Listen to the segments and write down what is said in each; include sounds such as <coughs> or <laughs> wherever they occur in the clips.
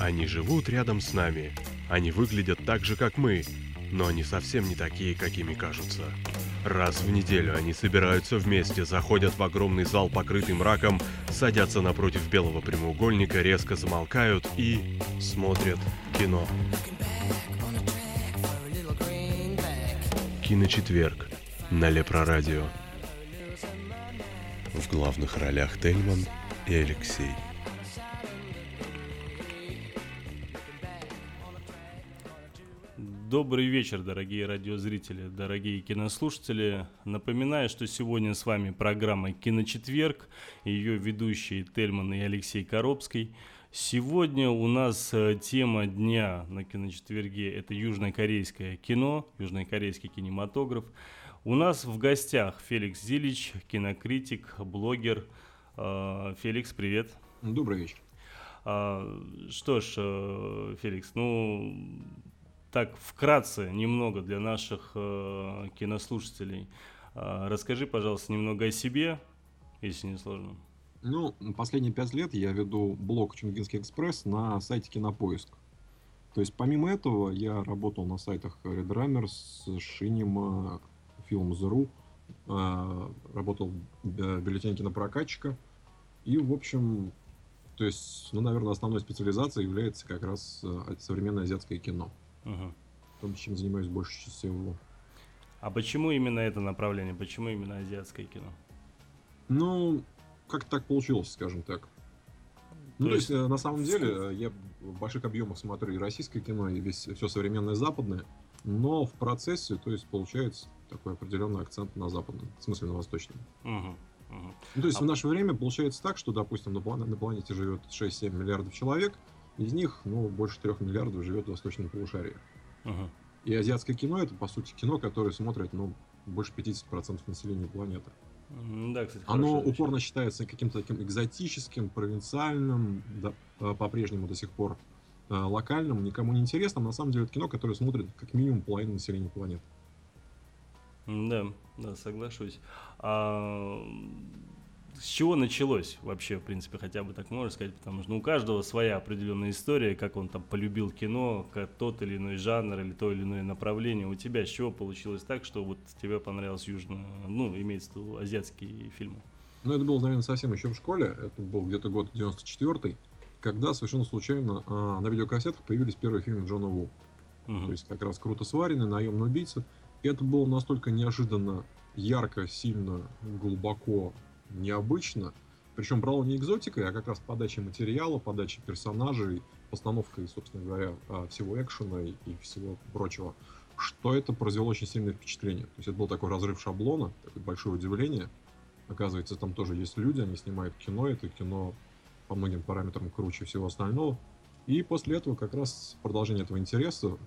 Они живут рядом с нами. Они выглядят так же, как мы, но они совсем не такие, какими кажутся. Раз в неделю они собираются вместе, заходят в огромный зал, покрытый мраком, садятся напротив белого прямоугольника, резко замолкают и смотрят кино. Киночетверг на Лепрорадио. В главных ролях Тельман и Алексей. Добрый вечер, дорогие радиозрители, дорогие кинослушатели. Напоминаю, что сегодня с вами программа «Киночетверг», ее ведущие Тельман и Алексей Коробский. Сегодня у нас э, тема дня на киночетверге – это южнокорейское кино, южнокорейский кинематограф. У нас в гостях Феликс Зилич, кинокритик, блогер. Э, Феликс, привет. Добрый вечер. А, что ж, э, Феликс, ну так вкратце немного для наших э, кинослушателей. Э, расскажи, пожалуйста, немного о себе, если не сложно. Ну, последние пять лет я веду блог Чунгинский экспресс на сайте Кинопоиск. То есть, помимо этого, я работал на сайтах Red Runners, Cinema, Film.ru, э, работал в бюллетене кинопрокатчика. И, в общем, то есть, ну, наверное, основной специализацией является как раз э, современное азиатское кино. Угу. То, чем занимаюсь больше всего. А почему именно это направление? Почему именно азиатское кино? Ну, как так получилось, скажем так. Ну, то есть, то есть на самом деле, э, я в больших объемах смотрю и российское кино, и весь, все современное западное, но в процессе, то есть, получается такой определенный акцент на западном, в смысле на восточном. Угу, угу. Ну, то есть, а... в наше время получается так, что, допустим, на, на планете живет 6-7 миллиардов человек, из них, ну, больше 3 миллиардов живет в восточном полушарии. Угу. И азиатское кино это, по сути, кино, которое смотрит, ну, больше 50% населения планеты. Да, кстати, Оно упорно вещь. считается каким-то таким экзотическим, провинциальным, да, по-прежнему до сих пор э, локальным, никому не интересным. На самом деле, это кино, которое смотрит как минимум половину населения планеты. Да, да, соглашусь. А, с чего началось вообще, в принципе, хотя бы так можно сказать, потому что ну, у каждого своя определенная история, как он там полюбил кино, как тот или иной жанр или то или иное направление. У тебя с чего получилось так, что вот тебе понравилось южно, ну, имеется в виду азиатские фильмы? Ну, это было, наверное, совсем еще в школе, это был где-то год 94-й, когда совершенно случайно а, на видеокассетах появились первые фильмы Джона Ву. Угу. То есть как раз круто сваренный, наемный убийца. И это было настолько неожиданно, ярко, сильно, глубоко необычно. Причем брало не экзотикой, а как раз подачей материала, подачей персонажей, постановкой, собственно говоря, а, всего экшена и всего прочего. Что это произвело очень сильное впечатление. То есть это был такой разрыв шаблона, такое большое удивление. Оказывается, там тоже есть люди, они снимают кино, это кино по многим параметрам круче всего остального. И после этого как раз продолжение этого интереса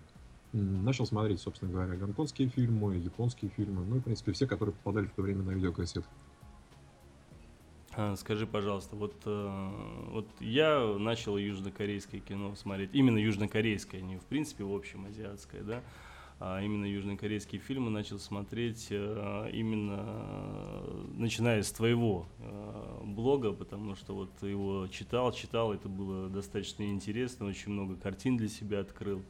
начал смотреть, собственно говоря, гонконгские фильмы, японские фильмы, ну и, в принципе, все, которые попадали в то время на видеокассеты. А, скажи, пожалуйста, вот, э, вот я начал южнокорейское кино смотреть, именно южнокорейское, не в принципе в общем азиатское, да, а именно южнокорейские фильмы начал смотреть э, именно э, начиная с твоего блога, потому что вот его читал, читал, это было достаточно интересно, очень много картин для себя открыл.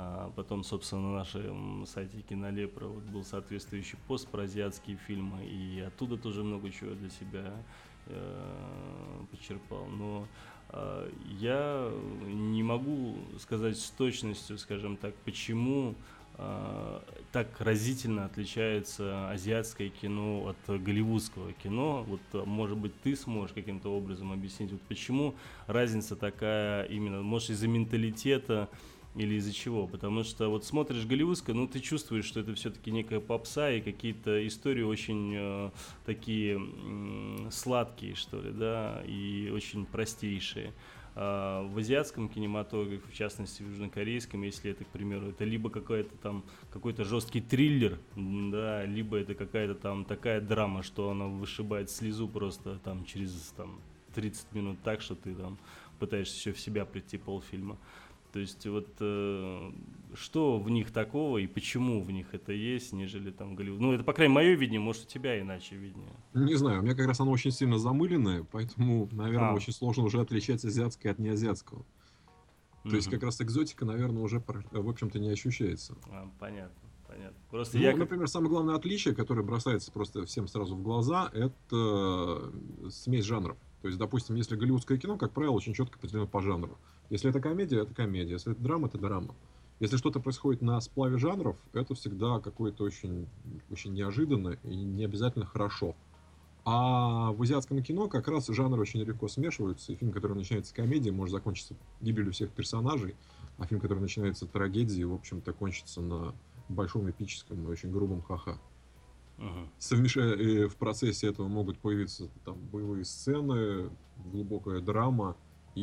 А потом, собственно, на нашем сайте Кинолепра вот был соответствующий пост про азиатские фильмы, и оттуда тоже много чего для себя почерпал, но э, я не могу сказать с точностью, скажем так, почему э, так разительно отличается азиатское кино от голливудского кино. Вот, может быть, ты сможешь каким-то образом объяснить, вот почему разница такая именно, может, из-за менталитета, или из-за чего? Потому что вот смотришь голливудское, ну ты чувствуешь, что это все-таки некая попса и какие-то истории очень э, такие э, сладкие, что ли, да, и очень простейшие. А в азиатском кинематографе, в частности в южнокорейском, если это, к примеру, это либо какой-то там какой-то жесткий триллер, да, либо это какая-то там такая драма, что она вышибает слезу просто там через там 30 минут так, что ты там пытаешься еще в себя прийти полфильма. То То есть вот э, что в них такого и почему в них это есть, нежели там Голливуд? Ну, это, по крайней мере, мое видение, может, у тебя иначе видение. Не знаю, у меня как раз оно очень сильно замыленное, поэтому, наверное, а. очень сложно уже отличать азиатское от неазиатского. То есть как раз экзотика, наверное, уже, в общем-то, не ощущается. А, понятно. Понятно. Просто ну, я например, самое главное отличие, которое бросается просто всем сразу в глаза, это смесь жанров. То есть, допустим, если голливудское кино, как правило, очень четко определено по жанру. Если это комедия, это комедия. Если это драма, это драма. Если что-то происходит на сплаве жанров, это всегда какое-то очень, очень неожиданно и не обязательно хорошо. А в азиатском кино как раз жанры очень легко смешиваются, и фильм, который начинается с комедии, может закончиться гибелью всех персонажей, а фильм, который начинается с трагедии, в общем-то, кончится на большом эпическом и очень грубом ха-ха. Uh-huh. Совмещая, и в процессе этого могут появиться там боевые сцены, глубокая драма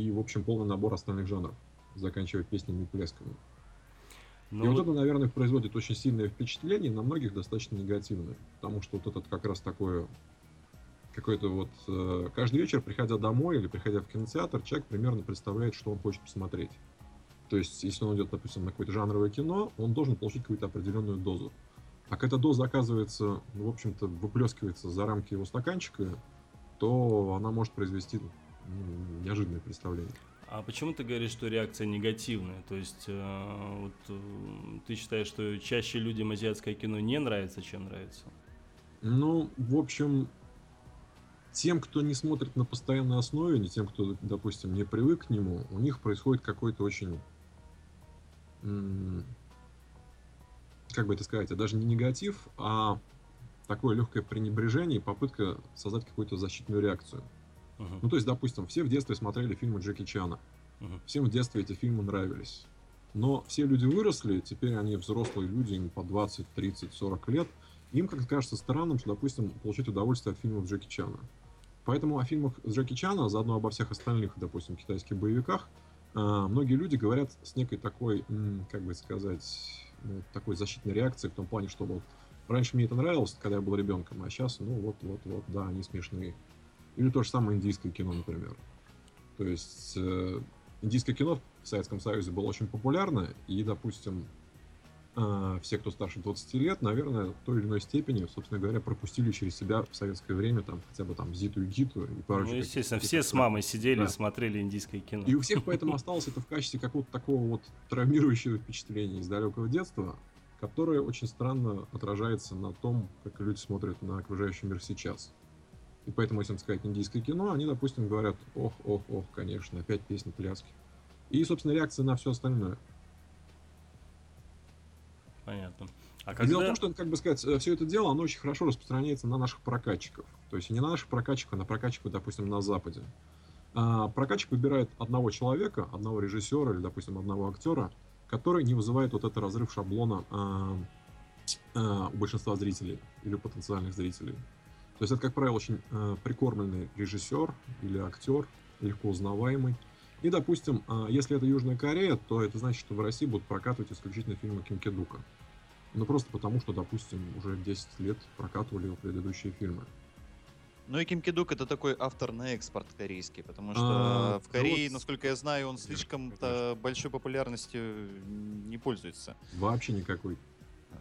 и, в общем, полный набор остальных жанров, заканчивая песнями и плесками. Ну, и вот это, наверное, производит очень сильное впечатление, на многих достаточно негативное. Потому что вот этот как раз такое какой-то вот... Э, каждый вечер, приходя домой или приходя в кинотеатр, человек примерно представляет, что он хочет посмотреть. То есть, если он идет, допустим, на какое-то жанровое кино, он должен получить какую-то определенную дозу. А когда доза оказывается, ну, в общем-то, выплескивается за рамки его стаканчика, то она может произвести неожиданное представление. А почему ты говоришь, что реакция негативная? То есть э, вот, э, ты считаешь, что чаще людям азиатское кино не нравится, чем нравится? Ну, в общем, тем, кто не смотрит на постоянной основе, не тем, кто, допустим, не привык к нему, у них происходит какой-то очень, как бы это сказать, а даже не негатив, а такое легкое пренебрежение и попытка создать какую-то защитную реакцию. Uh-huh. Ну, то есть, допустим, все в детстве смотрели фильмы Джеки Чана. Uh-huh. Всем в детстве эти фильмы нравились. Но все люди выросли, теперь они взрослые люди, им по 20, 30, 40 лет. Им как кажется странным, что, допустим, получать удовольствие от фильмов Джеки Чана. Поэтому о фильмах Джеки Чана, а заодно обо всех остальных, допустим, китайских боевиках, э, многие люди говорят с некой такой, как бы сказать, ну, такой защитной реакцией в том плане, что вот раньше мне это нравилось, когда я был ребенком, а сейчас, ну вот, вот, вот, да, они смешные. Или то же самое индийское кино, например. То есть э, индийское кино в Советском Союзе было очень популярно, и, допустим, э, все, кто старше 20 лет, наверное, в той или иной степени, собственно говоря, пропустили через себя в советское время там хотя бы там Зиту и Гиту и прочее. Ну, естественно, все с мамой сидели да. и смотрели индийское кино. И у всех <laughs> поэтому осталось это в качестве какого-то такого вот травмирующего впечатления из далекого детства, которое очень странно отражается на том, как люди смотрят на окружающий мир сейчас. И поэтому, если сказать индийское кино, они, допустим, говорят, ох, ох, ох, конечно, опять песни пляски. И, собственно, реакция на все остальное. Понятно. А когда... Дело в том, что, как бы сказать, все это дело, оно очень хорошо распространяется на наших прокатчиков. То есть не на наших прокатчиков, а на прокатчиков, допустим, на Западе. А, прокатчик выбирает одного человека, одного режиссера или, допустим, одного актера, который не вызывает вот этот разрыв шаблона а, а, у большинства зрителей или потенциальных зрителей. То есть это, как правило, очень э, прикормленный режиссер или актер, легко узнаваемый. И, допустим, э, если это Южная Корея, то это значит, что в России будут прокатывать исключительно фильмы Ким Кедука. Ну, просто потому, что, допустим, уже 10 лет прокатывали его предыдущие фильмы. Ну и Ким Кедук это такой автор на экспорт корейский, потому что а, в Корее, вот... насколько я знаю, он слишком большой популярностью не пользуется. Вообще никакой.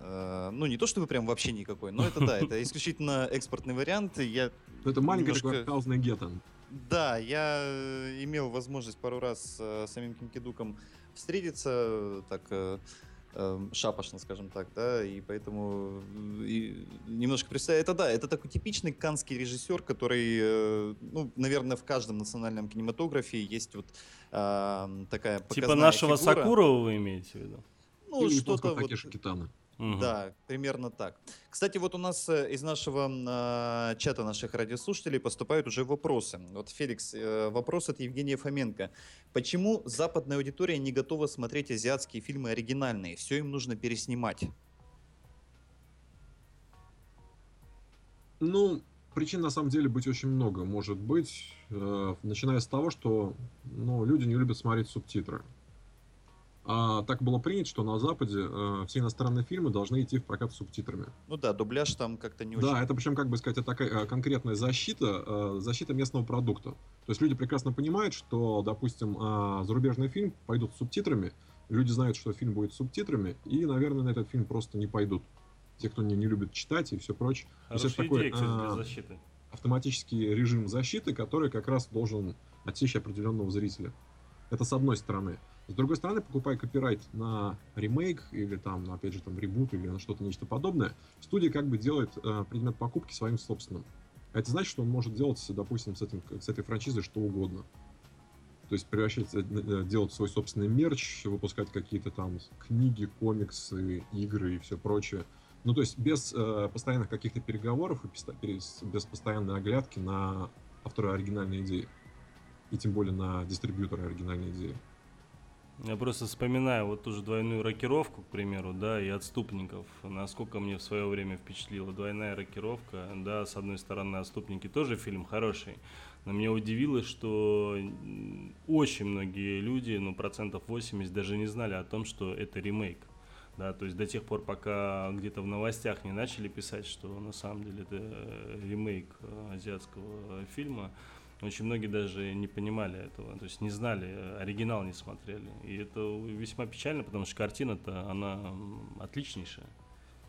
Э, ну, не то чтобы прям вообще никакой, но это да, это <laughs> исключительно экспортный вариант. Я ну, это маленький немножко... артхаусный гетто. Да, я э, имел возможность пару раз э, с самим Кинкидуком встретиться, так шапошно, скажем так, да, и поэтому и немножко представить, это да, это такой типичный канский режиссер, который, ну, наверное, в каждом национальном кинематографе есть вот э, такая Типа нашего фигура. Сакурова вы имеете в виду? Ну, что-то вот... Китана. Угу. Да, примерно так. Кстати, вот у нас э, из нашего э, чата наших радиослушателей поступают уже вопросы. Вот, Феликс, э, вопрос от Евгения Фоменко. Почему западная аудитория не готова смотреть азиатские фильмы оригинальные? Все им нужно переснимать. Ну, причин на самом деле быть очень много. Может быть, э, начиная с того, что ну, люди не любят смотреть субтитры. А, так было принято, что на Западе э, все иностранные фильмы должны идти в прокат с субтитрами. Ну да, дубляж там как-то не очень. Да, это причем, как бы сказать, это такая э, конкретная защита, э, защита местного продукта. То есть люди прекрасно понимают, что, допустим, э, зарубежный фильм пойдут с субтитрами, люди знают, что фильм будет с субтитрами, и, наверное, на этот фильм просто не пойдут. Те, кто не, не любит читать и все прочее. Хорошая То есть идея, такой, кстати, для а, защиты. автоматический режим защиты, который как раз должен отсечь определенного зрителя. Это с одной стороны. С другой стороны, покупая копирайт на ремейк или там, на, опять же, там ребут или на что-то нечто подобное, студия как бы делает э, предмет покупки своим собственным. А это значит, что он может делать, допустим, с, этим, с этой франшизой что угодно. То есть превращать, э, э, делать свой собственный мерч, выпускать какие-то там книги, комиксы, игры и все прочее. Ну, то есть без э, постоянных каких-то переговоров и без, без постоянной оглядки на автора оригинальной идеи. И тем более на дистрибьютора оригинальной идеи. Я просто вспоминаю вот ту же двойную рокировку, к примеру, да, и отступников. Насколько мне в свое время впечатлила двойная рокировка, да, с одной стороны, отступники тоже фильм хороший, но меня удивило, что очень многие люди, ну, процентов 80 даже не знали о том, что это ремейк. Да, то есть до тех пор, пока где-то в новостях не начали писать, что на самом деле это ремейк азиатского фильма, очень многие даже не понимали этого, то есть не знали, оригинал не смотрели. И это весьма печально, потому что картина-то, она отличнейшая.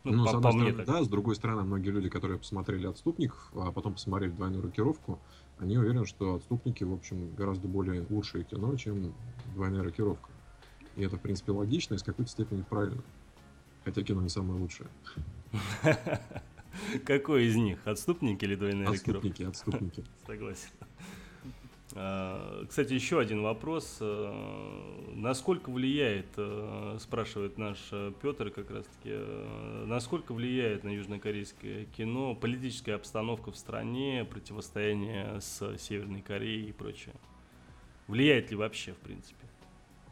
Ну, ну по, с одной по стороны, да, с другой стороны, многие люди, которые посмотрели «Отступников», а потом посмотрели «Двойную рокировку», они уверены, что «Отступники», в общем, гораздо более лучшее кино, чем «Двойная рокировка». И это, в принципе, логично и с какой-то степени правильно. Хотя кино не самое лучшее. <laughs> Какой из них? Отступники или двойная рокировка? Отступники, отступники. <laughs> Согласен. А, кстати, еще один вопрос. А, насколько влияет, а, спрашивает наш Петр как раз-таки, насколько влияет на южнокорейское кино политическая обстановка в стране, противостояние с Северной Кореей и прочее? Влияет ли вообще, в принципе?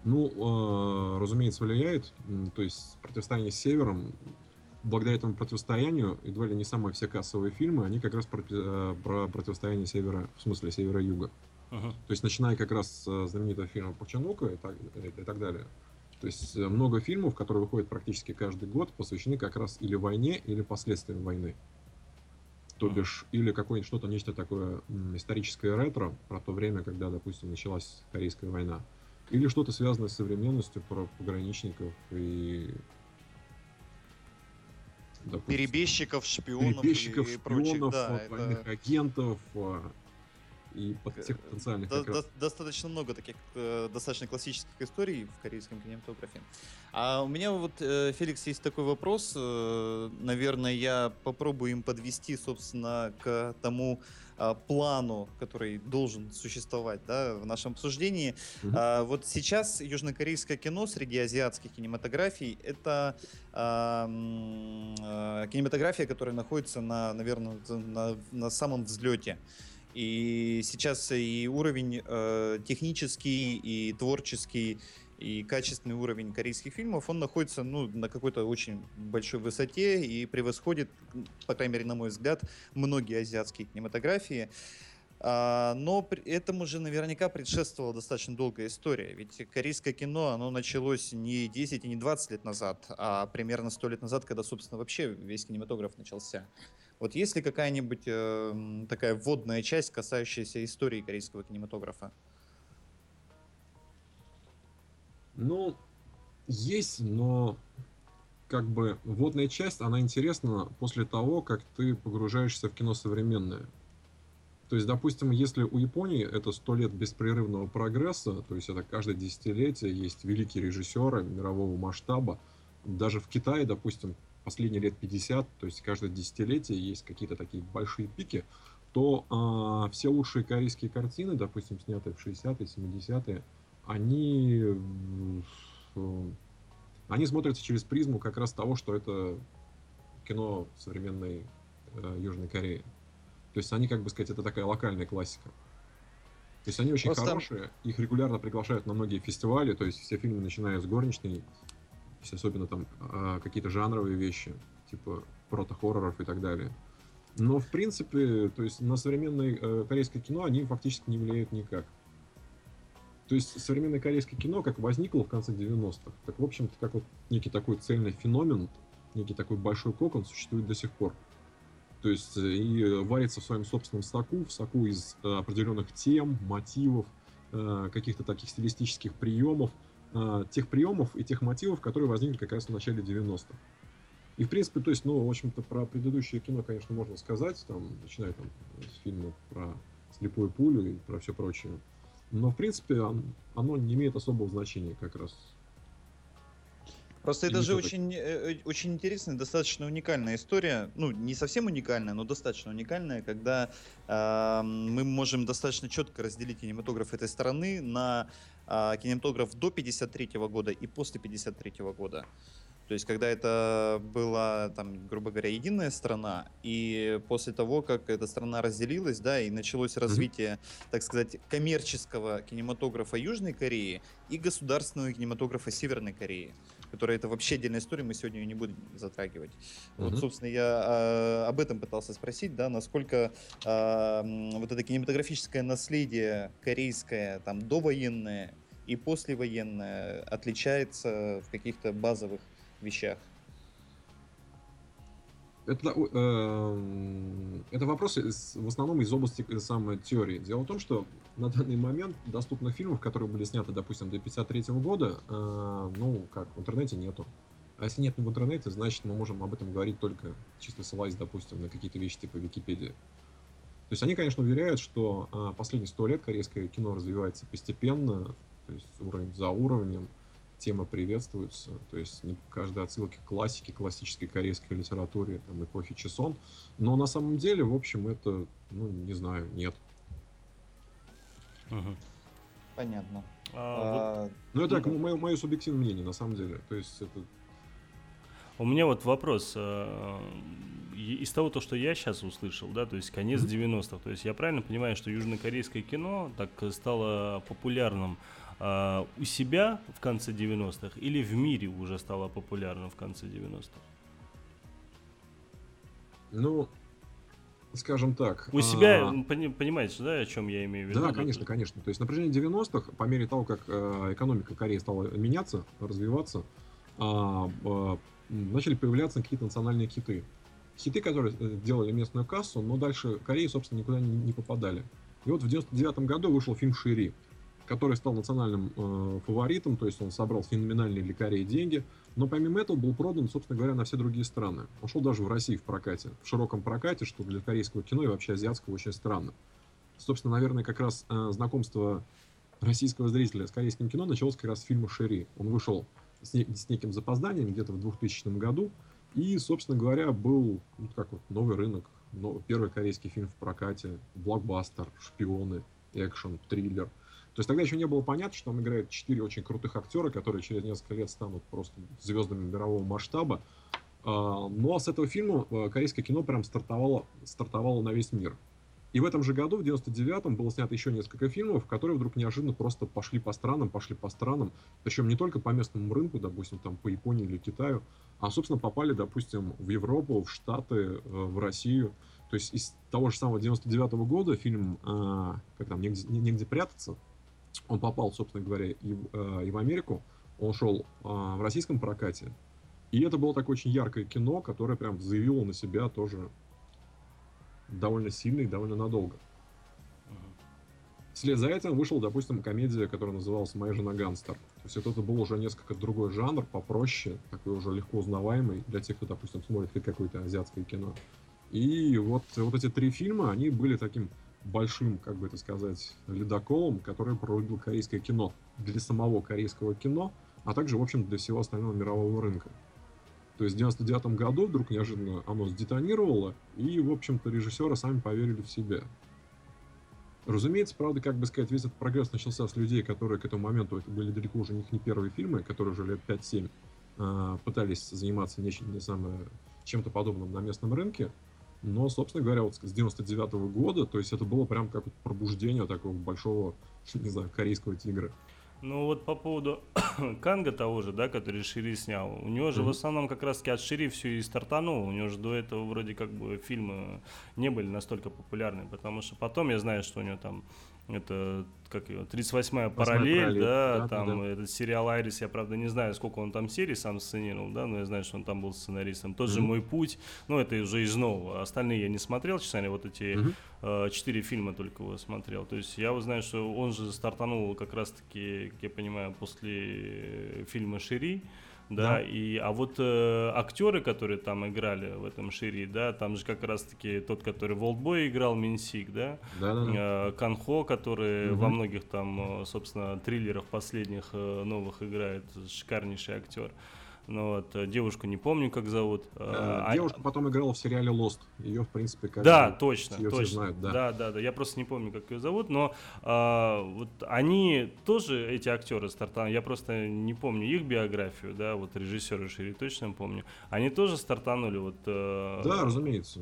Ну, разумеется, влияет. То есть противостояние с Севером, благодаря этому противостоянию, едва ли не самые все кассовые фильмы, они как раз э, про противостояние Севера, в смысле Севера-Юга. Uh-huh. То есть, начиная как раз с знаменитого фильма Пачанука и так, и, и так далее. То есть, э, много фильмов, которые выходят практически каждый год, посвящены как раз или войне, или последствиям войны. То бишь, или какое-нибудь что-то, нечто такое историческое ретро, про то время, когда, допустим, началась Корейская война. Или что-то связанное с современностью, про пограничников и допустим, перебежчиков, шпионов, перебежчиков, и, шпионов, прочих, да, двойных это... агентов, а, и всех потенциальных. До, до, достаточно много таких э, достаточно классических историй в корейском кинематографе. А у меня вот, э, Феликс, есть такой вопрос. Э, наверное, я попробую им подвести, собственно, к тому э, плану, который должен существовать да, в нашем обсуждении. Mm-hmm. А, вот сейчас южнокорейское кино среди азиатских кинематографий это а, а, кинематография, которая находится на, наверное, на, на самом взлете. И сейчас и уровень э, технический, и творческий, и качественный уровень корейских фильмов, он находится ну, на какой-то очень большой высоте и превосходит, по крайней мере, на мой взгляд, многие азиатские кинематографии. А, но этому же наверняка предшествовала достаточно долгая история. Ведь корейское кино, оно началось не 10 и не 20 лет назад, а примерно 100 лет назад, когда, собственно, вообще весь кинематограф начался. Вот есть ли какая-нибудь э, такая вводная часть, касающаяся истории корейского кинематографа? Ну, есть, но как бы вводная часть, она интересна после того, как ты погружаешься в кино современное. То есть, допустим, если у Японии это сто лет беспрерывного прогресса, то есть это каждое десятилетие есть великие режиссеры мирового масштаба, даже в Китае, допустим, последние лет 50, то есть каждое десятилетие есть какие-то такие большие пики, то э, все лучшие корейские картины, допустим, снятые в 60-е, 70-е, они, э, они смотрятся через призму как раз того, что это кино современной э, Южной Кореи. То есть они, как бы сказать, это такая локальная классика. То есть они очень Просто... хорошие, их регулярно приглашают на многие фестивали, то есть все фильмы, начиная с горничной, есть особенно там э, какие-то жанровые вещи, типа прото-хорроров и так далее. Но, в принципе, то есть на современное э, корейское кино они фактически не влияют никак. То есть современное корейское кино как возникло в конце 90-х, так, в общем-то, как вот некий такой цельный феномен, некий такой большой кокон существует до сих пор. То есть э, и варится в своем собственном соку, в соку из э, определенных тем, мотивов, каких-то таких стилистических приемов, тех приемов и тех мотивов, которые возникли как раз в начале 90-х. И, в принципе, то есть, ну, в общем-то, про предыдущее кино, конечно, можно сказать, там, начиная там с фильма про слепую пулю и про все прочее. Но, в принципе, он, оно не имеет особого значения как раз. Просто это же очень, э, э, очень интересная, достаточно уникальная история. Ну, не совсем уникальная, но достаточно уникальная, когда э, мы можем достаточно четко разделить кинематограф этой страны на э, кинематограф до 53 года и после 53 года. То есть, когда это была, там, грубо говоря, единая страна, и после того, как эта страна разделилась, да, и началось развитие, mm-hmm. так сказать, коммерческого кинематографа Южной Кореи и государственного кинематографа Северной Кореи, которая это вообще отдельная история, мы сегодня ее не будем затрагивать. Mm-hmm. Вот, собственно, я а, об этом пытался спросить, да, насколько а, вот это кинематографическое наследие корейское, там, довоенное и послевоенное отличается в каких-то базовых вещах? Это, э, это вопрос из, в основном из области э, самой теории. Дело в том, что на данный момент доступных фильмов, которые были сняты, допустим, до 53 года, э, ну, как в интернете нету. А если нет в интернете, значит, мы можем об этом говорить только чисто ссылаясь, допустим, на какие-то вещи типа Википедии. То есть они, конечно, уверяют, что э, последние сто лет корейское кино развивается постепенно, то есть уровень за уровнем, темы приветствуются. То есть не каждая отсылка к классике, классической корейской литературе, там, эпохи Чесон. Но на самом деле, в общем, это, ну, не знаю, нет. Угу. Понятно. А, а, вот... Ну, это ну, мое, мое субъективное мнение, на самом деле. То есть это... У меня вот вопрос. А, из того, то, что я сейчас услышал, да, то есть конец 90-х, то есть я правильно понимаю, что южнокорейское кино так стало популярным э, у себя в конце 90-х или в мире уже стало популярным в конце 90-х? Ну, скажем так. У себя, а... понимаете, да, о чем я имею в виду? Да, конечно, конечно. То есть на протяжении 90-х, по мере того, как э, экономика Кореи стала меняться, развиваться, э, начали появляться какие-то национальные хиты. Хиты, которые э, делали местную кассу, но дальше Кореи, собственно, никуда не, не попадали. И вот в 99 году вышел фильм «Шири», который стал национальным э, фаворитом, то есть он собрал феноменальные для Кореи деньги, но помимо этого был продан, собственно говоря, на все другие страны. Он шел даже в России в прокате, в широком прокате, что для корейского кино и вообще азиатского очень странно. Собственно, наверное, как раз э, знакомство российского зрителя с корейским кино началось как раз с фильма «Шири». Он вышел с, не, с неким запозданием где-то в 2000 году, и, собственно говоря, был ну, как вот новый рынок, но, первый корейский фильм в прокате, блокбастер, шпионы, экшен, триллер – то есть тогда еще не было понятно, что там играют четыре очень крутых актера, которые через несколько лет станут просто звездами мирового масштаба. А, но с этого фильма э, корейское кино прям стартовало, стартовало на весь мир. И в этом же году, в 99-м, было снято еще несколько фильмов, которые вдруг неожиданно просто пошли по странам, пошли по странам. Причем не только по местному рынку, допустим, там по Японии или Китаю, а, собственно, попали, допустим, в Европу, в Штаты, э, в Россию. То есть из того же самого 99-го года фильм, э, как там, негде, негде прятаться, он попал, собственно говоря, и э, и в Америку. Он шел э, в российском прокате. И это было такое очень яркое кино, которое прям заявило на себя тоже довольно сильно и довольно надолго. Вслед за этим вышел, допустим, комедия, которая называлась «Моя жена гангстер». То есть это был уже несколько другой жанр, попроще, такой уже легко узнаваемый для тех, кто, допустим, смотрит какое-то азиатское кино. И вот, вот эти три фильма, они были таким большим, как бы это сказать, ледоколом, который прорубил корейское кино для самого корейского кино, а также, в общем, для всего остального мирового рынка. То есть в 99 году вдруг неожиданно оно сдетонировало, и, в общем-то, режиссеры сами поверили в себя. Разумеется, правда, как бы сказать, весь этот прогресс начался с людей, которые к этому моменту, это были далеко уже них не первые фильмы, которые уже лет 5-7 э, пытались заниматься нечем, не самое, чем-то подобным на местном рынке, но, собственно говоря, вот с 99 -го года, то есть это было прям как пробуждение такого большого, <laughs> не знаю, корейского тигра. Ну вот по поводу <coughs> Канга того же, да, который Шири снял, у него же mm-hmm. в основном как раз таки от Шири все и стартанул, у него же до этого вроде как бы фильмы не были настолько популярны, потому что потом я знаю, что у него там это как его, 38-я параллель, параллель, да, да там да, этот сериал Айрис, я правда не знаю, сколько он там серий сам сценировал, да, но я знаю, что он там был сценаристом. Тот mm-hmm. же «Мой путь», ну, это уже из нового, остальные я не смотрел, честно вот эти mm-hmm. э, четыре фильма только его смотрел. То есть я знаю, что он же стартанул как раз-таки, как я понимаю, после фильма «Шири», да, да. и а вот э, актеры, которые там играли в этом Шири, да, там же как раз-таки тот, который в Олдбой играл, Минсик, да, да, да, да. Э, Канхо, который угу. во многих там, э, собственно, триллерах последних э, новых играет, шикарнейший актер. Ну вот, э, девушку не помню, как зовут. А, а, девушка потом играла в сериале Lost. Ее, в принципе, как Да, точно, ее точно. знают, да. да, да, да. Я просто не помню, как ее зовут, но а, вот они тоже, эти актеры стартанули, я просто не помню их биографию, да, вот режиссеры Шири точно помню. Они тоже стартанули вот... Да, разумеется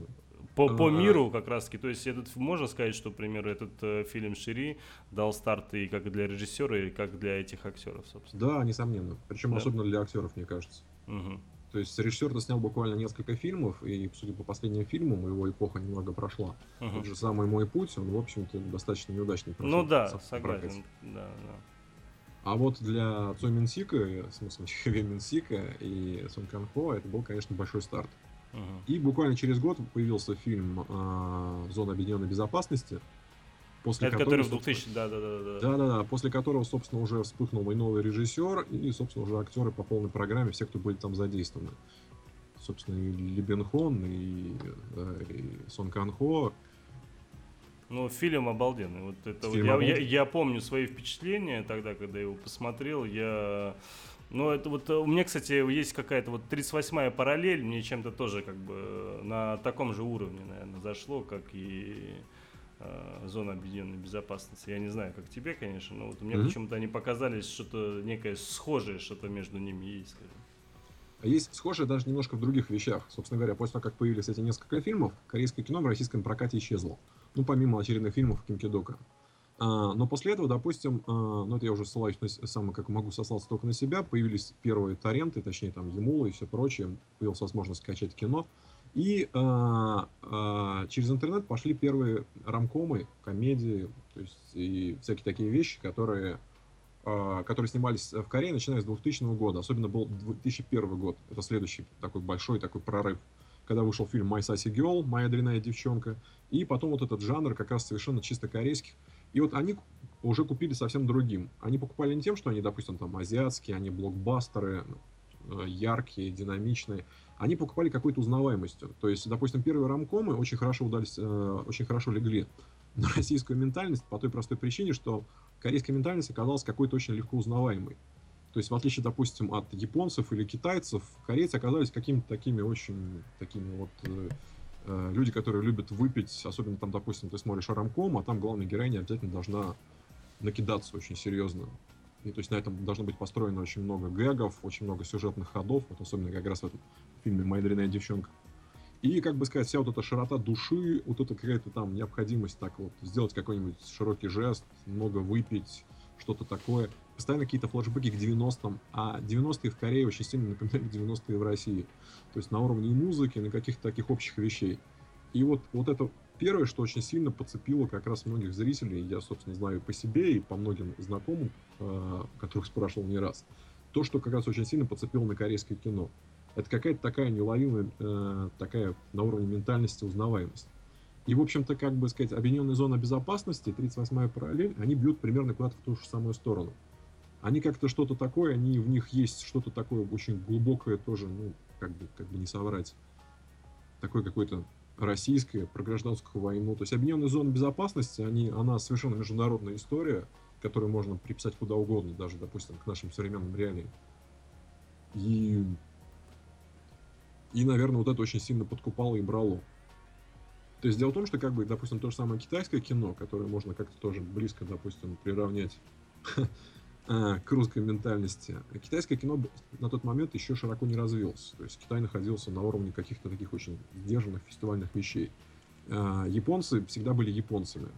по, по миру как раз таки. То есть этот можно сказать, что, к примеру, этот э, фильм Шири дал старт и как для режиссера, и как для этих актеров, собственно. Да, несомненно. Причем да. особенно для актеров, мне кажется. Угу. То есть режиссер-то снял буквально несколько фильмов, и, судя по последним фильмам, его эпоха немного прошла. Угу. Тот же самый «Мой путь», он, в общем-то, достаточно неудачный прошел. Ну да, согласен. Да, да. А вот для Цой Минсика, в смысле <laughs> Хеве Минсика и Сон Кан Хо, это был, конечно, большой старт. И буквально через год появился фильм э, «Зона объединенной безопасности», после Это которого, который в 2000, да, да, да, да. Да, да, да. После которого, собственно, уже вспыхнул и новый режиссер, и, собственно, уже актеры по полной программе, все, кто были там задействованы. Собственно, и Ли Бен Хон, и, э, и Сон Кан Хо. Ну, фильм обалденный. Вот это фильм вот я, я, я помню свои впечатления тогда, когда его посмотрел. Я ну, это вот э, у меня, кстати, есть какая-то вот 38-я параллель, мне чем-то тоже как бы э, на таком же уровне, наверное, зашло, как и э, зона объединенной безопасности. Я не знаю, как тебе, конечно, но вот у меня mm-hmm. почему-то они показались что-то некое схожее, что-то между ними есть, скажем. А есть схожее даже немножко в других вещах. Собственно говоря, после того, как появились эти несколько фильмов, корейское кино в российском прокате исчезло. Ну, помимо очередных фильмов Ким Кидока. А, но после этого, допустим, а, ну это я уже ссылаюсь на, сам, как могу сослаться только на себя, появились первые торренты, точнее там Емула и все прочее, появилась возможность скачать кино. И а, а, через интернет пошли первые рамкомы, комедии, то есть и всякие такие вещи, которые, а, которые снимались в Корее, начиная с 2000 года. Особенно был 2001 год. Это следующий такой большой такой прорыв. Когда вышел фильм «My Sassy Girl», «Моя дрянная девчонка». И потом вот этот жанр как раз совершенно чисто корейских и вот они уже купили совсем другим. Они покупали не тем, что они, допустим, там азиатские, они блокбастеры, э, яркие, динамичные. Они покупали какой-то узнаваемостью. То есть, допустим, первые рамкомы очень хорошо удались, э, очень хорошо легли <laughs> на российскую ментальность по той простой причине, что корейская ментальность оказалась какой-то очень легко узнаваемой. То есть, в отличие, допустим, от японцев или китайцев, корейцы оказались какими-то такими очень такими вот э, Э, люди, которые любят выпить, особенно там, допустим, ты смотришь Арамком, а там главная героиня обязательно должна накидаться очень серьезно. И то есть на этом должно быть построено очень много гэгов, очень много сюжетных ходов, вот особенно как раз в этом фильме «Моя дрянная девчонка». И, как бы сказать, вся вот эта широта души, вот эта какая-то там необходимость так вот сделать какой-нибудь широкий жест, много выпить, что-то такое. Постоянно какие-то флешбеки к 90-м, а 90-е в Корее очень сильно напоминают 90-е в России. То есть на уровне и музыки, на каких-то таких общих вещей. И вот, вот это первое, что очень сильно подцепило как раз многих зрителей, я, собственно, знаю по себе и по многим знакомым, э, которых спрашивал не раз, то, что как раз очень сильно подцепило на корейское кино. Это какая-то такая неуловимая, э, такая на уровне ментальности узнаваемость. И, в общем-то, как бы сказать, объединенная зона безопасности, 38-я параллель, они бьют примерно куда-то в ту же самую сторону. Они как-то что-то такое, они в них есть что-то такое очень глубокое тоже, ну, как бы, как бы не соврать. Такое какое-то российское, про гражданскую войну. То есть объединенная зона безопасности, они, она совершенно международная история, которую можно приписать куда угодно, даже, допустим, к нашим современным реалиям. И, и наверное, вот это очень сильно подкупало и брало. То есть дело в том, что, как бы, допустим, то же самое китайское кино, которое можно как-то тоже близко, допустим, приравнять <laughs> а, к русской ментальности. Китайское кино на тот момент еще широко не развилось. То есть Китай находился на уровне каких-то таких очень сдержанных фестивальных вещей. А, японцы всегда были японцами.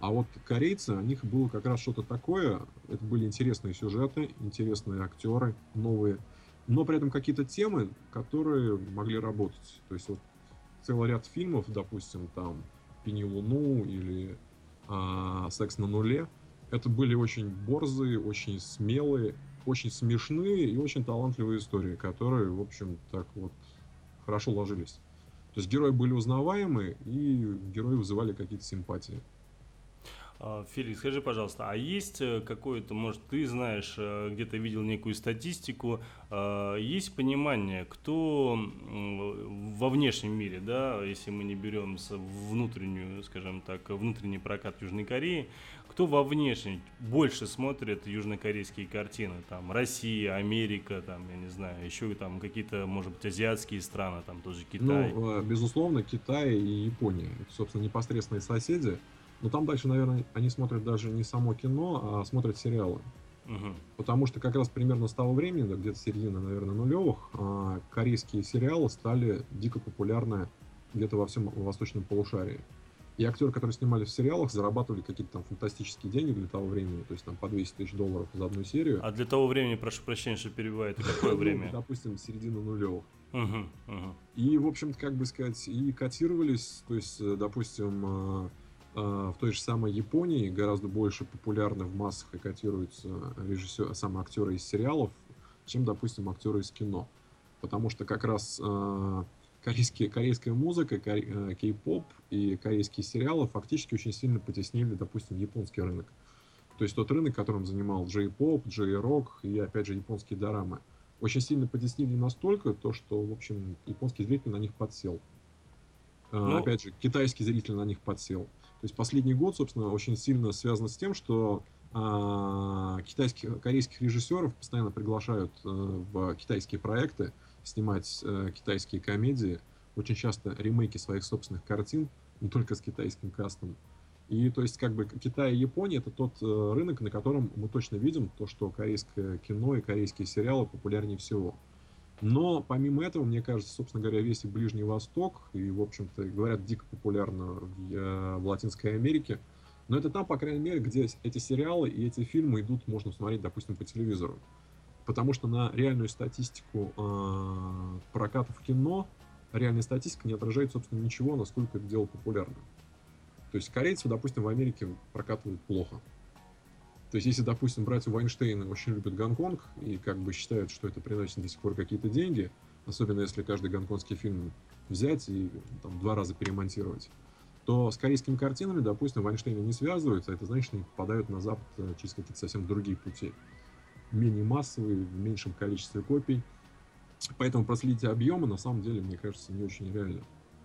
А вот корейцы, у них было как раз что-то такое. Это были интересные сюжеты, интересные актеры, новые. Но при этом какие-то темы, которые могли работать. То есть вот целый ряд фильмов, допустим, там «Пени Луну» или э, «Секс на нуле». Это были очень борзые, очень смелые, очень смешные и очень талантливые истории, которые, в общем, так вот хорошо ложились. То есть герои были узнаваемы, и герои вызывали какие-то симпатии. А, Феликс, скажи, пожалуйста, а есть э, какое-то, может, ты знаешь, э, где-то видел некую статистику, а, есть понимание, кто во внешнем мире, да, если мы не берем внутреннюю, скажем так, внутренний прокат Южной Кореи, кто во внешнем больше смотрит южнокорейские картины, там, Россия, Америка, там, я не знаю, еще там какие-то, может быть, азиатские страны, там тоже Китай? Ну, безусловно, Китай и Япония, собственно, непосредственные соседи, но там дальше, наверное, они смотрят даже не само кино, а смотрят сериалы. Угу. Потому что как раз примерно с того времени, да, где-то середина, наверное, нулевых, а, корейские сериалы стали дико популярны где-то во всем восточном полушарии. И актеры, которые снимались в сериалах, зарабатывали какие-то там фантастические деньги для того времени, то есть там по 200 тысяч долларов за одну серию. А для того времени, прошу прощения, что перебиваю, это какое ну, время? Допустим, середина нулевых. И, в общем-то, как бы сказать, и котировались, то есть, допустим, а, в той же самой Японии гораздо больше популярны в массах и котируются режиссеры, сами актеры из сериалов, чем, допустим, актеры из кино. Потому что как раз э, корейские, корейская музыка, э, кей-поп и корейские сериалы фактически очень сильно потеснили, допустим, японский рынок. То есть тот рынок, которым занимал джей-поп, джей-рок и, опять же, японские дорамы. Очень сильно потеснили настолько, то, что, в общем, японский зритель на них подсел. Ну, опять же, китайский зритель на них подсел. То есть последний год, собственно, очень сильно связан с тем, что а, китайских, корейских режиссеров постоянно приглашают а, в китайские проекты снимать а, китайские комедии, очень часто ремейки своих собственных картин, не только с китайским кастом. И то есть как бы Китай и Япония это тот э, рынок, на котором мы точно видим то, что корейское кино и корейские сериалы популярнее всего. Но помимо этого, мне кажется, собственно говоря, весь Ближний Восток, и, в общем-то, говорят, дико популярно в, в Латинской Америке. Но это там, по крайней мере, где эти сериалы и эти фильмы идут, можно смотреть, допустим, по телевизору. Потому что на реальную статистику э, прокатов кино, реальная статистика не отражает, собственно, ничего, насколько это дело популярно. То есть корейцы, допустим, в Америке прокатывают плохо. То есть, если, допустим, братья Вайнштейны очень любят Гонконг и как бы считают, что это приносит до сих пор какие-то деньги, особенно если каждый гонконгский фильм взять и там, два раза перемонтировать, то с корейскими картинами, допустим, Вайнштейны не связываются, а это значит, что они попадают на Запад э, через какие-то совсем другие пути. Менее массовые, в меньшем количестве копий. Поэтому проследить объемы, на самом деле, мне кажется, не очень реально.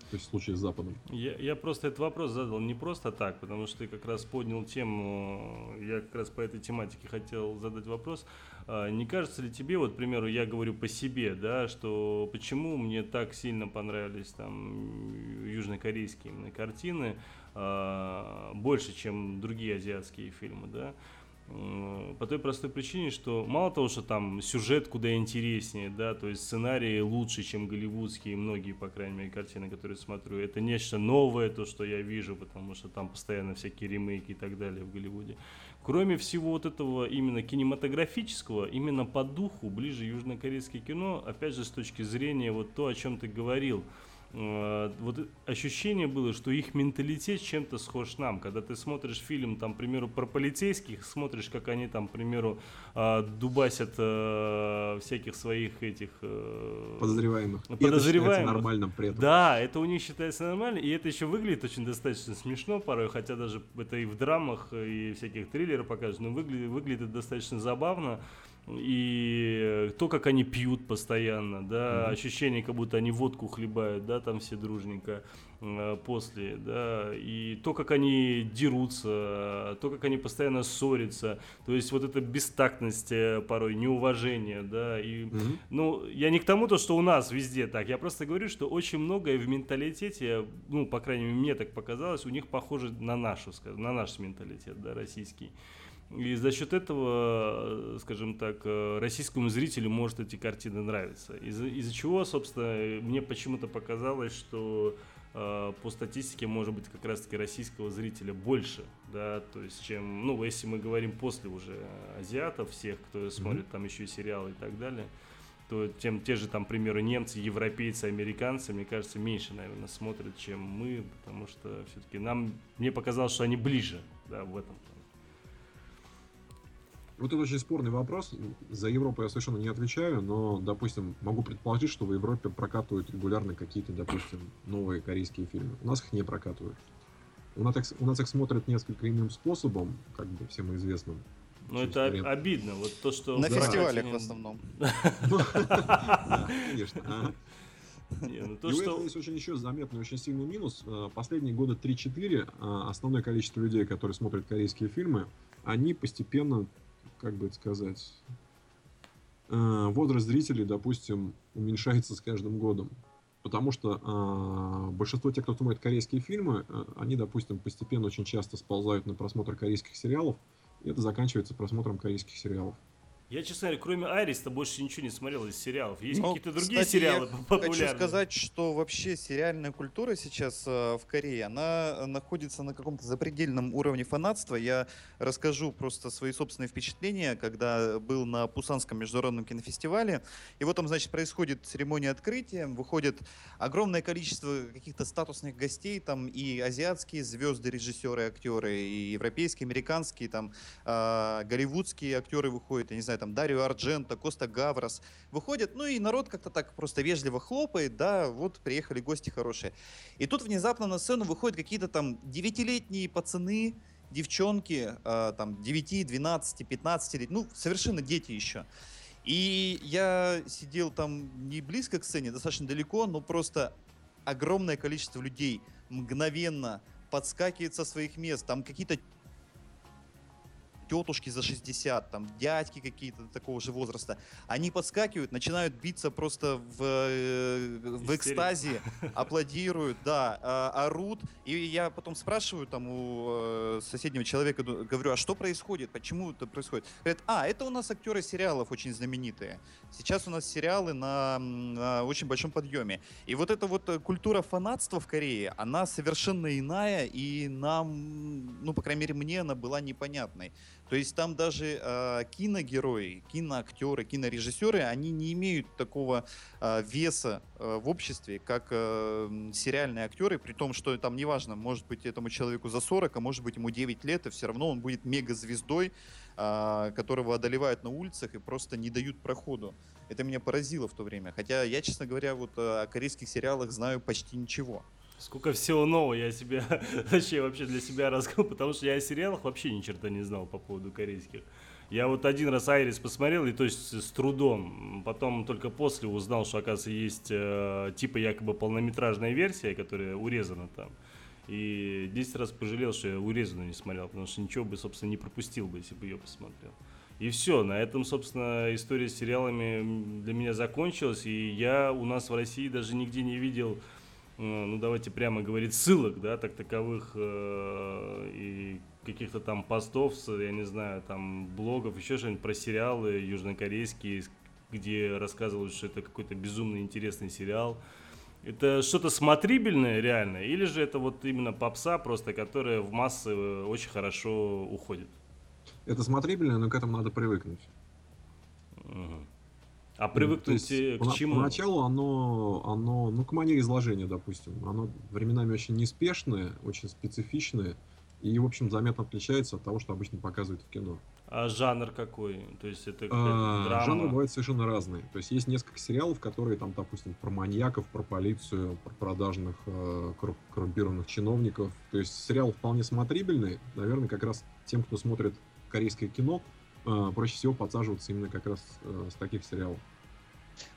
То есть в случае с Западом. Я, я просто этот вопрос задал не просто так, потому что ты как раз поднял тему, я как раз по этой тематике хотел задать вопрос. А, не кажется ли тебе, вот, к примеру, я говорю по себе, да, что почему мне так сильно понравились там южнокорейские именно картины, а, больше, чем другие азиатские фильмы, да, по той простой причине, что мало того, что там сюжет куда интереснее, да, то есть сценарии лучше, чем голливудские, многие, по крайней мере, картины, которые смотрю, это нечто новое, то, что я вижу, потому что там постоянно всякие ремейки и так далее в Голливуде. Кроме всего вот этого именно кинематографического, именно по духу ближе южнокорейское кино, опять же, с точки зрения вот то, о чем ты говорил – вот ощущение было, что их менталитет чем-то схож нам. Когда ты смотришь фильм, там, к примеру, про полицейских, смотришь, как они там, к примеру, э, дубасят э, всяких своих этих... Подозреваемых. Подозреваемых. это нормальным при этом. Да, это у них считается нормально, и это еще выглядит очень достаточно смешно порой, хотя даже это и в драмах, и всяких триллерах покажут, но выглядит, выглядит достаточно забавно и то, как они пьют постоянно, да, mm-hmm. ощущение, как будто они водку хлебают, да, там все дружненько э, после, да, и то, как они дерутся, то, как они постоянно ссорятся, то есть вот эта бестактность э, порой, неуважение, да, и, mm-hmm. ну, я не к тому, то, что у нас везде так, я просто говорю, что очень многое в менталитете, ну, по крайней мере, мне так показалось, у них похоже на нашу, на наш менталитет, да, российский. И за счет этого, скажем так, э, российскому зрителю может эти картины нравиться. Из-за, из чего, собственно, мне почему-то показалось, что э, по статистике, может быть, как раз-таки российского зрителя больше, да, то есть, чем, ну, если мы говорим после уже азиатов, всех, кто смотрит mm-hmm. там еще и сериалы и так далее, то тем те же там, к примеру, немцы, европейцы, американцы, мне кажется, меньше, наверное, смотрят, чем мы, потому что все-таки нам, мне показалось, что они ближе, да, в этом. Вот это очень спорный вопрос. За Европу я совершенно не отвечаю, но, допустим, могу предположить, что в Европе прокатывают регулярно какие-то, допустим, новые корейские фильмы. У нас их не прокатывают. У нас, их, у нас их смотрят несколько иным способом, как бы всем известным. Ну, это лет. обидно. Вот то, что... На фестивалях в основном. <laughs> <laughs> конечно. Не, ну, то, и что... у этого есть очень еще заметный, очень сильный минус. Э, последние года 3-4 э, основное количество людей, которые смотрят корейские фильмы, они постепенно, как бы это сказать, э, возраст зрителей, допустим, уменьшается с каждым годом. Потому что э, большинство тех, кто смотрит корейские фильмы, э, они, допустим, постепенно очень часто сползают на просмотр корейских сериалов, и это заканчивается просмотром корейских сериалов. Я, честно говоря, кроме Ариста больше ничего не смотрел из сериалов. Есть ну, какие-то другие кстати, сериалы я <laughs> популярные? хочу сказать, что вообще сериальная культура сейчас э, в Корее, она находится на каком-то запредельном уровне фанатства. Я расскажу просто свои собственные впечатления, когда был на Пусанском международном кинофестивале. И вот там, значит, происходит церемония открытия, выходит огромное количество каких-то статусных гостей, там и азиатские звезды, режиссеры, актеры, и европейские, американские, там э, голливудские актеры выходят, я не знаю, там Дарио Арджента, Коста Гаврос выходят, ну и народ как-то так просто вежливо хлопает, да, вот приехали гости хорошие. И тут внезапно на сцену выходят какие-то там девятилетние пацаны, девчонки, э, там 9, 12, 15 лет, ну совершенно дети еще. И я сидел там не близко к сцене, достаточно далеко, но просто огромное количество людей мгновенно подскакивает со своих мест. Там какие-то тетушки за 60, там дядьки какие-то такого же возраста, они подскакивают, начинают биться просто в, э, в экстазе, <laughs> аплодируют, да, а, орут. И я потом спрашиваю там у э, соседнего человека, говорю, а что происходит, почему это происходит? Говорят, а, это у нас актеры сериалов очень знаменитые. Сейчас у нас сериалы на, на очень большом подъеме. И вот эта вот э, культура фанатства в Корее, она совершенно иная, и нам, ну, по крайней мере, мне она была непонятной. То есть там даже э, киногерои, киноактеры, кинорежиссеры, они не имеют такого э, веса э, в обществе, как э, сериальные актеры, при том, что там неважно, может быть этому человеку за 40, а может быть ему 9 лет, и все равно он будет мегазвездой, э, которого одолевают на улицах и просто не дают проходу. Это меня поразило в то время. Хотя я, честно говоря, вот о корейских сериалах знаю почти ничего. Сколько всего нового я себе, <laughs> вообще вообще для себя рассказал, потому что я о сериалах вообще ни черта не знал по поводу корейских. Я вот один раз Айрис посмотрел, и то есть с трудом. Потом только после узнал, что, оказывается, есть э, типа якобы полнометражная версия, которая урезана там. И 10 раз пожалел, что я урезанную не смотрел, потому что ничего бы, собственно, не пропустил бы, если бы ее посмотрел. И все, на этом, собственно, история с сериалами для меня закончилась, и я у нас в России даже нигде не видел ну давайте прямо говорить, ссылок, да, так таковых э, и каких-то там постов, я не знаю, там блогов, еще что-нибудь про сериалы южнокорейские, где рассказывают, что это какой-то безумно интересный сериал. Это что-то смотрибельное реально, или же это вот именно попса просто, которая в массы э, очень хорошо уходит? Это смотрибельное, но к этому надо привыкнуть. Угу. А привыкнуть есть, к чему? Поначалу оно, оно, ну, к манере изложения, допустим. Оно временами очень неспешное, очень специфичное. И, в общем, заметно отличается от того, что обычно показывают в кино. А жанр какой? То есть это а, драма? Жанры бывают совершенно разные. То есть есть несколько сериалов, которые там, допустим, про маньяков, про полицию, про продажных э, коррумпированных чиновников. То есть сериал вполне смотрибельный. Наверное, как раз тем, кто смотрит корейское кино, э, проще всего подсаживаться именно как раз э, с таких сериалов.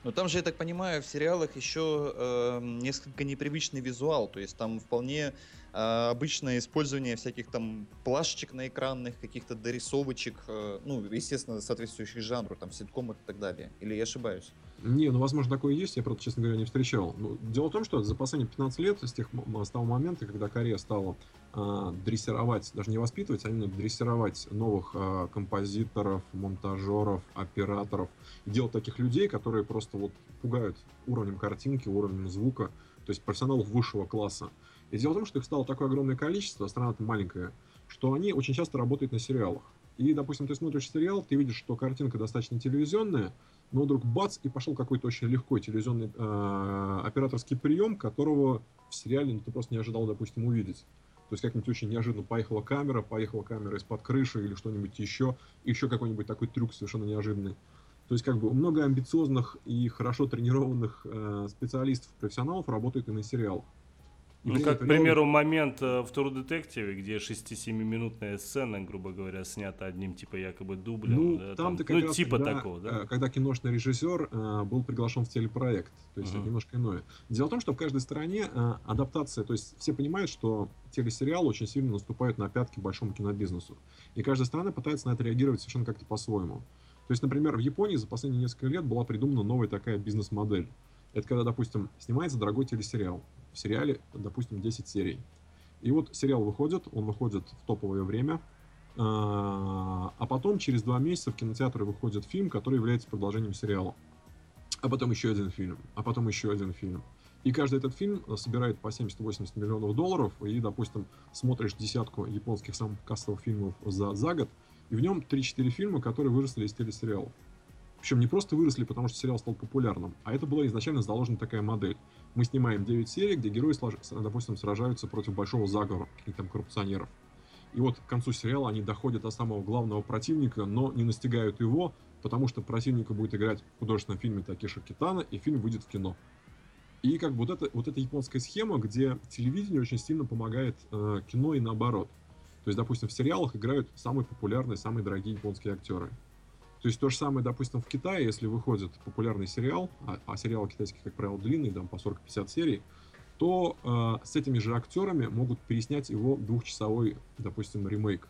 Но там же, я так понимаю, в сериалах еще э, несколько непривычный визуал, то есть там вполне э, обычное использование всяких там плашечек на экранных, каких-то дорисовочек, э, ну, естественно, соответствующих жанру, там, ситкомах и так далее. Или я ошибаюсь? Не, ну, возможно, такое есть, я, правда, честно говоря, не встречал. Ну, дело в том, что за последние 15 лет, с, тех, с того момента, когда Корея стала дрессировать, даже не воспитывать, а именно дрессировать новых э, композиторов, монтажеров, операторов, делать таких людей, которые просто вот пугают уровнем картинки, уровнем звука, то есть профессионалов высшего класса. И дело в том, что их стало такое огромное количество, страна-то маленькая, что они очень часто работают на сериалах. И, допустим, ты смотришь сериал, ты видишь, что картинка достаточно телевизионная, но вдруг бац, и пошел какой-то очень легкой телевизионный э, операторский прием, которого в сериале ну, ты просто не ожидал, допустим, увидеть. То есть как-нибудь очень неожиданно поехала камера, поехала камера из-под крыши или что-нибудь еще, еще какой-нибудь такой трюк совершенно неожиданный. То есть как бы много амбициозных и хорошо тренированных э, специалистов, профессионалов работает и на сериалах. Ну, как, к примеру, момент э, в Detective, где 6-7-минутная сцена, грубо говоря, снята одним, типа, якобы дублем. Ну, да, там, там ну, раз, типа когда, такого, да? Э, когда киношный режиссер э, был приглашен в телепроект, то есть uh-huh. это немножко иное. Дело в том, что в каждой стране э, адаптация, то есть все понимают, что телесериалы очень сильно наступают на пятки большому кинобизнесу. И каждая страна пытается на это реагировать совершенно как-то по-своему. То есть, например, в Японии за последние несколько лет была придумана новая такая бизнес-модель. Это когда, допустим, снимается дорогой телесериал в сериале, допустим, 10 серий. И вот сериал выходит, он выходит в топовое время, а, а потом через два месяца в кинотеатры выходит фильм, который является продолжением сериала. А потом еще один фильм, а потом еще один фильм. И каждый этот фильм собирает по 70-80 миллионов долларов, и, допустим, смотришь десятку японских самых кассовых фильмов за, за год, и в нем 3-4 фильма, которые выросли из телесериалов. Причем не просто выросли, потому что сериал стал популярным, а это была изначально заложена такая модель. Мы снимаем 9 серий, где герои, допустим, сражаются против большого заговора, каких-то там коррупционеров. И вот к концу сериала они доходят до самого главного противника, но не настигают его, потому что противника будет играть в художественном фильме Такеши Китана, и фильм выйдет в кино. И как бы вот, это, вот эта японская схема, где телевидение очень сильно помогает э, кино и наоборот. То есть, допустим, в сериалах играют самые популярные, самые дорогие японские актеры. То есть то же самое, допустим, в Китае, если выходит популярный сериал, а, а сериалы китайские, как правило, длинные, там по 40-50 серий, то э, с этими же актерами могут переснять его двухчасовой, допустим, ремейк,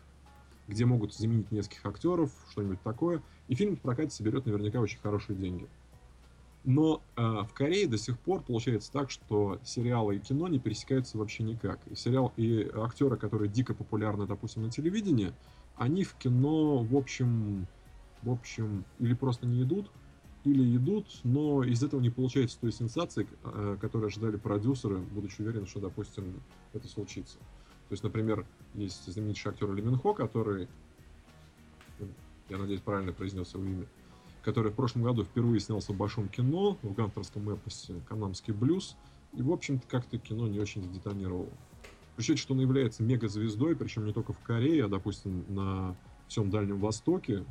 где могут заменить нескольких актеров, что-нибудь такое, и фильм в прокате соберет наверняка очень хорошие деньги. Но э, в Корее до сих пор получается так, что сериалы и кино не пересекаются вообще никак. И сериал и актеры, которые дико популярны, допустим, на телевидении, они в кино, в общем, в общем, или просто не идут, или идут, но из этого не получается той сенсации, э, которую ожидали продюсеры, будучи уверены, что, допустим, это случится. То есть, например, есть знаменитый актер Ли Хо, который, я надеюсь, правильно произнес его имя, который в прошлом году впервые снялся в большом кино, в гангстерском эпосе «Канамский блюз», и, в общем-то, как-то кино не очень сдетонировало. При что он является мегазвездой, причем не только в Корее, а, допустим, на всем Дальнем Востоке,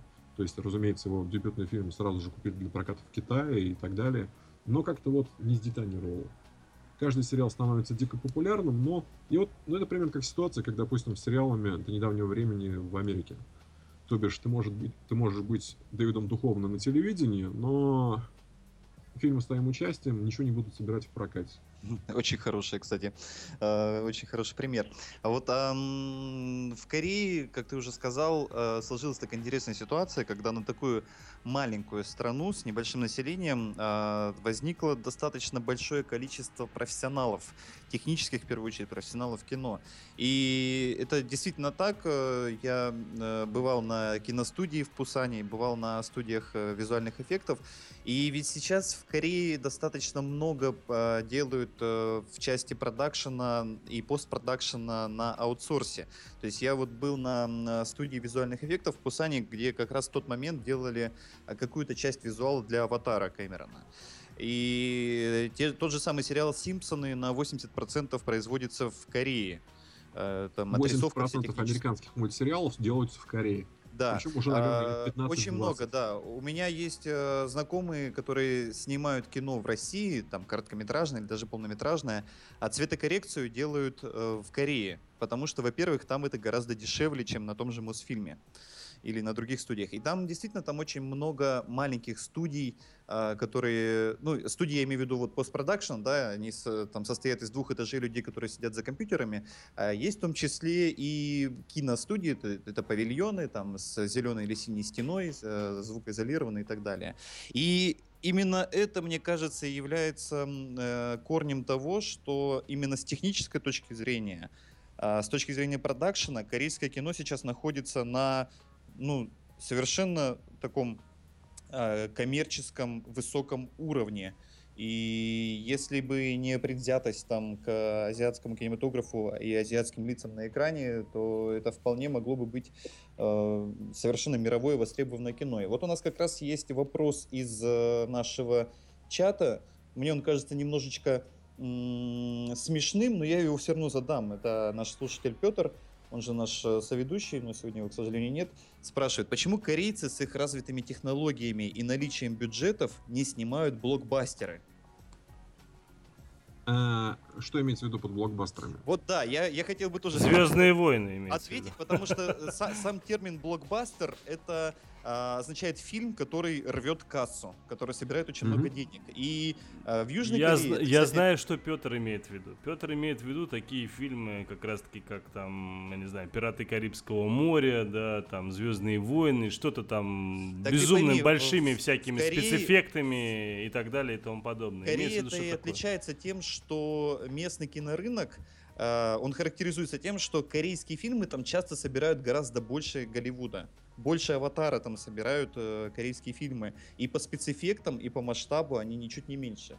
есть, разумеется, его дебютный фильм сразу же купили для проката в Китае и так далее. Но как-то вот не сдетонировало. Каждый сериал становится дико популярным, но... И вот, ну, это примерно как ситуация, как, допустим, с сериалами до недавнего времени в Америке. То бишь, ты, может быть, ты можешь быть Дэвидом Духовно на телевидении, но фильмы с твоим участием ничего не будут собирать в прокате. <laughs> Очень хороший, кстати, э, очень хороший пример. А вот в Корее, как ты уже сказал, э, сложилась такая интересная ситуация, когда на такую маленькую страну с небольшим населением э, возникло достаточно большое количество профессионалов, технических, в первую очередь, профессионалов кино. И это действительно так. Я бывал на киностудии в Пусане, бывал на студиях визуальных эффектов. И ведь сейчас в Корее достаточно много делают э, в части продакшена и постпродакшена на аутсорсе. То есть я вот был на, студии визуальных эффектов в Пусане, где как раз в тот момент делали э, какую-то часть визуала для аватара Кэмерона. И те, тот же самый сериал «Симпсоны» на 80% производится в Корее. Э, там, 80% американских мультсериалов делаются в Корее. Да. Причем уже, наверное, 15 а, Очень много, да. У меня есть э, знакомые, которые снимают кино в России, там короткометражное или даже полнометражное, а цветокоррекцию делают э, в Корее. Потому что, во-первых, там это гораздо дешевле, чем на том же Мосфильме или на других студиях. И там действительно там очень много маленьких студий, а, которые, ну, студии я имею в виду вот постпродакшн, да, они с, там состоят из двух этажей людей, которые сидят за компьютерами. А есть в том числе и киностудии, это, это павильоны там с зеленой или синей стеной, э, звукоизолированные и так далее. И именно это, мне кажется, является э, корнем того, что именно с технической точки зрения, э, с точки зрения продакшена, корейское кино сейчас находится на ну, совершенно таком э, коммерческом высоком уровне. И если бы не предвзятость там к азиатскому кинематографу и азиатским лицам на экране, то это вполне могло бы быть э, совершенно мировое востребованное кино. И вот у нас как раз есть вопрос из э, нашего чата. Мне он кажется немножечко смешным, но я его все равно задам. Это наш слушатель Петр он же наш э, соведущий, но сегодня его, к сожалению, нет, спрашивает, почему корейцы с их развитыми технологиями и наличием бюджетов не снимают блокбастеры? А, что имеется в виду под блокбастерами? Вот да, я, я хотел бы тоже... Звездные войны Ответить, потому что э, сам термин блокбастер это а, означает фильм, который рвет кассу, который собирает очень mm-hmm. много денег. И а, в Южной я Корее... Зна- я знаю, что Петр имеет в виду. Петр имеет в виду такие фильмы, как раз-таки, как там, я не знаю, «Пираты Карибского моря», да, там «Звездные войны», что-то там так безумно пойми, большими в, всякими в Корее... спецэффектами и так далее и тому подобное. Корея это и отличается тем, что местный кинорынок а, он характеризуется тем, что корейские фильмы там часто собирают гораздо больше Голливуда больше аватара там собирают э, корейские фильмы. И по спецэффектам, и по масштабу они ничуть не меньше.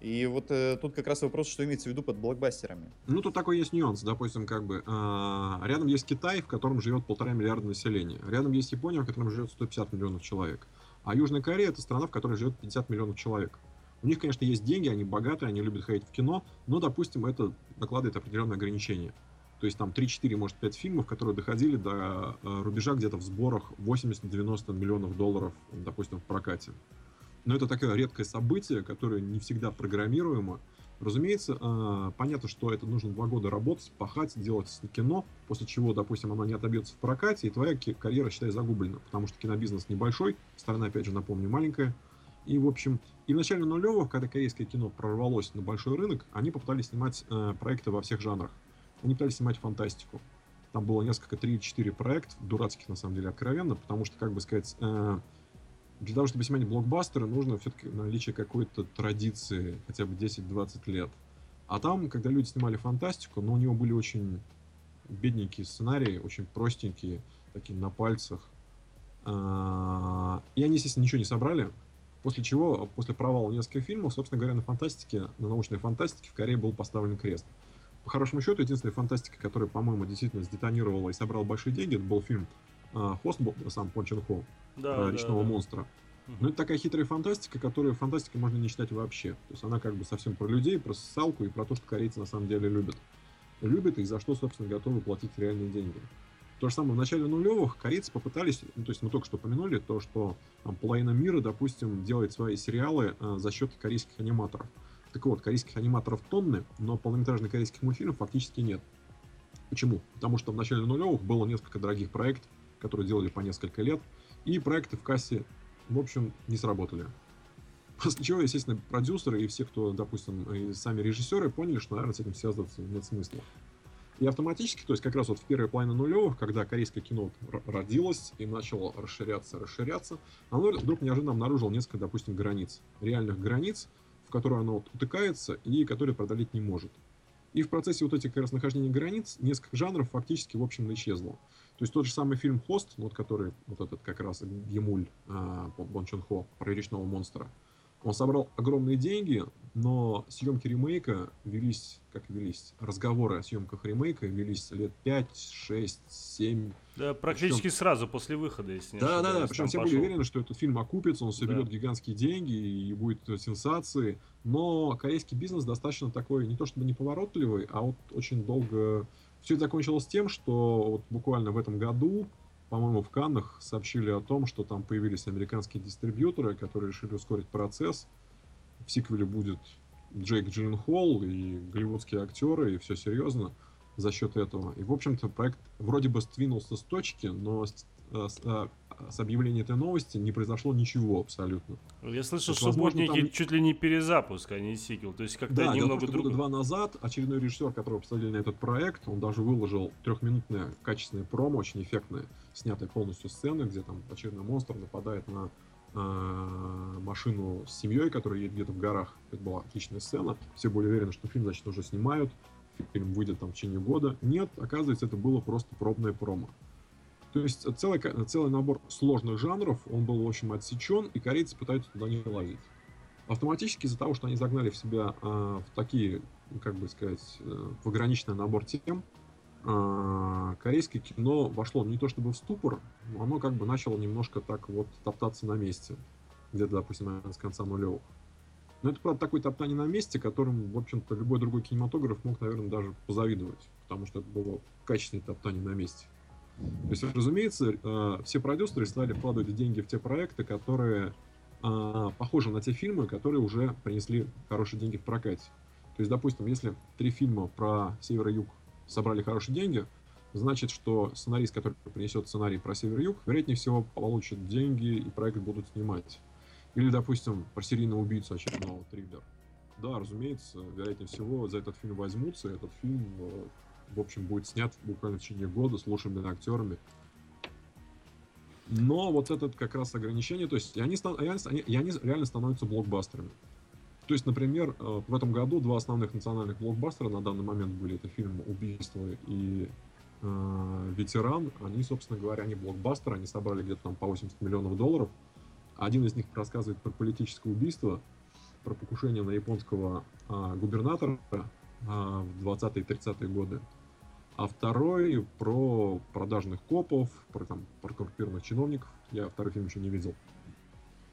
И вот э, тут как раз вопрос, что имеется в виду под блокбастерами. Ну, тут такой есть нюанс. Допустим, как бы э, рядом есть Китай, в котором живет полтора миллиарда населения. Рядом есть Япония, в котором живет 150 миллионов человек. А Южная Корея это страна, в которой живет 50 миллионов человек. У них, конечно, есть деньги, они богатые, они любят ходить в кино, но, допустим, это накладывает определенные ограничения. То есть там 3-4, может, 5 фильмов, которые доходили до э, рубежа где-то в сборах 80-90 миллионов долларов, допустим, в прокате. Но это такое редкое событие, которое не всегда программируемо. Разумеется, э, понятно, что это нужно два года работать, пахать, делать кино, после чего, допустим, оно не отобьется в прокате, и твоя карьера, считай, загублена, потому что кинобизнес небольшой, страна, опять же, напомню, маленькая. И, в общем, и в начале нулевых, когда корейское кино прорвалось на большой рынок, они попытались снимать э, проекты во всех жанрах. Они пытались снимать фантастику. Там было несколько, 3-4 проектов, дурацких, на самом деле, откровенно, потому что, как бы сказать, э, для того, чтобы снимать блокбастеры, нужно все-таки наличие какой-то традиции, хотя бы 10-20 лет. А там, когда люди снимали фантастику, но у него были очень бедненькие сценарии, очень простенькие, такие на пальцах. Э, и они, естественно, ничего не собрали. После чего, после провала нескольких фильмов, собственно говоря, на фантастике, на научной фантастике в Корее был поставлен крест по хорошему счету, единственная фантастика, которая, по-моему, действительно сдетонировала и собрал большие деньги, это был фильм э, «Хост», сам Пон Чен Хо, да, «Речного да, монстра». Да. Но это такая хитрая фантастика, которую фантастикой можно не считать вообще. То есть она как бы совсем про людей, про социалку и про то, что корейцы на самом деле любят. Любят и за что, собственно, готовы платить реальные деньги. То же самое в начале нулевых корейцы попытались, ну, то есть мы только что упомянули то, что там, половина мира, допустим, делает свои сериалы э, за счет корейских аниматоров. Так вот, корейских аниматоров тонны, но полнометражных корейских мультфильмов фактически нет. Почему? Потому что в начале нулевых было несколько дорогих проектов, которые делали по несколько лет, и проекты в кассе, в общем, не сработали. <laughs> После чего, естественно, продюсеры и все, кто, допустим, и сами режиссеры поняли, что, наверное, с этим связываться нет смысла. И автоматически, то есть как раз вот в первой половине нулевых, когда корейское кино родилось и начало расширяться, расширяться, оно вдруг неожиданно обнаружило несколько, допустим, границ, реальных границ, в которую оно вот утыкается и который преодолеть не может. И в процессе вот этих как раз нахождения границ несколько жанров фактически, в общем, исчезло. То есть тот же самый фильм «Хост», вот который, вот этот как раз Гемуль э, Бон Чон Хо про речного монстра, он собрал огромные деньги, но съемки ремейка велись, как велись, разговоры о съемках ремейка велись лет 5, 6, 7. Да, практически причем... сразу после выхода, если не Да, да, да, причем все пошел. были уверены, что этот фильм окупится, он соберет да. гигантские деньги и будет сенсации. Но корейский бизнес достаточно такой, не то чтобы неповоротливый, а вот очень долго... Все это закончилось тем, что вот буквально в этом году по-моему, в Каннах сообщили о том, что там появились американские дистрибьюторы, которые решили ускорить процесс. В сиквеле будет Джейк Джилленхолл и голливудские актеры, и все серьезно за счет этого. И, в общем-то, проект вроде бы сдвинулся с точки, но с, э, э, с объявления этой новости не произошло ничего абсолютно. Я слышал, что возможно, будет некий там... чуть ли не перезапуск, а не сиквел. То есть как-то да, немного друг... два назад очередной режиссер, который посадили на этот проект, он даже выложил трехминутное качественное промо, очень эффектное, снятое полностью сцены, где там очередной монстр нападает на э, машину с семьей, которая едет где-то в горах. Это была отличная сцена. Все были уверены, что фильм, значит, уже снимают. Фильм выйдет там в течение года. Нет, оказывается, это было просто пробное промо. То есть целый, целый набор сложных жанров, он был, в общем, отсечен, и корейцы пытаются туда не ловить. Автоматически из-за того, что они загнали в себя э, в такие, как бы сказать, э, в ограниченный набор тем, э, корейское кино вошло не то чтобы в ступор, но оно как бы начало немножко так вот топтаться на месте. Где-то, допустим, с конца нулевых. Но это, правда, такой топтание на месте, которым, в общем-то, любой другой кинематограф мог, наверное, даже позавидовать. Потому что это было качественное топтание на месте. То есть, разумеется, э, все продюсеры стали вкладывать деньги в те проекты, которые э, похожи на те фильмы, которые уже принесли хорошие деньги в прокате. То есть, допустим, если три фильма про север и юг собрали хорошие деньги, значит, что сценарист, который принесет сценарий про север и юг, вероятнее всего получит деньги и проект будут снимать. Или, допустим, про серийного убийцу очередного триллер. Да, разумеется, вероятнее всего за этот фильм возьмутся, этот фильм э, в общем, будет снят буквально в течение года с лучшими актерами. Но вот этот как раз ограничение, то есть и они, они, и они реально становятся блокбастерами. То есть, например, э, в этом году два основных национальных блокбастера на данный момент были. Это фильм «Убийство» и э, «Ветеран». Они, собственно говоря, они блокбастеры, они собрали где-то там по 80 миллионов долларов. Один из них рассказывает про политическое убийство, про покушение на японского э, губернатора э, в 20-е 30-е годы а второй про продажных копов, про, там, про коррумпированных чиновников. Я второй фильм еще не видел.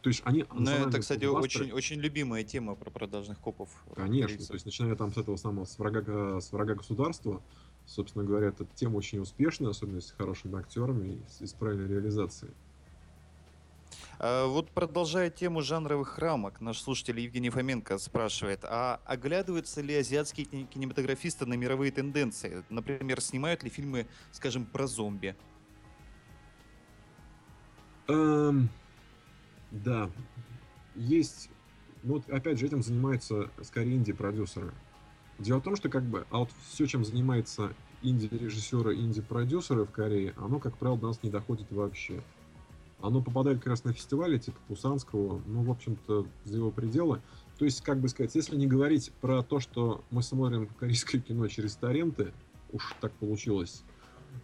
То есть они... Ну, это, кстати, очень, очень любимая тема про продажных копов. Конечно, то есть начиная там с этого самого, с врага, с врага государства, собственно говоря, эта тема очень успешная, особенно с хорошими актерами и с правильной реализацией. А, вот продолжая тему жанровых рамок, наш слушатель Евгений Фоменко спрашивает, а оглядываются ли азиатские кинематографисты на мировые тенденции? Например, снимают ли фильмы, скажем, про зомби? Эм, да, есть, вот опять же этим занимаются скорее инди-продюсеры. Дело в том, что как бы, а вот все, чем занимается инди-режиссеры, инди-продюсеры в Корее, оно, как правило, до нас не доходит вообще оно попадает как раз на фестивали типа Пусанского, ну, в общем-то, за его пределы. То есть, как бы сказать, если не говорить про то, что мы смотрим корейское кино через торренты, уж так получилось,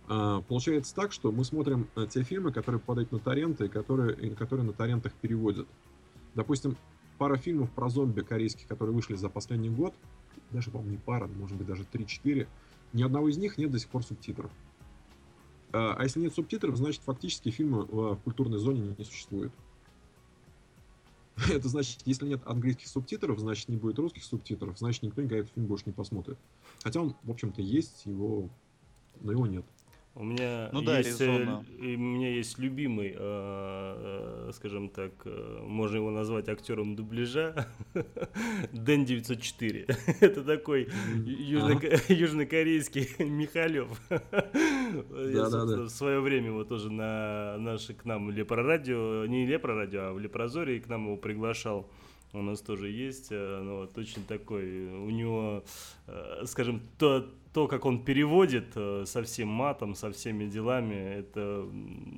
а, получается так, что мы смотрим а, те фильмы, которые попадают на торренты, которые, которые на торрентах переводят. Допустим, пара фильмов про зомби корейских, которые вышли за последний год, даже, по-моему, не пара, может быть, даже 3-4, ни одного из них нет до сих пор субтитров. А, а если нет субтитров, значит фактически фильма в культурной зоне не существует. <laughs> Это значит, если нет английских субтитров, значит не будет русских субтитров, значит никто никогда этот фильм больше не посмотрит. Хотя он, в общем-то, есть, его, но его нет. У меня ну, да, есть, резонно. у меня есть любимый, э, э, скажем так, э, можно его назвать актером дубляжа, <laughs> Дэн 904. <laughs> Это такой <laughs> южнокорейский Михалев. Я, в свое время его тоже на наше к нам Лепрорадио, не Лепрорадио, а в Лепрозоре, к нам его приглашал у нас тоже есть, ну, вот очень такой, у него, скажем, то, то, как он переводит э, со всем матом, со всеми делами, это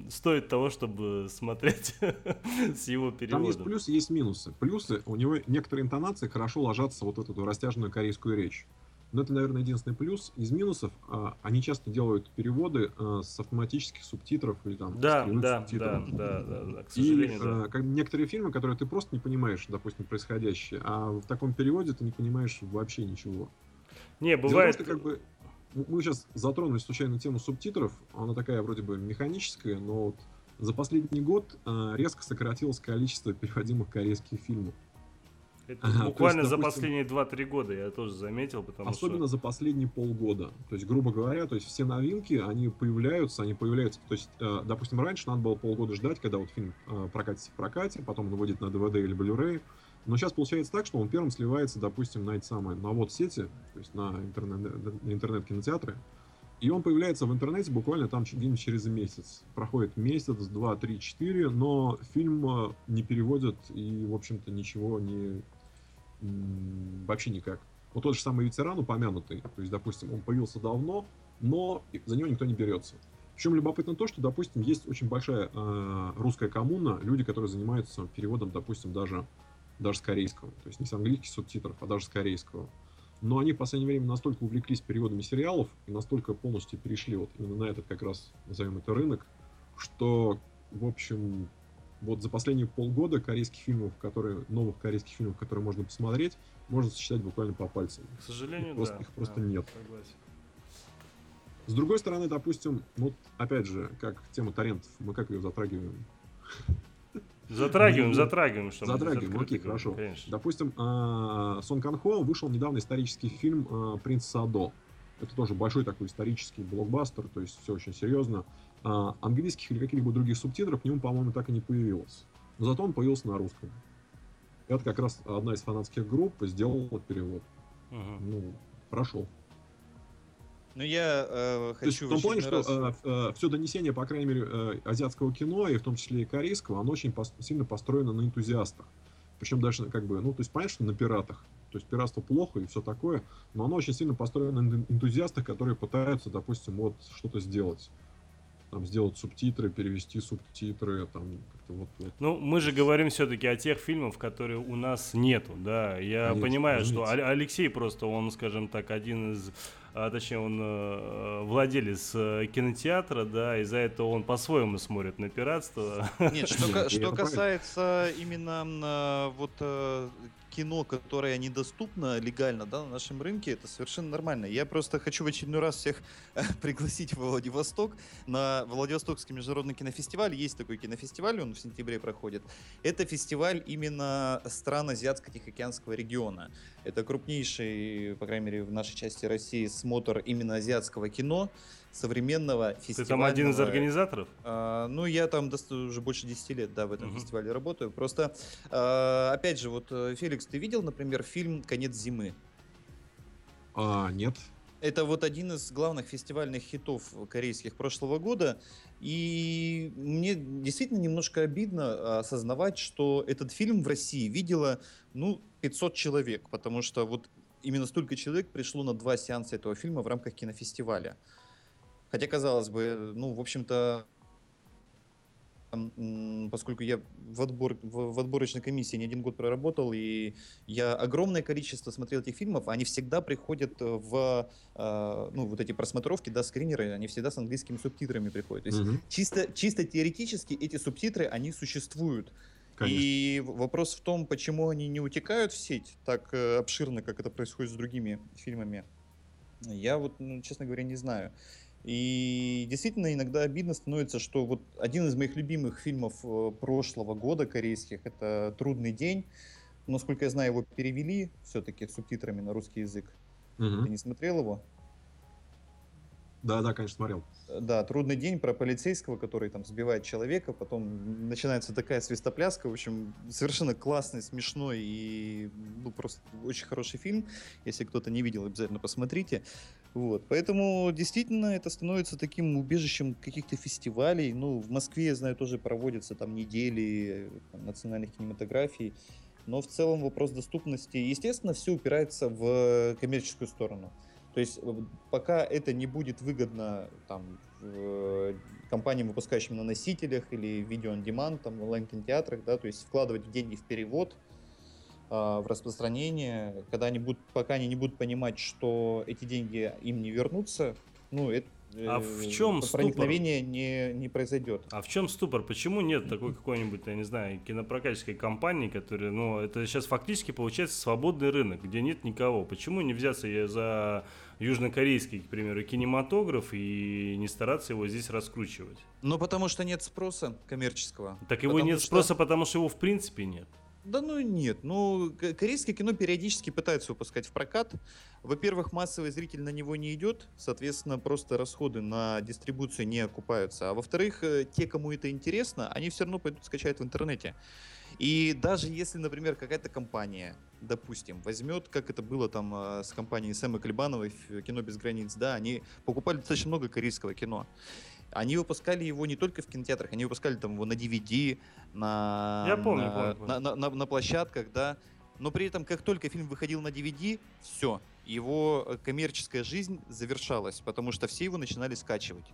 стоит того, чтобы смотреть <laughs> с его переводом. Там есть плюсы, есть минусы. Плюсы, у него некоторые интонации хорошо ложатся вот в эту растяженную корейскую речь. Но это, наверное, единственный плюс. Из минусов а, они часто делают переводы а, с автоматических субтитров или там да, да, да, да, да, да, к И да. как, некоторые фильмы, которые ты просто не понимаешь, допустим, происходящее, а в таком переводе ты не понимаешь вообще ничего. Не, бывает... Потому, как бы, мы сейчас затронули случайно тему субтитров. Она такая вроде бы механическая, но вот за последний год э, резко сократилось количество переводимых корейских фильмов. Это ага, буквально есть, допустим, за последние 2-3 года я тоже заметил, потому особенно что... за последние полгода. То есть, грубо говоря, то есть все новинки, они появляются, они появляются. То есть, э, допустим, раньше надо было полгода ждать, когда вот фильм э, прокатится в прокате, потом он выйдет на DVD или Blu-ray. Но сейчас получается так, что он первым сливается, допустим, на эти самые, на вот сети, то есть на интернет, на интернет-кинотеатры, и он появляется в интернете буквально там где-нибудь через месяц. Проходит месяц, два, три, четыре, но фильм э, не переводят и, в общем-то, ничего не... вообще никак. Вот тот же самый ветеран упомянутый, то есть, допустим, он появился давно, но за него никто не берется. Причем любопытно то, что, допустим, есть очень большая э, русская коммуна, люди, которые занимаются переводом, допустим, даже даже с корейского. То есть не с английских субтитров, а даже с корейского. Но они в последнее время настолько увлеклись переводами сериалов и настолько полностью перешли вот именно на этот как раз, назовем это рынок, что, в общем, Вот за последние полгода корейских фильмов, которые, новых корейских фильмов, которые можно посмотреть, можно сосчитать буквально по пальцам. К сожалению, их просто, да. Их просто да, нет. Согласен. С другой стороны, допустим, вот опять же, как тема Торрентов, мы как ее затрагиваем? Затрагиваем, Ну, затрагиваем, что Затрагиваем, окей, хорошо. Конечно. Допустим, а, Сон Кан Хо вышел недавно исторический фильм а, «Принц Садо». Это тоже большой такой исторический блокбастер, то есть все очень серьезно. А, Английских или каких-либо других субтитров к нему, по-моему, так и не появилось. Но зато он появился на русском. Это как раз одна из фанатских групп сделала перевод. Мгм. Ну, хорошо. Ну, я э, То есть хочу в том плане, очередной что раз- все донесение, по крайней мере, э, азиатского кино, и в том числе и корейского, оно очень пос- сильно построено на энтузиастах. Причем даже как бы, ну, то есть понятно, что на пиратах. То есть пиратство плохо и все такое, но оно очень сильно построено на эн- энтузиастах, которые пытаются, допустим, вот что-то сделать. Там сделать субтитры, перевести субтитры, там как-то вот, вот. Ну, мы же говорим все-таки о тех фильмах, которые у нас нету, да. Я Конечно, понимаю, что разумеется. Аль- Алексей просто, он, скажем так, один из, а, точнее, он э, владелец э, кинотеатра, да, и за это он по-своему смотрит на пиратство. Нет, что, <laughs> И что касается именно м, вот э, кино, которое недоступно легально да, на нашем рынке, это совершенно нормально. Я просто хочу в очередной раз всех э, <laughs> пригласить в Владивосток. На Владивостокский международный кинофестиваль есть такой кинофестиваль, он в сентябре проходит. Это фестиваль именно стран Азиатско-Тихоокеанского региона. Это крупнейший, по крайней мере, в нашей части России смотр именно азиатского кино современного Ты фестиваля. там один из организаторов? А, ну, я там уже больше 10 лет, да, в этом Мгм. фестивале работаю. Просто, а, опять же, вот, э, Феликс, ты видел, например, фильм «Конец зимы»? А, нет. Это вот один из главных фестивальных хитов корейских прошлого года. И мне действительно немножко обидно осознавать, что этот фильм в России видело, ну, 500 человек, потому что вот именно столько человек пришло на два сеанса этого фильма в рамках кинофестиваля. Хотя, казалось бы, ну, в общем-то, поскольку я в, отбор, в, в отборочной комиссии не один год проработал, и я огромное количество смотрел этих фильмов, они всегда приходят в, э, ну, вот эти просмотровки, да, скринеры, они всегда с английскими субтитрами приходят. То есть Мгм, чисто, чисто теоретически эти субтитры, они существуют. конечно. И вопрос в том, почему они не утекают в сеть так э, обширно, как это происходит с другими фильмами. Я вот, ну, честно говоря, не знаю. И действительно иногда обидно становится, что вот один из моих любимых фильмов э, прошлого года корейских это «Трудный день». Насколько я знаю, его перевели все-таки субтитрами на русский язык. Мгм. Ты не смотрел его? Да, да, конечно, смотрел. Э, Да, трудный день про полицейского, который там сбивает человека, потом начинается такая свистопляска, в общем, совершенно классный, смешной и ну, просто очень хороший фильм. Если кто-то не видел, обязательно посмотрите. Вот, поэтому действительно это становится таким убежищем каких-то фестивалей. Ну, в Москве, я знаю, тоже проводятся там недели э, там, национальных кинематографий. Но в целом вопрос доступности, естественно, все упирается в коммерческую сторону. То есть э, пока это не будет выгодно там, в, э, компаниям, выпускающим на носителях или видео on demand, там, в онлайн-кинотеатрах, да, то есть вкладывать деньги в перевод, в распространение, когда они будут, пока они не будут понимать, что эти деньги им не вернутся, ну, это А в ступор? проникновение не, не произойдет. А в чем ступор? Почему нет такой какой-нибудь, я не знаю, кинопрокатческой компании, которая, ну, это сейчас фактически получается свободный рынок, где нет никого. Почему не взяться я за южнокорейский, к примеру, кинематограф и не стараться его здесь раскручивать? Ну, потому что нет спроса коммерческого. Так его Потому нет что- спроса, потому что его в принципе нет. Да ну нет, ну корейское кино периодически пытаются выпускать в прокат. Во-первых, массовый зритель на него не идет, соответственно, просто расходы на дистрибуцию не окупаются. А во-вторых, э, те, кому это интересно, они все равно пойдут скачают в интернете. И даже если, например, какая-то компания, допустим, возьмет, как это было там э, с компанией Сэма Клебановой в «Кино без границ», да, они покупали достаточно много корейского кино. Они выпускали его не только в кинотеатрах, они выпускали там его на DVD, на, Я помню, на, помню, помню. на- на- на- на площадках, да. Но при этом, как только фильм выходил на DVD, все, его э, коммерческая жизнь завершалась, потому что все его начинали скачивать.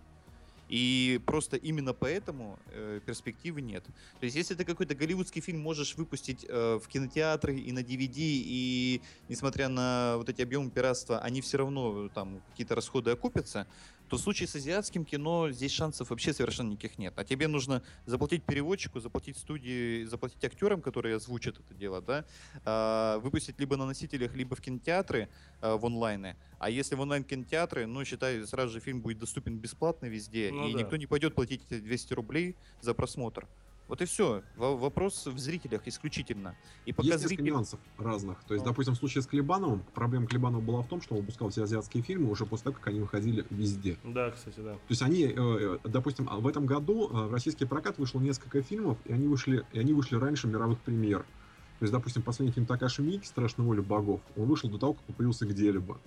И просто именно поэтому э, перспективы нет. То есть, если ты какой-то голливудский фильм можешь выпустить э, в кинотеатры и на DVD, и несмотря на вот эти объемы пиратства, они все равно э, там какие-то расходы окупятся, то в случае с азиатским кино здесь шансов вообще совершенно никаких нет. А тебе нужно заплатить переводчику, заплатить студии, заплатить актерам, которые озвучат это дело, да, а, выпустить либо на носителях, либо в кинотеатры а, в онлайне. А если в онлайн-кинотеатры, ну, считай, сразу же фильм будет доступен бесплатно везде, ну, и да. никто не пойдет платить 200 рублей за просмотр. Вот и все. Вопрос в зрителях исключительно. И пока Есть зритель... нюансов разных. То есть, ну. допустим, в случае с Клебановым, проблема Клебанова была в том, что он выпускал все азиатские фильмы уже после того, как они выходили везде. Да, кстати, да. То есть они, э, э, допустим, в этом году э, в российский прокат вышло несколько фильмов, и они вышли, и они вышли раньше мировых премьер. То есть, допустим, последний фильм Такаши Мики «Страшная воля богов», он вышел до того, как появился где-либо.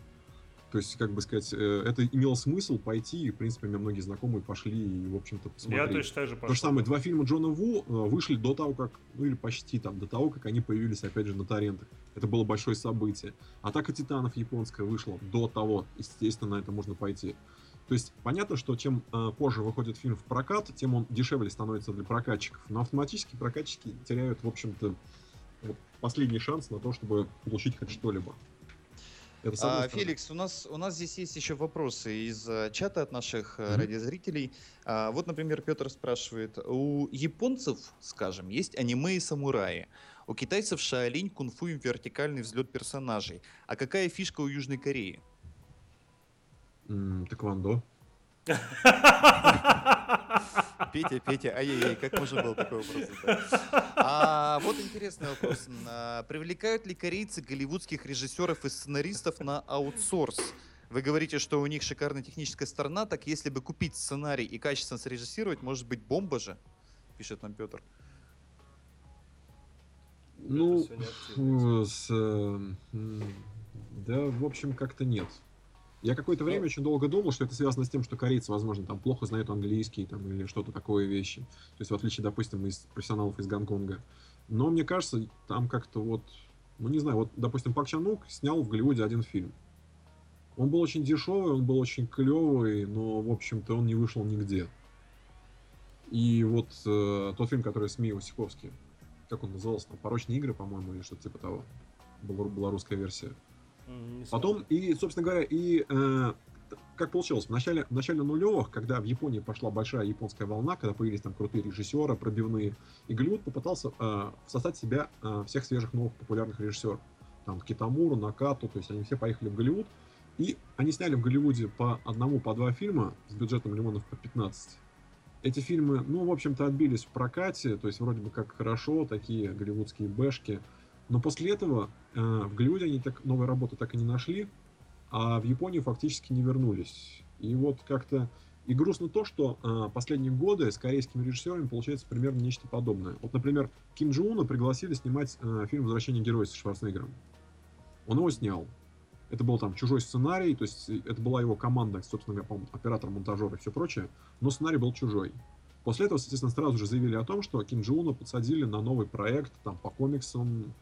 То есть, как бы сказать, э, это имело смысл пойти, и, в принципе, у меня многие знакомые пошли и, в общем-то, посмотрели. Я точно так же пошел. То же самое, два фильма Джона Ву э, вышли до того, как, ну или почти там, до того, как они появились, опять же, на торрентах. Это было большое событие. Атака Титанов японская вышла до того, естественно, на это можно пойти. То есть понятно, что чем э, позже выходит фильм в прокат, тем он дешевле становится для прокатчиков. Но автоматически прокатчики теряют, в общем-то, вот, последний шанс на то, чтобы получить хоть что-либо. А, Феликс, у нас, у нас здесь есть еще вопросы из uh, чата от наших uh, радиозрителей. А, вот, например, Петр спрашивает, у японцев, скажем, есть аниме и самураи. У китайцев Шаолинь, кунг-фу и вертикальный взлет персонажей. А какая фишка у Южной Кореи? Mm, тэквондо. <laughs> Петя, Петя, ай-яй-яй, как можно было такой вопрос задать? А, вот интересный вопрос. А, привлекают ли корейцы голливудских режиссеров и сценаристов на аутсорс? Вы говорите, что у них шикарная техническая сторона, так если бы купить сценарий и качественно срежиссировать, может быть бомба же? Пишет нам Петр. Ну, с, э, да, в общем, как-то нет. Я какое-то время очень долго думал, что это связано с тем, что корейцы, возможно, там плохо знают английский там, или что-то такое вещи. То есть, в отличие, допустим, из профессионалов из Гонконга. Но мне кажется, там как-то вот, ну не знаю, вот, допустим, Пак Чанук снял в Голливуде один фильм. Он был очень дешевый, он был очень клевый, но, в общем-то, он не вышел нигде. И вот э, тот фильм, который с Мией Васиковски, как он назывался, там, «Порочные игры», по-моему, или что-то типа того. Была, была русская версия. Потом, и, собственно говоря, и э, как получилось, в начале, в начале нулевых, когда в Японии пошла большая японская волна, когда появились там крутые режиссеры, пробивные, и Голливуд попытался э, создать себя э, всех свежих новых популярных режиссеров. Там Китамуру, Накату, то есть они все поехали в Голливуд, и они сняли в Голливуде по одному, по два фильма с бюджетом миллионов по 15. Эти фильмы, ну, в общем-то, отбились в прокате, то есть вроде бы как хорошо, такие голливудские бэшки, но после этого э, в Голливуде они так, новой работы так и не нашли, а в Японию фактически не вернулись. И вот как-то... И грустно то, что э, последние годы с корейскими режиссерами получается примерно нечто подобное. Вот, например, Ким Уна пригласили снимать э, фильм «Возвращение героя» с Шварценеггером. Он его снял. Это был там чужой сценарий, то есть это была его команда, собственно говоря, оператор, монтажер и все прочее, но сценарий был чужой. После этого, соответственно, сразу же заявили о том, что Ким Уна подсадили на новый проект там, по комиксам,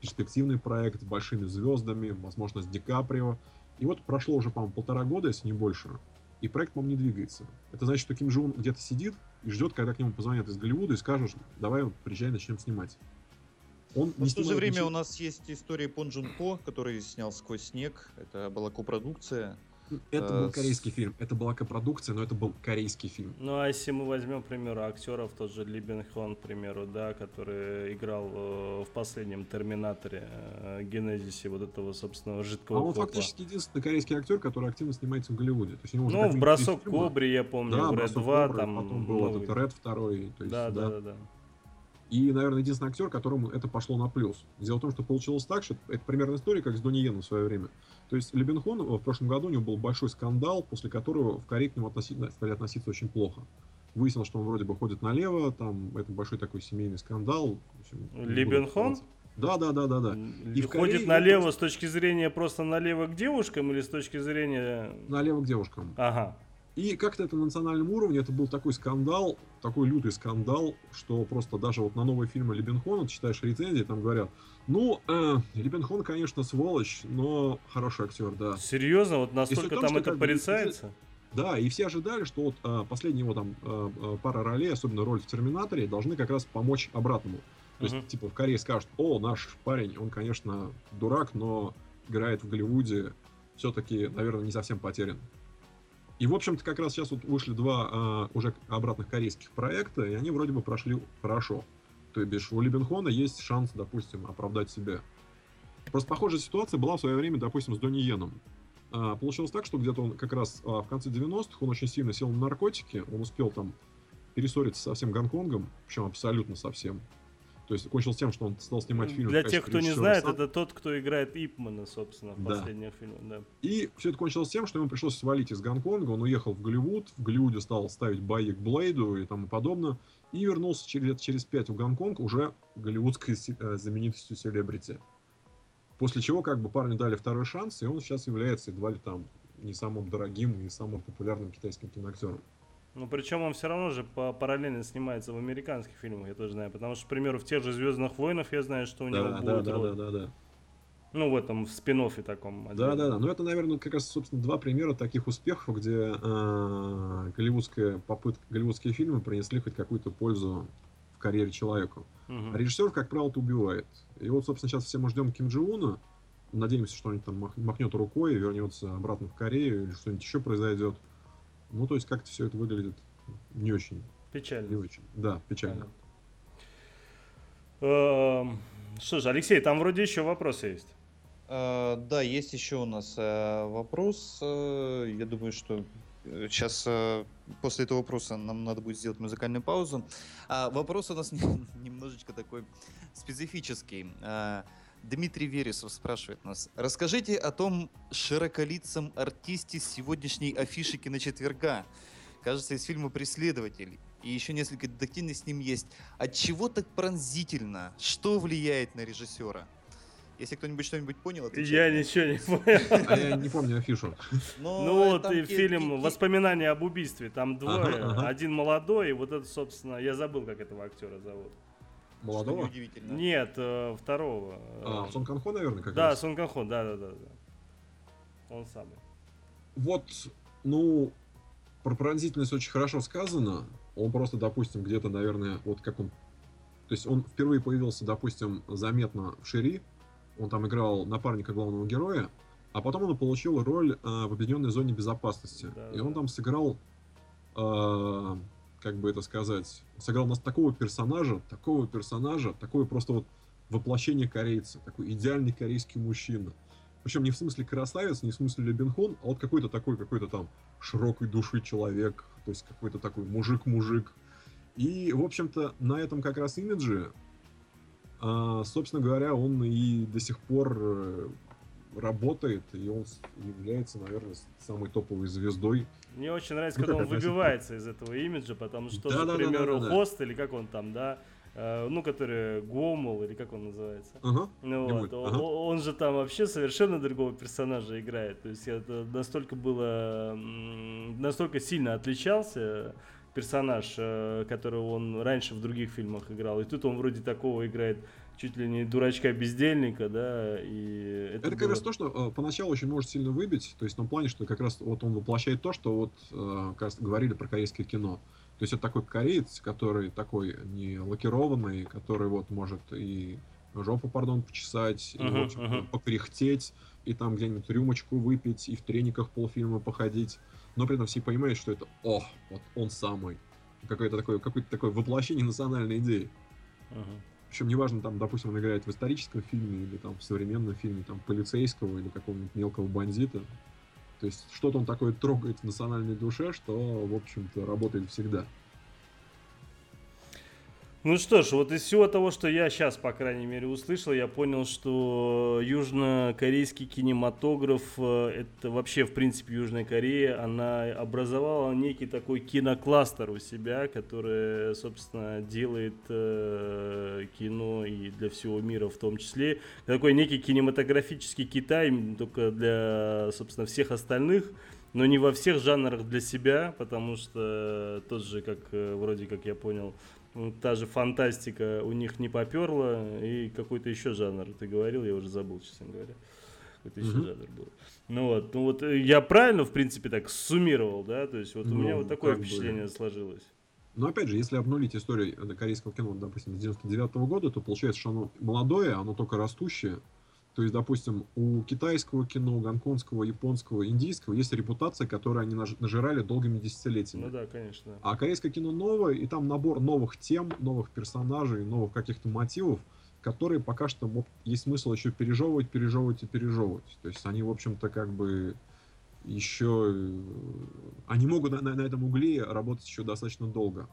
перспективный проект с большими звездами, возможно, с Ди Каприо. И вот прошло уже, по-моему, полтора года, если не больше, и проект, по-моему, не двигается. Это значит, что Ким Джун где-то сидит и ждет, когда к нему позвонят из Голливуда и скажут, давай приезжай, начнем снимать. Он Но в то же время ничего. у нас есть история Пон Джун По, который снял «Сквозь снег». Это была копродукция. Это был э, корейский фильм. Это была копродукция, но это был корейский фильм. Ну, а если мы возьмем, к примеру, актеров, тот же Ли Бен Хон, к примеру, да, который играл э, в последнем Терминаторе, э, Генезисе вот этого, собственно, жидкого А он копа. фактически единственный корейский актер, который активно снимается в Голливуде. То есть, ну, в «Бросок Кобри», я помню, да, в «Ред 2», Кобры, там... потом был новый. этот «Ред» второй. То есть, да, да, да, да. И, наверное, единственный актер, которому это пошло на плюс. Дело в том, что получилось так, что это примерно история, как с Донни Йеном в свое время. То есть Лебенхон в прошлом году у него был большой скандал, после которого в Корее к нему относительно, стали относиться очень плохо. Выяснилось, что он вроде бы ходит налево, там это большой такой семейный скандал. Лебенхон? Да, да, да, да, да. И ходит Корее налево с точки зрения просто налево к девушкам или с точки зрения... Налево к девушкам. Ага. И как-то это на национальном уровне, это был такой скандал, такой лютый скандал, что просто даже вот на новые фильмы Лебенхона, ты читаешь рецензии, там говорят, ну, э, Лебенхон, конечно, сволочь, но хороший актер, да. Серьезно? Вот настолько том, там это порицается? Да, и все ожидали, что вот э, последняя его там э, пара ролей, особенно роль в Терминаторе, должны как раз помочь обратному. То uh-huh. есть, типа, в Корее скажут, о, наш парень, он, конечно, дурак, но играет в Голливуде, все-таки, наверное, не совсем потерян. И, в общем-то, как раз сейчас вот вышли два а, уже обратных корейских проекта, и они вроде бы прошли хорошо. То бишь, у Либенхона есть шанс, допустим, оправдать себя. Просто похожая ситуация была в свое время, допустим, с Донни Йеном. А, получилось так, что где-то он как раз а, в конце 90-х он очень сильно сел на наркотики, он успел там перессориться со всем Гонконгом, причем абсолютно совсем. То есть кончилось тем, что он стал снимать фильм. Для тех, кто не знает, сам. это тот, кто играет Ипмана, собственно, в да. последних фильмах. Да. И все это кончилось тем, что ему пришлось свалить из Гонконга. Он уехал в Голливуд. В Голливуде стал ставить бои к Блейду и тому подобное. И вернулся через лет через пять в Гонконг уже голливудской э, знаменитостью селебрити. После чего как бы парню дали второй шанс, и он сейчас является едва ли там не самым дорогим, не самым популярным китайским киноактером. Ну, причем он все равно же по параллельно снимается в американских фильмах, я тоже знаю. Потому что, к примеру, в тех же Звездных войнах я знаю, что у да, него да, будет да, роль. Да, да, да. Ну, в этом, в спин таком. Да, да, да. Ну, это, наверное, как раз, собственно, два примера таких успехов, где э, голливудская попытка, голливудские фильмы принесли хоть какую-то пользу в карьере человеку. Угу. А режиссер, как правило, это убивает. И вот, собственно, сейчас все мы ждем Ким Джи Уна. Надеемся, что он там махнет рукой, вернется обратно в Корею, или что-нибудь еще произойдет. Ну, то есть как-то все это выглядит не очень. Печально. Не очень. Да, печально. Эм, что ж, Алексей, там вроде еще вопросы есть. Uh, да, есть еще у нас uh, вопрос. Uh, я думаю, что сейчас после этого вопроса нам надо будет сделать музыкальную паузу. А вопрос у нас <laughs> немножечко такой специфический. Дмитрий Вересов спрашивает нас. Расскажите о том широколицем артисте с сегодняшней афиши киночетверга. Кажется, из фильма «Преследователь». И еще несколько детективных с ним есть. От чего так пронзительно? Что влияет на режиссера? Если кто-нибудь что-нибудь понял, отвечайте. Я ничего не понял. А я не помню афишу. Ну, ну вот и фильм «Воспоминания об убийстве». Там двое. Один молодой, и вот это, собственно, я забыл, как этого актера зовут. Молодого? Нет, э, второго. А, Сон Канхо, наверное, как Да, раз. Сон Канхо, да, да, да, да. Он самый. Вот, ну, про пронзительность очень хорошо сказано. Он просто, допустим, где-то, наверное, вот как он... То есть он впервые появился, допустим, заметно в Шири. Он там играл напарника главного героя. А потом он получил роль э, в Объединенной зоне безопасности. Да, и он да. там сыграл э, как бы это сказать, сыграл нас такого персонажа, такого персонажа, такое просто вот воплощение корейца, такой идеальный корейский мужчина. Причем не в смысле красавец, не в смысле Лебенхон, а вот какой-то такой, какой-то там широкой души человек, то есть какой-то такой мужик-мужик. И, в общем-то, на этом как раз имидже, а, собственно говоря, он и до сих пор э, работает, и он является, наверное, самой топовой звездой. Мне очень нравится, ну, когда он выбивается из этого имиджа, потому что, да, да, к примеру, да, да, да, Хост, или как он там, да, э, ну, который Гомол, или как он называется. Ага, ну, вот, ага. он, он же там вообще совершенно другого персонажа играет. То есть это настолько было, настолько сильно отличался персонаж, э, которого он раньше в других фильмах играл. И тут он вроде такого играет чуть ли не дурачка-бездельника, да, и это, это было... как раз то, что э, поначалу очень может сильно выбить, то есть в том плане, что как раз вот он воплощает то, что вот э, как раз говорили про корейское кино. То есть это такой кореец, который такой не лакированный, который вот может и жопу, пардон, почесать, uh-huh, и, в общем, uh-huh. покряхтеть, и там где-нибудь рюмочку выпить, и в трениках полфильма походить. Но при этом все понимают, что это, о, вот он самый. Какое-то такое, какое-то такое воплощение национальной идеи. Uh-huh. Причем неважно, там, допустим, он играет в историческом фильме или там в современном фильме там полицейского или какого-нибудь мелкого бандита. То есть что-то он такое трогает в национальной душе, что, в общем-то, работает всегда. Ну что ж, вот из всего того, что я сейчас, по крайней мере, услышал, я понял, что южнокорейский кинематограф, э, это вообще, в принципе, Южная Корея, она образовала некий такой кинокластер у себя, который, собственно, делает э, кино и для всего мира в том числе. Такой некий кинематографический Китай, только для, собственно, всех остальных но не во всех жанрах для себя, потому что тот же, как э, вроде как я понял, та же фантастика у них не поперла, и какой-то еще жанр ты говорил, я уже забыл, честно говоря. Это еще mm-hmm. жанр был. Ну вот, ну вот э, я правильно, в принципе, так суммировал, да? То есть вот ну, у меня вот такое впечатление бы... сложилось. Но опять же, если обнулить историю корейского кино, допустим, с 99 -го года, то получается, что оно молодое, оно только растущее. То есть, допустим, у китайского кино, гонконгского, японского, индийского есть репутация, которую они нажирали долгими десятилетиями. Ну да, конечно. А корейское кино новое, и там набор новых тем, новых персонажей, новых каких-то мотивов, которые пока что вот, есть смысл еще пережевывать, пережевывать и пережевывать. То есть они, в общем-то, как бы еще... Э, они могут на, на, на этом угле работать еще достаточно долго.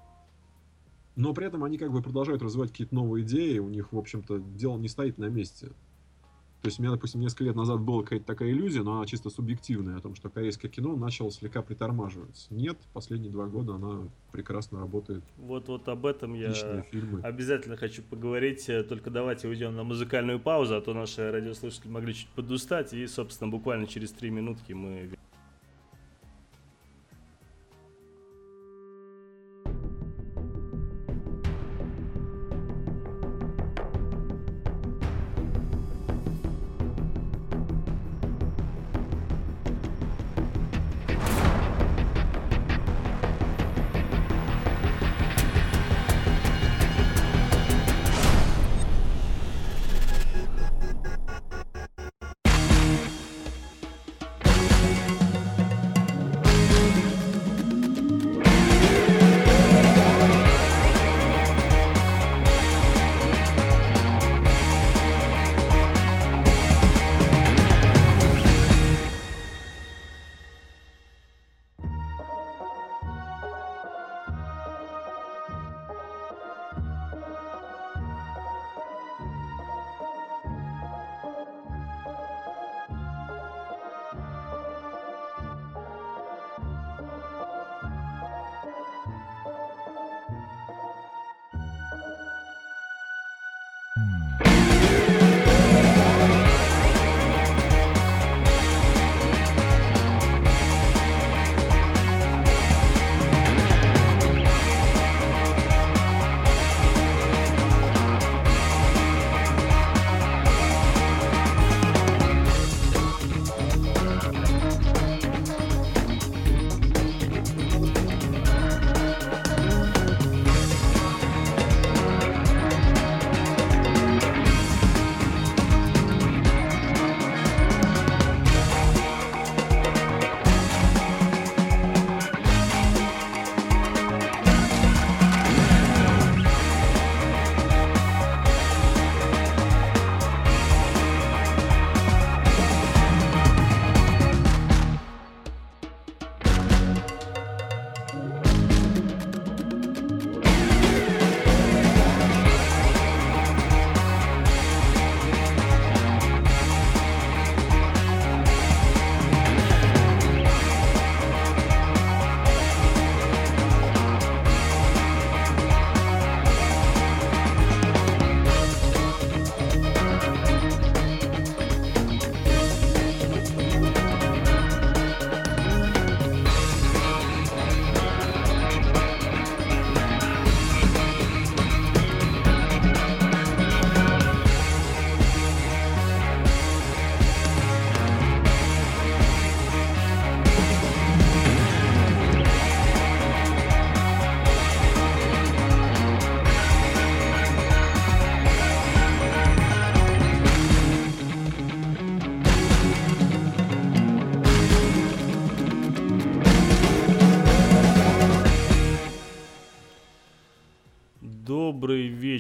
Но при этом они как бы продолжают развивать какие-то новые идеи, у них, в общем-то, дело не стоит на месте. То есть у меня, допустим, несколько лет назад была какая-то такая иллюзия, но она чисто субъективная, о том, что корейское кино начало слегка притормаживать. Нет, последние два года она прекрасно работает. Вот, вот об этом я фильмы. обязательно хочу поговорить. Только давайте уйдем на музыкальную паузу, а то наши радиослушатели могли чуть подустать. И, собственно, буквально через три минутки мы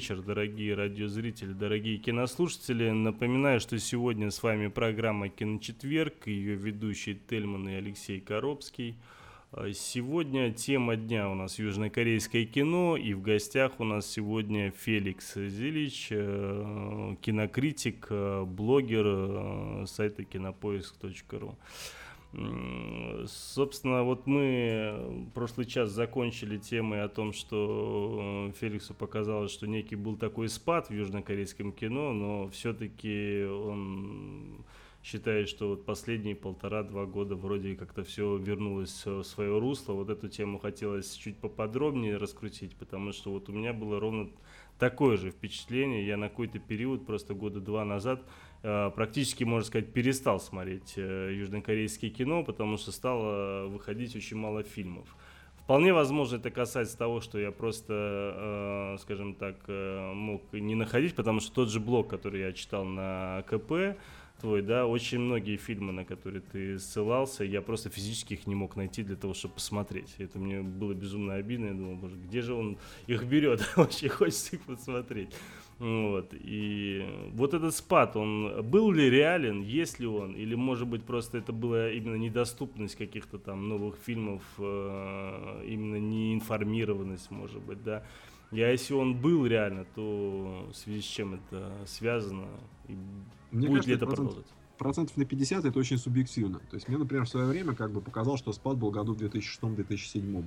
вечер, дорогие радиозрители, дорогие кинослушатели. Напоминаю, что сегодня с вами программа «Киночетверг», ее ведущий Тельман и Алексей Коробский. А сегодня тема дня у нас южнокорейское кино, и в гостях у нас сегодня Феликс Зилич, э, кинокритик, э, блогер э, сайта кинопоиск.ру. Собственно, вот мы прошлый час закончили темой о том, что э, Феликсу показалось, что некий был такой спад в южнокорейском кино, но все-таки он считает, что вот последние полтора-два года вроде как-то все вернулось в свое русло. Вот эту тему хотелось чуть поподробнее раскрутить, потому что вот у меня было ровно такое же впечатление. Я на какой-то период, просто года два назад, э, практически, можно сказать, перестал смотреть э, южнокорейское кино, потому что стало выходить очень мало фильмов. Вполне возможно, это касается того, что я просто, э, скажем так, э, мог не находить, потому что тот же блог, который я читал на КП, твой, да, очень многие фильмы, на которые ты ссылался, я просто физически их не мог найти для того, чтобы посмотреть. Это мне было безумно обидно. Я думал, боже, где же он их берет? <laughs> Очень хочется их посмотреть. Вот. И вот этот спад, он был ли реален, есть ли он, или может быть просто это была именно недоступность каких-то там новых фильмов, э, именно неинформированность, может быть, да. Я, если он был реально, то в связи с чем это связано, и мне будет кажется, ли это процент, продолжать? Процентов на 50 это очень субъективно. То есть мне, например, в свое время как бы показалось, что спад был году в 2006-2007.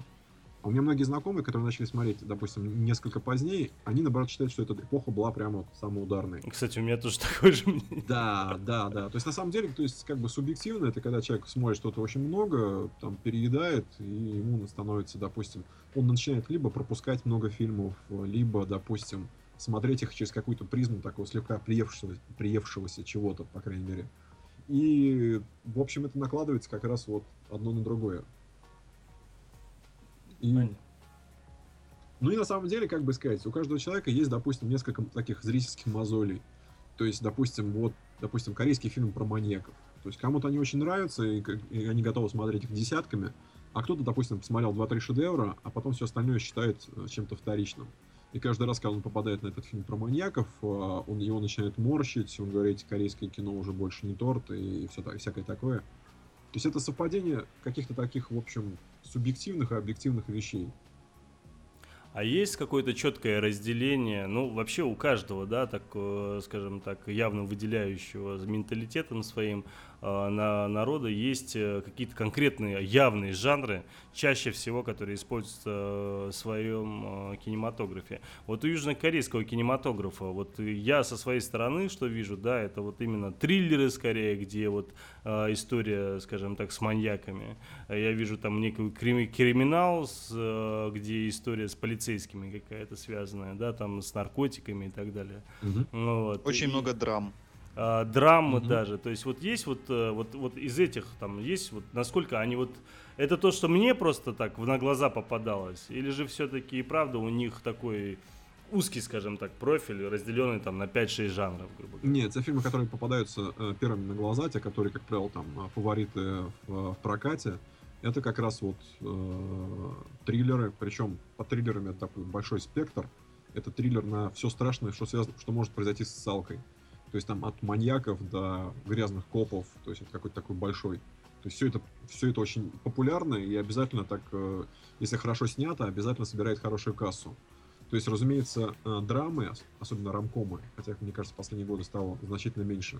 У меня многие знакомые, которые начали смотреть, допустим, несколько позднее, они, наоборот, считают, что эта эпоха была прямо вот самая ударная. Кстати, у меня тоже <laughs> такое же мнение. Да, да, да. То есть, на самом деле, то есть, как бы субъективно, это когда человек смотрит что-то очень много, там, переедает, и ему становится, допустим, он начинает либо пропускать много фильмов, либо, допустим, смотреть их через какую-то призму такого слегка приевшегося, приевшегося чего-то, по крайней мере. И, в общем, это накладывается как раз вот одно на другое. И... Ну и на самом деле, как бы сказать, у каждого человека есть, допустим, несколько таких зрительских мозолей. То есть, допустим, вот, допустим, корейский фильм про маньяков. То есть кому-то они очень нравятся, и, и они готовы смотреть их десятками, а кто-то, допустим, посмотрел 2-3 шедевра, а потом все остальное считает э, чем-то вторичным. И каждый раз, когда он попадает на этот фильм про маньяков, э, он его начинает морщить, он говорит, корейское кино уже больше не торт и все так, всякое такое. То есть это совпадение каких-то таких, в общем, субъективных и объективных вещей. А есть какое-то четкое разделение, ну, вообще у каждого, да, так, скажем так, явно выделяющего менталитетом своим э, на народа есть э, какие-то конкретные явные жанры, чаще всего, которые используются в своем э, кинематографе. Вот у южнокорейского кинематографа, вот я со своей стороны, что вижу, да, это вот именно триллеры скорее, где вот история, скажем так, с маньяками. Я вижу там некий криминал, где история с полицейскими полицейскими какая-то связанная, да, там с наркотиками и так далее. Угу. Вот. Очень и, много драм. А, драмы угу. даже. То есть вот есть вот, э, вот, вот из этих там есть вот насколько они вот это то, что мне просто так на глаза попадалось, или же все-таки и правда у них такой узкий, скажем так, профиль, разделенный там на 5-6 жанров, грубо говоря. Нет, это фильмы, которые попадаются э, первыми на глаза, те, которые, как правило, там э, фавориты в, в прокате это как раз вот э, триллеры, причем по триллерам это такой большой спектр. Это триллер на все страшное, что связано, что может произойти с социалкой. То есть там от маньяков до грязных копов, то есть это какой-то такой большой. То есть все это, все это очень популярно и обязательно так, э, если хорошо снято, обязательно собирает хорошую кассу. То есть, разумеется, э, драмы, особенно рамкомы, хотя, мне кажется, в последние годы стало значительно меньше.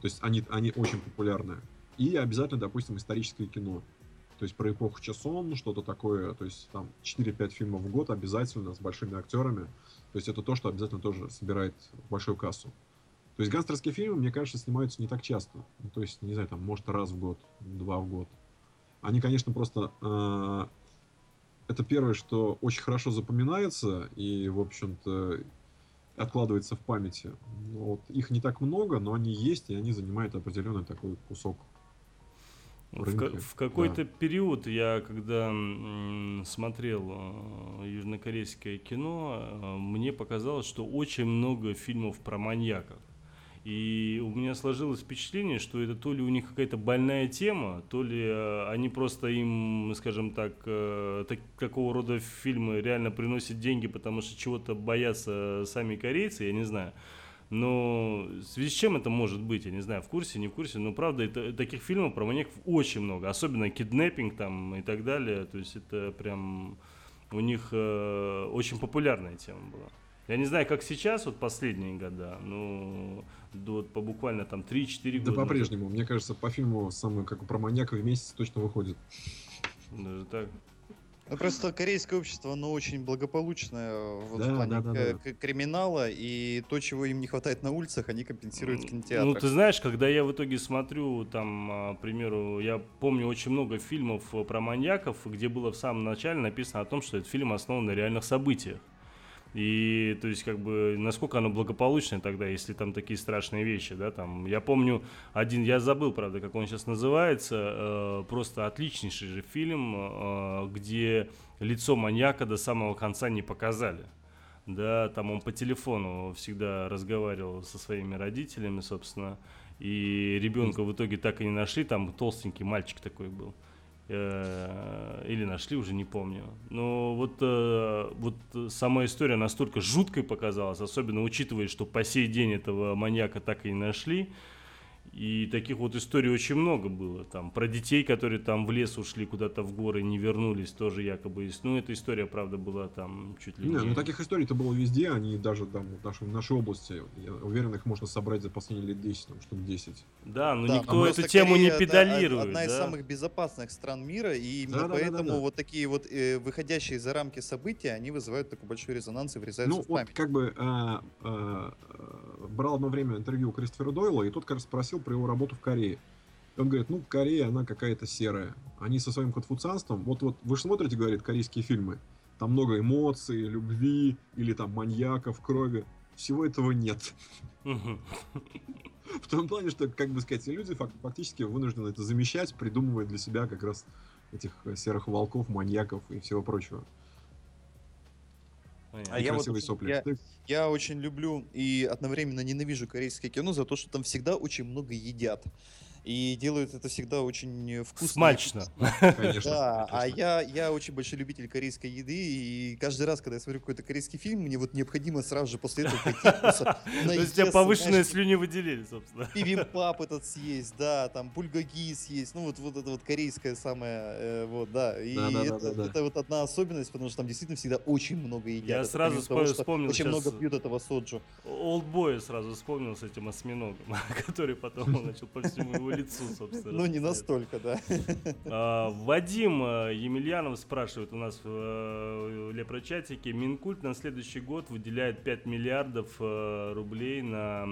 То есть они, они очень популярны. И обязательно, допустим, историческое кино то есть про эпоху Чесон, что-то такое, то есть там 4-5 фильмов в год обязательно с большими актерами, то есть это то, что обязательно тоже собирает большую кассу. То есть гангстерские фильмы, мне кажется, снимаются не так часто, ну, то есть, не знаю, там, может, раз в год, два в год. Они, конечно, просто... Э, это первое, что очень хорошо запоминается и, в общем-то, откладывается в памяти. Вот, их не так много, но они есть, и они занимают определенный такой кусок в, в какой-то да. период я, когда смотрел э, южнокорейское кино, э, мне показалось, что очень много фильмов про маньяков. И у меня сложилось впечатление, что это то ли у них какая-то больная тема, то ли э, они просто им, скажем так, э, так, такого рода фильмы реально приносят деньги, потому что чего-то боятся сами корейцы, я не знаю. Но в связи с чем это может быть, я не знаю, в курсе, не в курсе, но правда, это, таких фильмов про маньяков очень много, особенно киднеппинг там и так далее, то есть это прям у них э, очень популярная тема была. Я не знаю, как сейчас, вот последние года, но вот по буквально там 3-4 года. Да по-прежнему, мне кажется, по фильму самый, как про маньяка в месяц точно выходит. Даже так. Ну, просто корейское общество, оно очень благополучное вот, да, в плане да, да, да. криминала, и то, чего им не хватает на улицах, они компенсируют в кинотеатрах. Ну, ты знаешь, когда я в итоге смотрю, там, а, к примеру, я помню очень много фильмов э, про маньяков, где было в самом начале написано о том, что этот фильм основан на реальных событиях. И, то есть, как бы, насколько оно благополучное тогда, если там такие страшные вещи, да, там, я помню один, я забыл, правда, как он сейчас называется, э, просто отличнейший же фильм, э, где лицо маньяка до самого конца не показали. Да, там он по телефону всегда разговаривал со своими родителями, собственно, и ребенка в итоге так и не нашли, там толстенький мальчик такой был. Э, или нашли, уже не помню. Но вот, э, вот сама история настолько жуткой показалась, особенно учитывая, что по сей день этого маньяка так и не нашли. И таких вот историй очень много было. Там про детей, которые там в лес ушли куда-то в горы, не вернулись, тоже якобы есть. Ну, эта история, правда, была там чуть ли не... Не, ну таких историй-то было везде, они даже там в нашей, в нашей области, я уверен, их можно собрать за последние лет 10, там, штук 10. Да, но да, никто эту тему Корея, не педалирует. одна да? из самых безопасных стран мира, и именно да, поэтому да, да, да. вот такие вот э, выходящие за рамки события, они вызывают такой большой резонанс и врезаются ну, в память. Вот, как бы э, э, брал одно время интервью у Кристофера Дойла, и тот как раз спросил про его работу в Корее. И он говорит, ну, Корея, она какая-то серая. Они со своим конфуцианством, вот-вот, вы же смотрите, говорит, корейские фильмы, там много эмоций, любви, или там маньяков, крови. Всего этого нет. <laughs> В том плане, что, как бы сказать, люди фактически вынуждены это замещать, придумывая для себя как раз этих серых волков, маньяков и всего прочего. А я вот сопли. Я, я очень люблю и одновременно ненавижу корейское кино за то, что там всегда очень много едят и делают это всегда очень вкусно. Смачно. Конечно. Да, а я, я очень большой любитель корейской еды, и каждый раз, когда я смотрю какой-то корейский фильм, мне вот необходимо сразу же после этого пойти <laughs> То есть у тебя повышенное слюневыделение, собственно. Пивимпап этот съесть, да, там бульгаги съесть, ну вот, вот это вот корейское самое, э, вот, да. И это, вот одна особенность, потому что там действительно всегда очень много едят. Я сразу вспомнил Очень много пьют этого соджу. Олдбоя сразу вспомнил с этим осьминогом, <laughs> который потом начал по всему лицу, собственно. Ну, не настолько, да. А, Вадим э, Емельянов спрашивает у нас в э, лепрочатике. Минкульт на следующий год выделяет 5 миллиардов э, рублей на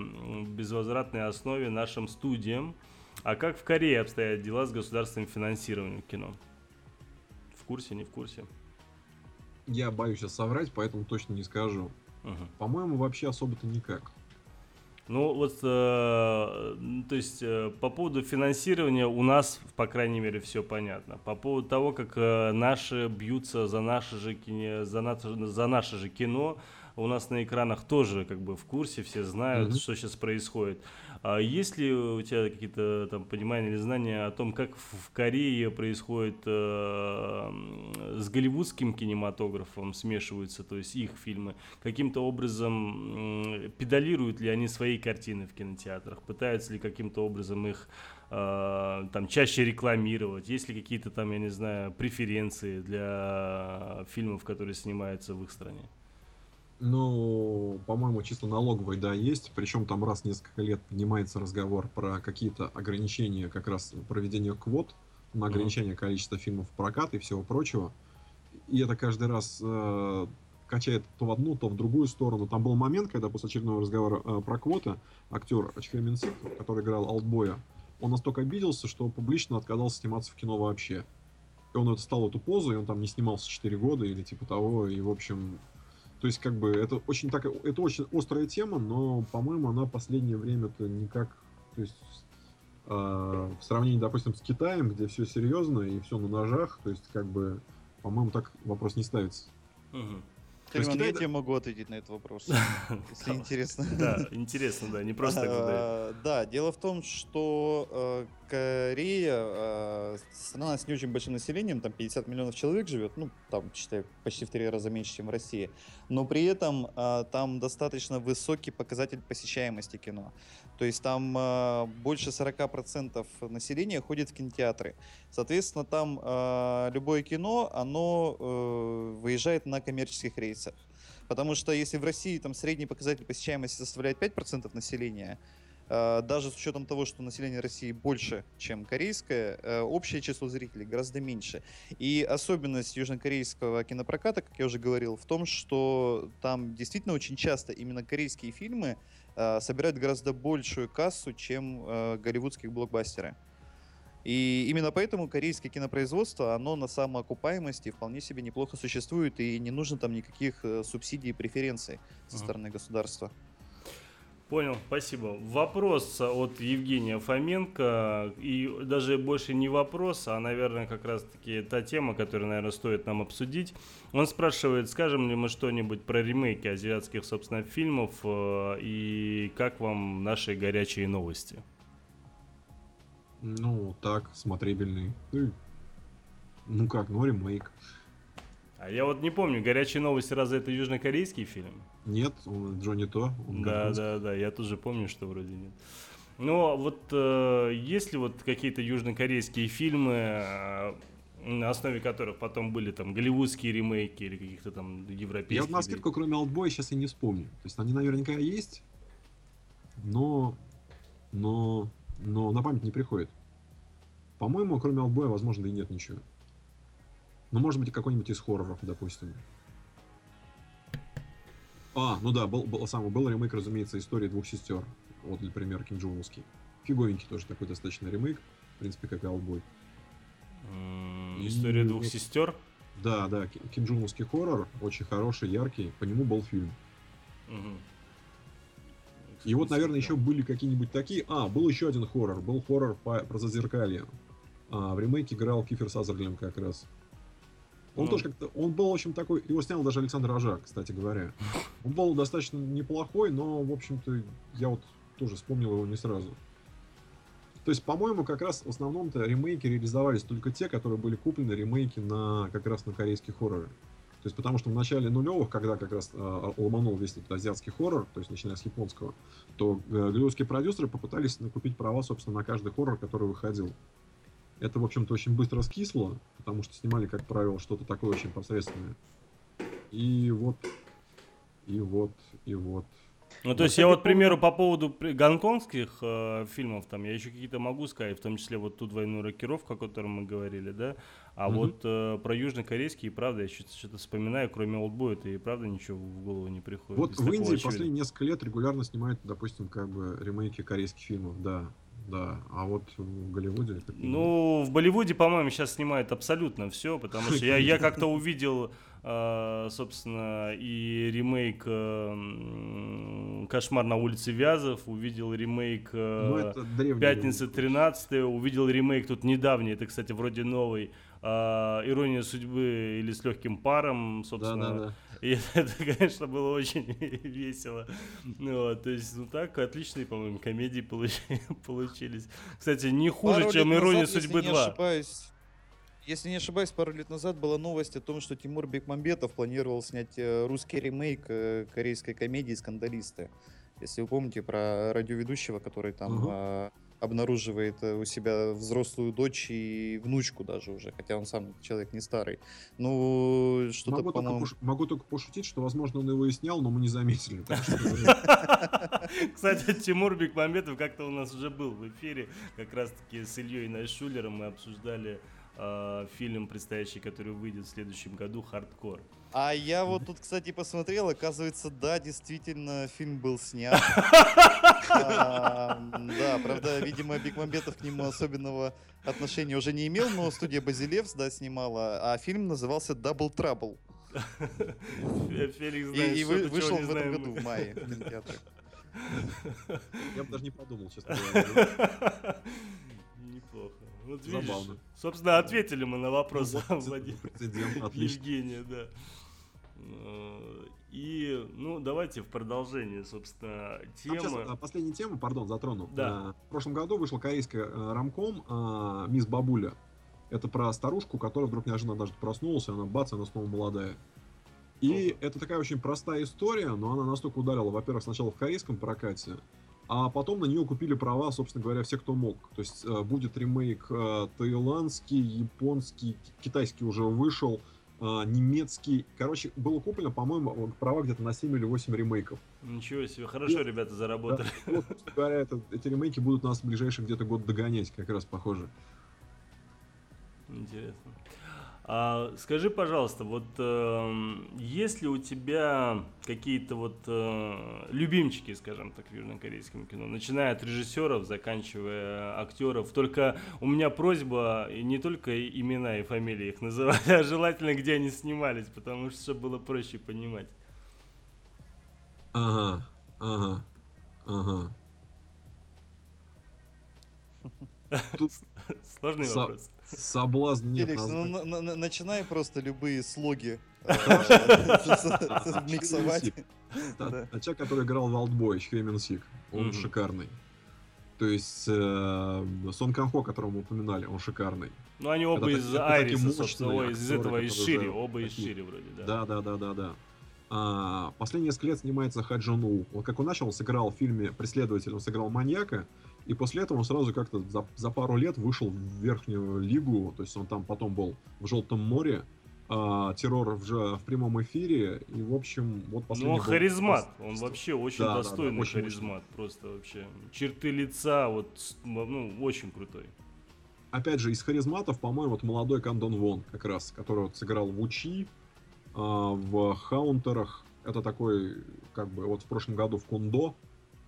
безвозвратной основе нашим студиям. А как в Корее обстоят дела с государственным финансированием кино? В курсе, не в курсе? Я боюсь сейчас соврать, поэтому точно не скажу. Угу. По-моему, вообще особо-то никак. Ну вот, э, то есть э, по поводу финансирования у нас, по крайней мере, все понятно. По поводу того, как э, наши бьются за наше же кино, за, наше, за наше же кино, у нас на экранах тоже как бы в курсе, все знают, mm-hmm. что сейчас происходит. А есть ли у тебя какие-то там понимания или знания о том, как в Корее происходит э, с голливудским кинематографом смешиваются, то есть их фильмы? Каким-то образом э, педалируют ли они свои картины в кинотеатрах? Пытаются ли каким-то образом их э, там чаще рекламировать? Есть ли какие-то там, я не знаю, преференции для фильмов, которые снимаются в их стране? Ну, по-моему, чисто налоговой, да, есть. Причем там раз в несколько лет поднимается разговор про какие-то ограничения как раз проведения квот на ограничение количества фильмов в прокат и всего прочего. И это каждый раз э, качает то в одну, то в другую сторону. Там был момент, когда после очередного разговора э, про квоты актер Ачхэ Сик, который играл Алтбоя, он настолько обиделся, что публично отказался сниматься в кино вообще. И он это стал эту позу, и он там не снимался 4 года или типа того, и, в общем, то есть, как бы, это очень так, это очень острая тема, но, по-моему, она в последнее время-то никак, то есть, э, в сравнении, допустим, с Китаем, где все серьезно и все на ножах, то есть, как бы, по-моему, так вопрос не ставится. Угу. Кирилл, Китай... я тебе могу ответить на этот вопрос, <laughs> если интересно. Да, интересно, да, не просто так задают. Да, дело в том, что э, Корея э, страна с не очень большим населением, там 50 миллионов человек живет, ну, там, считай, почти в три раза меньше, чем в России, но при этом э, там достаточно высокий показатель посещаемости кино. То есть там э, больше 40% населения ходит в кинотеатры. Соответственно, там любое кино, оно э, выезжает на коммерческих рейсах. Потому что если в России там средний показатель посещаемости составляет 5% населения, даже с учетом того, что население России больше, чем корейское, э, общее число зрителей гораздо меньше. И особенность южнокорейского кинопроката, как я уже говорил, в том, что там действительно очень часто именно корейские фильмы э, собирают гораздо большую кассу, чем э, голливудские блокбастеры. И именно поэтому корейское кинопроизводство, оно на самоокупаемости вполне себе неплохо существует, и не нужно там никаких э, субсидий и преференций со стороны государства. Понял, спасибо. Вопрос от Евгения Фоменко, и даже больше не вопрос, а, наверное, как раз-таки та тема, которую, наверное, стоит нам обсудить. Он спрашивает, скажем ли мы что-нибудь про ремейки азиатских, собственно, фильмов, э, и как вам наши горячие новости? Ну, так, смотрибельный. Ну, ну как, ну ремейк. А я вот не помню, горячие новости, разве это южнокорейский фильм? Нет, он Джонни То. Да, да, да, я тоже помню, что вроде нет. Но вот э, есть ли вот какие-то южнокорейские фильмы, э, на основе которых потом были там голливудские ремейки или каких-то там Я европейских? вот на скидку, кроме Алтбоя, сейчас и не вспомню. То есть они наверняка есть, но, но, но на память не приходит. По-моему, кроме Алтбоя, возможно, и нет ничего. Ну, может быть, какой-нибудь из хорроров, допустим. А, ну да, был, был, самый, был ремейк, разумеется, истории двух сестер. Вот, например, Ким Джоновский. Фиговенький тоже такой достаточно ремейк. В принципе, как и И История двух сестер. Да, да, Ки- Ким Джоновский хоррор, очень хороший, яркий. По нему был фильм. Мгм. И вот, наверное, еще были какие-нибудь такие. А, был еще один хоррор. Был хоррор по- про зазеркалье. А, в ремейке играл Кифер Сазерленд как раз. Он Ну. тоже как-то... Он был, в общем, такой... Его снял даже Александр Рожак, кстати говоря. Он был достаточно неплохой, но, в общем-то, я вот тоже вспомнил его не сразу. То есть, по-моему, как раз в основном-то ремейки реализовались только те, которые были куплены ремейки на как раз на корейские хорроры. То есть, потому что в начале нулевых, когда как раз э, ломанул весь этот азиатский хоррор, то есть начиная с японского, то э, голливудские продюсеры попытались накупить права, собственно, на каждый хоррор, который выходил. Это, в общем-то, очень быстро скисло, потому что снимали, как правило, что-то такое очень посредственное. И вот, и вот, и вот. Ну, то Ну, есть я вот, к примеру, по поводу гонконгских э, фильмов, там, я еще какие-то могу сказать, в том числе вот ту двойную рокировку, о которой мы говорили, да, а Мгм. вот э, про южнокорейские, правда, я что-то, что-то вспоминаю, кроме Олдбоя, это и правда ничего в голову не приходит. Вот из в Индии очевидного. последние несколько лет регулярно снимают, допустим, как бы ремейки корейских фильмов, да, да. А вот в Голливуде... Ну, в Болливуде, по-моему, сейчас снимают абсолютно все, потому что я, я как-то увидел, э, собственно, и ремейк э, «Кошмар на улице Вязов», увидел ремейк э, Ну, древний «Пятница ремейк. 13 увидел ремейк тут недавний, это, кстати, вроде новый, а, «Ирония судьбы» или «С легким паром», собственно. Да-да-да. И <laughs> это, конечно, было очень <laughs> весело. Ну, вот, то есть, ну так, отличные, по-моему, комедии получи- <laughs> получились. Кстати, не хуже, Пару чем «Ирония назад, судьбы если не 2». ошибаюсь, если не ошибаюсь, пару лет назад была новость о том, что Тимур Бекмамбетов планировал снять э, русский ремейк э, корейской комедии «Скандалисты». Если вы помните про радиоведущего, который там а, обнаруживает э, у себя взрослую дочь и внучку даже уже, хотя он сам человек не старый. Ну, что-то, Могу только, по-моему... пош- могу только пошутить, что, возможно, он его и снял, но мы не заметили. <laughs> Кстати, Тимур Бекмамбетов как-то у нас уже был в эфире, как раз-таки с Ильей Найшулером мы обсуждали э, фильм предстоящий, который выйдет в следующем году «Хардкор». А я вот тут, кстати, посмотрел, оказывается, да, действительно, фильм был снят. <laughs> Да, правда, видимо, Бекмамбетов к нему особенного отношения уже не имел, но студия Базилевс, да, снимала, а фильм назывался Double Trouble. Феликс И, знает и вышел в этом году, в мае, в кинотеатрах. Я бы даже не подумал, честно <laughs> говоря. Вот видишь, Забавно. собственно, ответили мы на вопрос Ну, Владимира. <laughs> Евгения, да. Э, И, ну, давайте в продолжение, собственно, сейчас, темы. а, последнюю тему, пардон, затрону. Да. А, В прошлом году вышла корейская э, рамком а, «Мисс Бабуля». Это про старушку, которая вдруг неожиданно даже проснулась, и она бац, она снова молодая. И это такая очень простая история, но она настолько ударила, во-первых, сначала в корейском прокате, а потом на нее купили права, собственно говоря, все, кто мог. То есть э, будет ремейк э, таиландский, японский, ки- китайский уже вышел, э, немецкий. Короче, было куплено, по-моему, права где-то на 7 или 8 ремейков. Ничего себе, хорошо, Ну, ребята, заработали. Да, вот, собственно говоря, это- эти ремейки будут нас в ближайший где-то год догонять, как раз похоже. Интересно. А, скажи, пожалуйста, вот э, есть ли у тебя какие-то вот э, любимчики, скажем так, в южнокорейском кино, начиная от режиссеров, заканчивая актеров. Только у меня просьба и не только имена и фамилии их называть, <laughs> а желательно, где они снимались, потому что чтобы было проще понимать. Ага, ага, ага. Тут <laughs> Сложный вопрос. Соблазн нет. Феликс, ну на- на- начинай просто любые слоги э, <laughs> миксовать. А человек, который играл в Алтбой, Хеймен Сик, он шикарный. То есть э, Сон Канхо, которого мы упоминали, он шикарный. Ну, они оба из Айриса, собственно, из этого, из Шири, оба из Шири вроде, да. Да, да, да, да, да. А, последние несколько лет снимается Хаджон У. Вот как он начал, он сыграл в фильме «Преследователь», он сыграл маньяка, и после этого он сразу как-то за, за пару лет вышел в верхнюю лигу, то есть он там потом был в Желтом море, а, террор в, в прямом эфире, и в общем, вот последний... Ну, он харизмат, он вообще очень да, достойный да, да, очень, харизмат, очень. просто вообще. Черты лица, вот, ну, очень крутой. Опять же, из харизматов, по-моему, вот молодой Кандон Вон, как раз, который вот сыграл в Учи, а, в Хаунтерах, это такой, как бы, вот в прошлом году в Кундо,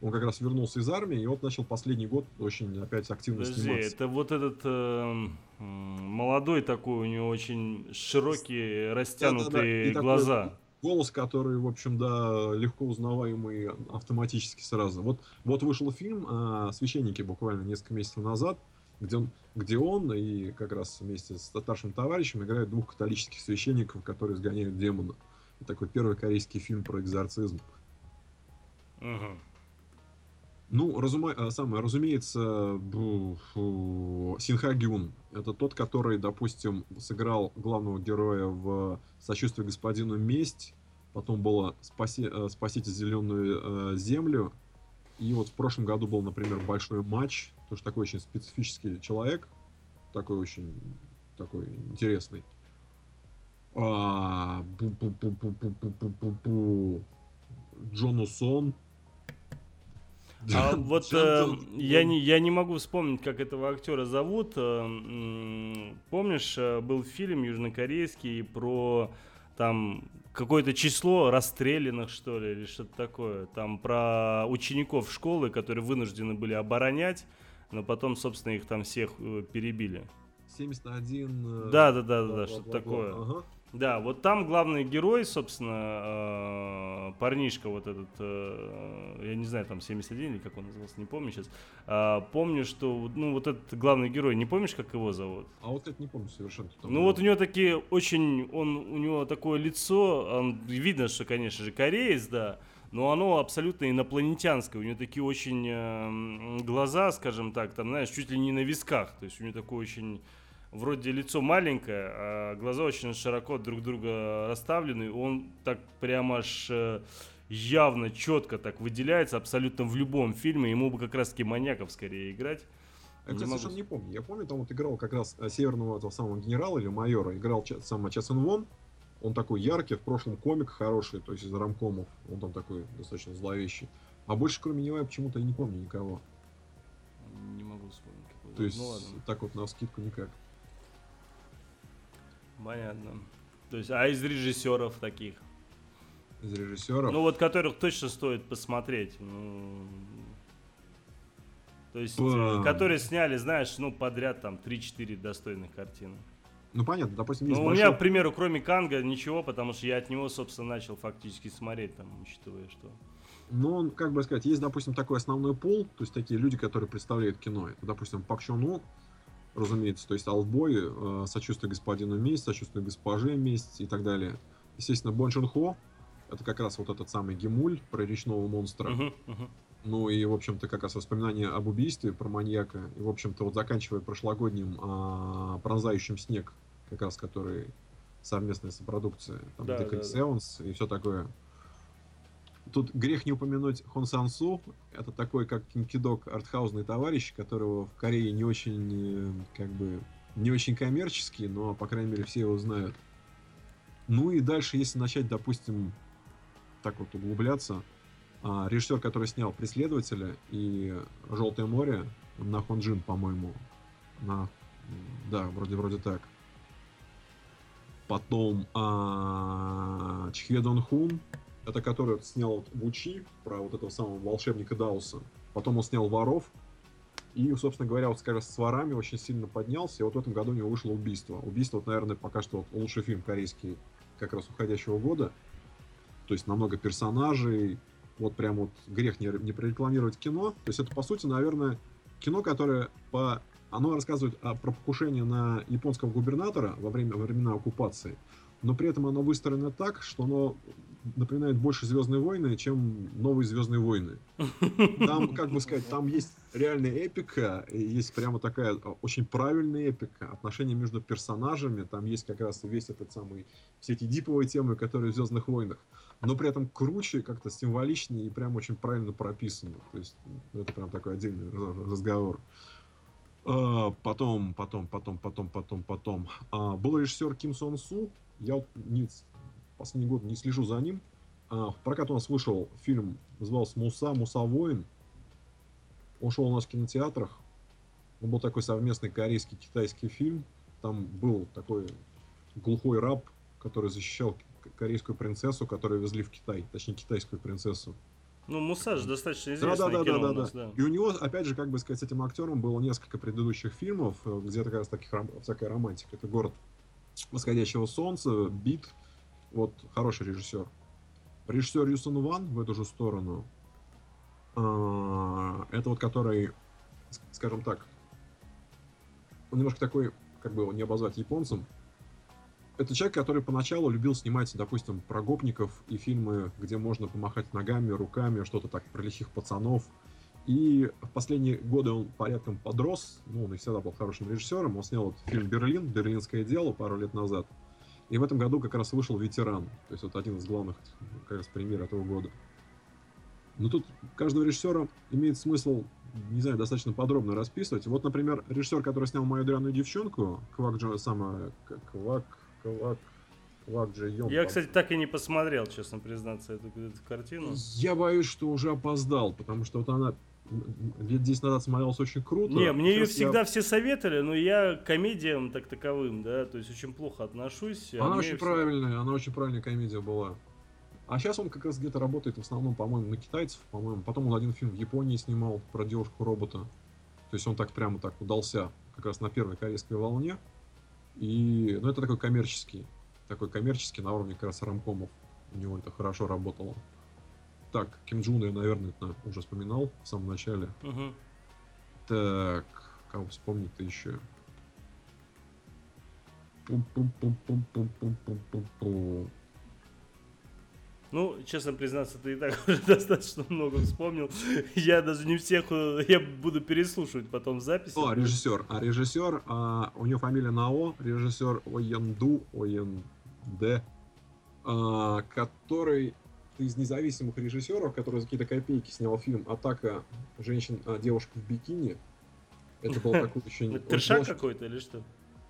он как раз вернулся из армии, и вот начал последний год очень опять активно Подожди, сниматься. это вот этот э, молодой такой, у него очень широкие, растянутые да, да, да. глаза. Такой голос, который, в общем, да, легко узнаваемый автоматически сразу. Вот, вот вышел фильм э, «Священники» буквально несколько месяцев назад, где он, где он и как раз вместе с старшим товарищем играют двух католических священников, которые сгоняют демона. И такой первый корейский фильм про экзорцизм. Угу. Ну, разума... Э, самое, разумеется, Синха Гюн. Это тот, который, допустим, сыграл главного героя в «Сочувствие господину месть», потом было «Спаси... Э, «Спасите зеленую э, землю», и вот в прошлом году был, например, «Большой матч», тоже такой очень специфический человек, такой очень такой интересный. А... Джон Усон, а вот э, я, не, я не могу вспомнить, как этого актера зовут. Э, помнишь, э, был фильм южнокорейский про там какое-то число расстрелянных, что ли, или что-то такое. Там про учеников школы, которые вынуждены были оборонять, но потом, собственно, их там всех э, перебили. 71... Да, да, да, да, да что-то такое. Ага. Да, вот там главный герой, собственно, э, парнишка вот этот, э, я не знаю, там 71 или как он назывался, не помню сейчас. А, помню, что, ну, вот этот главный герой, не помнишь, как его зовут? А вот это не помню совершенно. Ну, вот у него такие очень, он, у него такое лицо, он, видно, что, конечно же, кореец, да, но оно абсолютно инопланетянское. У него такие очень э, глаза, скажем так, там, знаешь, чуть ли не на висках. То есть у него такой очень вроде лицо маленькое, а глаза очень широко друг друга расставлены. Он так прямо аж э, явно, четко так выделяется абсолютно в любом фильме. Ему бы как раз-таки маньяков скорее играть. Я, кстати, совершенно не помню. Я помню, там вот играл как раз э, северного этого самого генерала или майора. Играл сам Часен Вон. Он такой яркий, в прошлом комик хороший, то есть из рамкомов. Он там такой достаточно зловещий. А больше кроме него я почему-то не помню никого. Не могу вспомнить. То есть ну, ладно. так вот на скидку никак. Понятно. То есть, а из режиссеров таких? Из режиссеров? Ну вот, которых точно стоит посмотреть. Ну, то есть, Бам. которые сняли, знаешь, ну, подряд там 3-4 достойных картины. Ну, понятно, допустим, есть Ну, большой... у меня, к примеру, кроме Канга, ничего, потому что я от него, собственно, начал фактически смотреть, там, учитывая, что... Ну, как бы сказать, есть, допустим, такой основной пол, то есть такие люди, которые представляют кино. Это, допустим, Пак Чон У, разумеется, то есть Алтбой, э, сочувствие господину месть, сочувствие госпоже месть и так далее. Естественно, Бон Хо, это как раз вот этот самый Гемуль про речного монстра. Uh-huh, uh-huh. Ну и, в общем-то, как раз воспоминания об убийстве про маньяка. И, в общем-то, вот заканчивая прошлогодним а, «Пронзающим снег», как раз который совместная сопродукция, там, да, Decade да, Sevens да. и все такое. Тут грех не упомянуть Хон Сан Су. Это такой, как кинкидок, артхаузный товарищ, которого в Корее не очень, э, как бы, не очень коммерческий, но, по крайней мере, все его знают. Ну и дальше, если начать, допустим, так вот углубляться, а, режиссер, который снял «Преследователя» и «Желтое море», на Хонджин, по-моему, на... Да, вроде вроде так. Потом а, Чхедон Хун, это который снял Вучи, про вот этого самого волшебника Дауса. Потом он снял Воров. И, собственно говоря, вот раз с ворами очень сильно поднялся. И вот в этом году у него вышло убийство. Убийство, вот, наверное, пока что вот лучший фильм корейский как раз уходящего года. То есть намного персонажей. Вот прям вот грех не, не прорекламировать кино. То есть это, по сути, наверное, кино, которое по оно рассказывает о, про покушение на японского губернатора во время во времена оккупации, но при этом оно выстроено так, что оно напоминает больше Звездные войны, чем новые Звездные войны. Там, как бы сказать, там есть реальная эпика, есть прямо такая а, очень правильная эпика, отношения между персонажами, там есть как раз весь этот самый, все эти диповые темы, которые в Звездных войнах, но при этом круче, как-то символичнее и прям очень правильно прописано. То есть это прям такой отдельный разговор. А, потом, потом, потом, потом, потом, потом. А, был режиссер Ким Сон Су. Я вот не, последний год не слежу за ним. А, в прокат у нас вышел фильм, назывался «Муса», «Муса воин». Он шел у нас в кинотеатрах. Он был такой совместный корейский-китайский фильм. Там был такой глухой раб, который защищал корейскую принцессу, которую везли в Китай, точнее китайскую принцессу. Ну, Мусаж достаточно известное да, да, кино да, да, нас, да. И у него, опять же, как бы сказать, с этим актером было несколько предыдущих фильмов, э, где как раз таких всякая романтика. Это город восходящего солнца, бит. Вот хороший режиссер. Режиссер Юсон Ван в эту же сторону. А, это вот который, скажем так, он немножко такой, как бы его не обозвать японцем, это человек, который поначалу любил снимать, допустим, про гопников и фильмы, где можно помахать ногами, руками, что-то так про лихих пацанов. И в последние годы он порядком подрос, ну, он и всегда был хорошим режиссером. Он снял вот фильм «Берлин», «Берлинское дело» пару лет назад. И в этом году как раз вышел «Ветеран», то есть вот один из главных как раз пример этого года. Но тут каждого режиссера имеет смысл, не знаю, достаточно подробно расписывать. Вот, например, режиссер, который снял «Мою дрянную девчонку», Квак Джо, самая, Квак, Квак, Квак Джи Йон. Я, кстати, так и не посмотрел, честно признаться, эту, эту картину. Я боюсь, что уже опоздал, потому что вот она лет 10 назад смотрелась очень круто. Не, мне ее всегда я... все советовали, но я к комедиям так таковым, да, то есть очень плохо отношусь. А она очень все... правильная, она очень правильная комедия была. А сейчас он как раз где-то работает в основном, по-моему, на китайцев, по-моему. Потом он один фильм в Японии снимал про девушку-робота. То есть он так прямо так удался как раз на первой корейской волне. И, ну, это такой коммерческий, такой коммерческий на уровне как раз рамкомов. У него это хорошо работало. Так, Ким Джуна я, наверное, это уже вспоминал в самом начале. Угу. Так, кого вспомнить-то еще? Ну, честно признаться, ты и так <laughs> уже достаточно много вспомнил. Я даже не всех, э, я буду переслушивать потом в записи. О, режиссер. А режиссер, а, у него фамилия Нао, режиссер Оенду, Оенде, а, который из независимых режиссеров, который за какие-то копейки снял фильм «Атака женщин, а, девушек в бикини». Это был <laughs> такой очень... Трешак какой-то или что?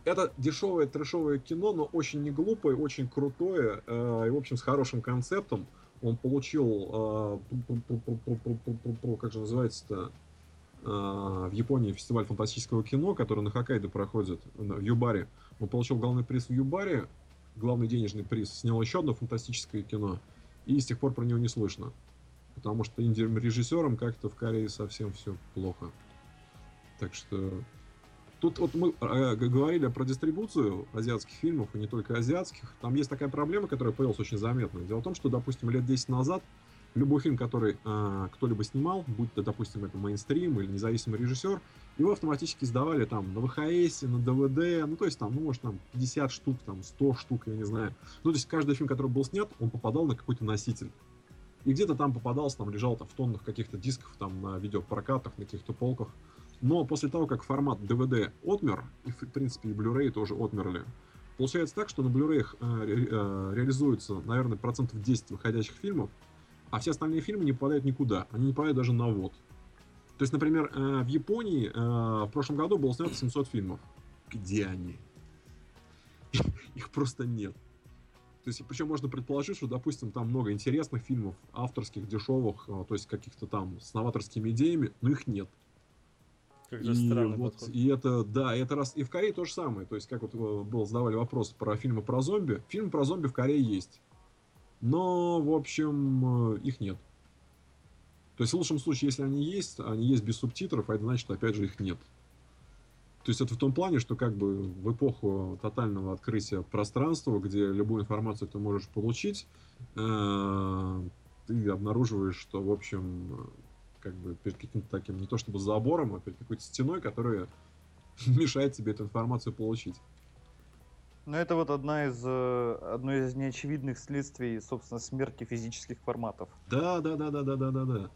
это дешевое трэшовое кино, но очень не глупое, очень крутое э, и, в общем, с хорошим концептом. Он получил, э, как же называется-то, э, в Японии фестиваль фантастического кино, который на Хоккайдо проходит, в Юбаре. Он получил главный приз в Юбаре, главный денежный приз, снял еще одно фантастическое кино, и с тех пор про него не слышно. Потому что инди-режиссерам как-то в Корее совсем все плохо. Так что Тут вот мы э, говорили про дистрибуцию азиатских фильмов, и не только азиатских. Там есть такая проблема, которая появилась очень заметно. Дело в том, что, допустим, лет 10 назад любой фильм, который э, кто-либо снимал, будь то, допустим, это мейнстрим или независимый режиссер, его автоматически сдавали там на ВХС, на ДВД, ну, то есть там, ну, может, там 50 штук, там 100 штук, я не знаю. Ну, то есть каждый фильм, который был снят, он попадал на какой-то носитель. И где-то там попадался, там лежал там, в тоннах каких-то дисков, там на видеопрокатах, на каких-то полках. Но после того, как формат DVD отмер, и в принципе и Blu-ray тоже отмерли, получается так, что на Blu-ray э, ре, э, реализуется, наверное, процентов 10 выходящих фильмов, а все остальные фильмы не попадают никуда, они не попадают даже на вот. То есть, например, э, в Японии э, в прошлом году было снято 700 фильмов. Где они? <laughs> Их просто нет. То есть, причем можно предположить, что, допустим, там много интересных фильмов, авторских, дешевых, э, то есть каких-то там с новаторскими идеями, но их нет. Как же и вот, подход. И это, да, это раз. И в Корее то же самое. То есть, как вот был, задавали вопрос про фильмы про зомби. Фильмы про зомби в Корее есть. Но, в общем, их нет. То есть, в лучшем случае, если они есть, они есть без субтитров, а это значит, опять же, их нет. То есть это в том плане, что как бы в эпоху тотального открытия пространства, где любую информацию ты можешь получить, э, ты обнаруживаешь, что, в общем, как бы перед каким-то таким, не то чтобы забором, а перед какой-то стеной, которая <laughs> мешает тебе эту информацию получить. Ну, это вот одна из, э, одно из неочевидных следствий, собственно, смерти физических форматов. Да, да, да, да, да, да, да, да.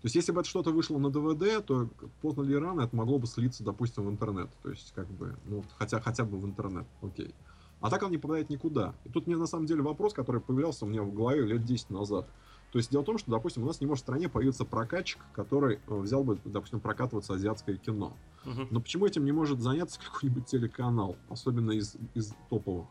То есть, если бы это что-то вышло на ДВД, то поздно или рано это могло бы слиться, допустим, в интернет. То есть, как бы, ну, хотя, хотя бы в интернет, окей. А так он не попадает никуда. И тут мне на самом деле вопрос, который появлялся у меня в голове лет 10 назад. То есть дело в том, что, допустим, у нас не может в стране появиться прокатчик, который э, взял бы, допустим, прокатываться азиатское кино. Uh-huh. Но почему этим не может заняться <laughs> какой-нибудь телеканал, особенно из, из топовых?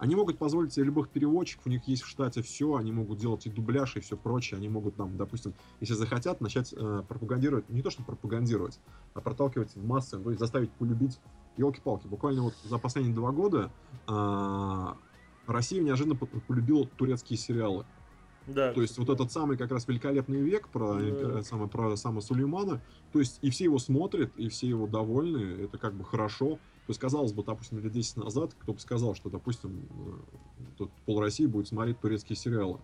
Они могут позволить себе любых переводчиков, у них есть в штате все, они могут делать и дубляж, и все прочее. Они могут там, допустим, если захотят, начать э, пропагандировать, не то что пропагандировать, а проталкивать в массы, то есть заставить полюбить елки-палки. Буквально вот за последние два года э, Россия неожиданно полюбила турецкие сериалы. Да. То есть вот этот самый как раз великолепный век про, да. Э, самое, про самого Сулеймана, то есть и все его смотрят, и все его довольны, это как бы хорошо. То есть, казалось бы, допустим, лет 10 назад, кто бы сказал, что, допустим, э, тут пол России будет смотреть турецкие сериалы.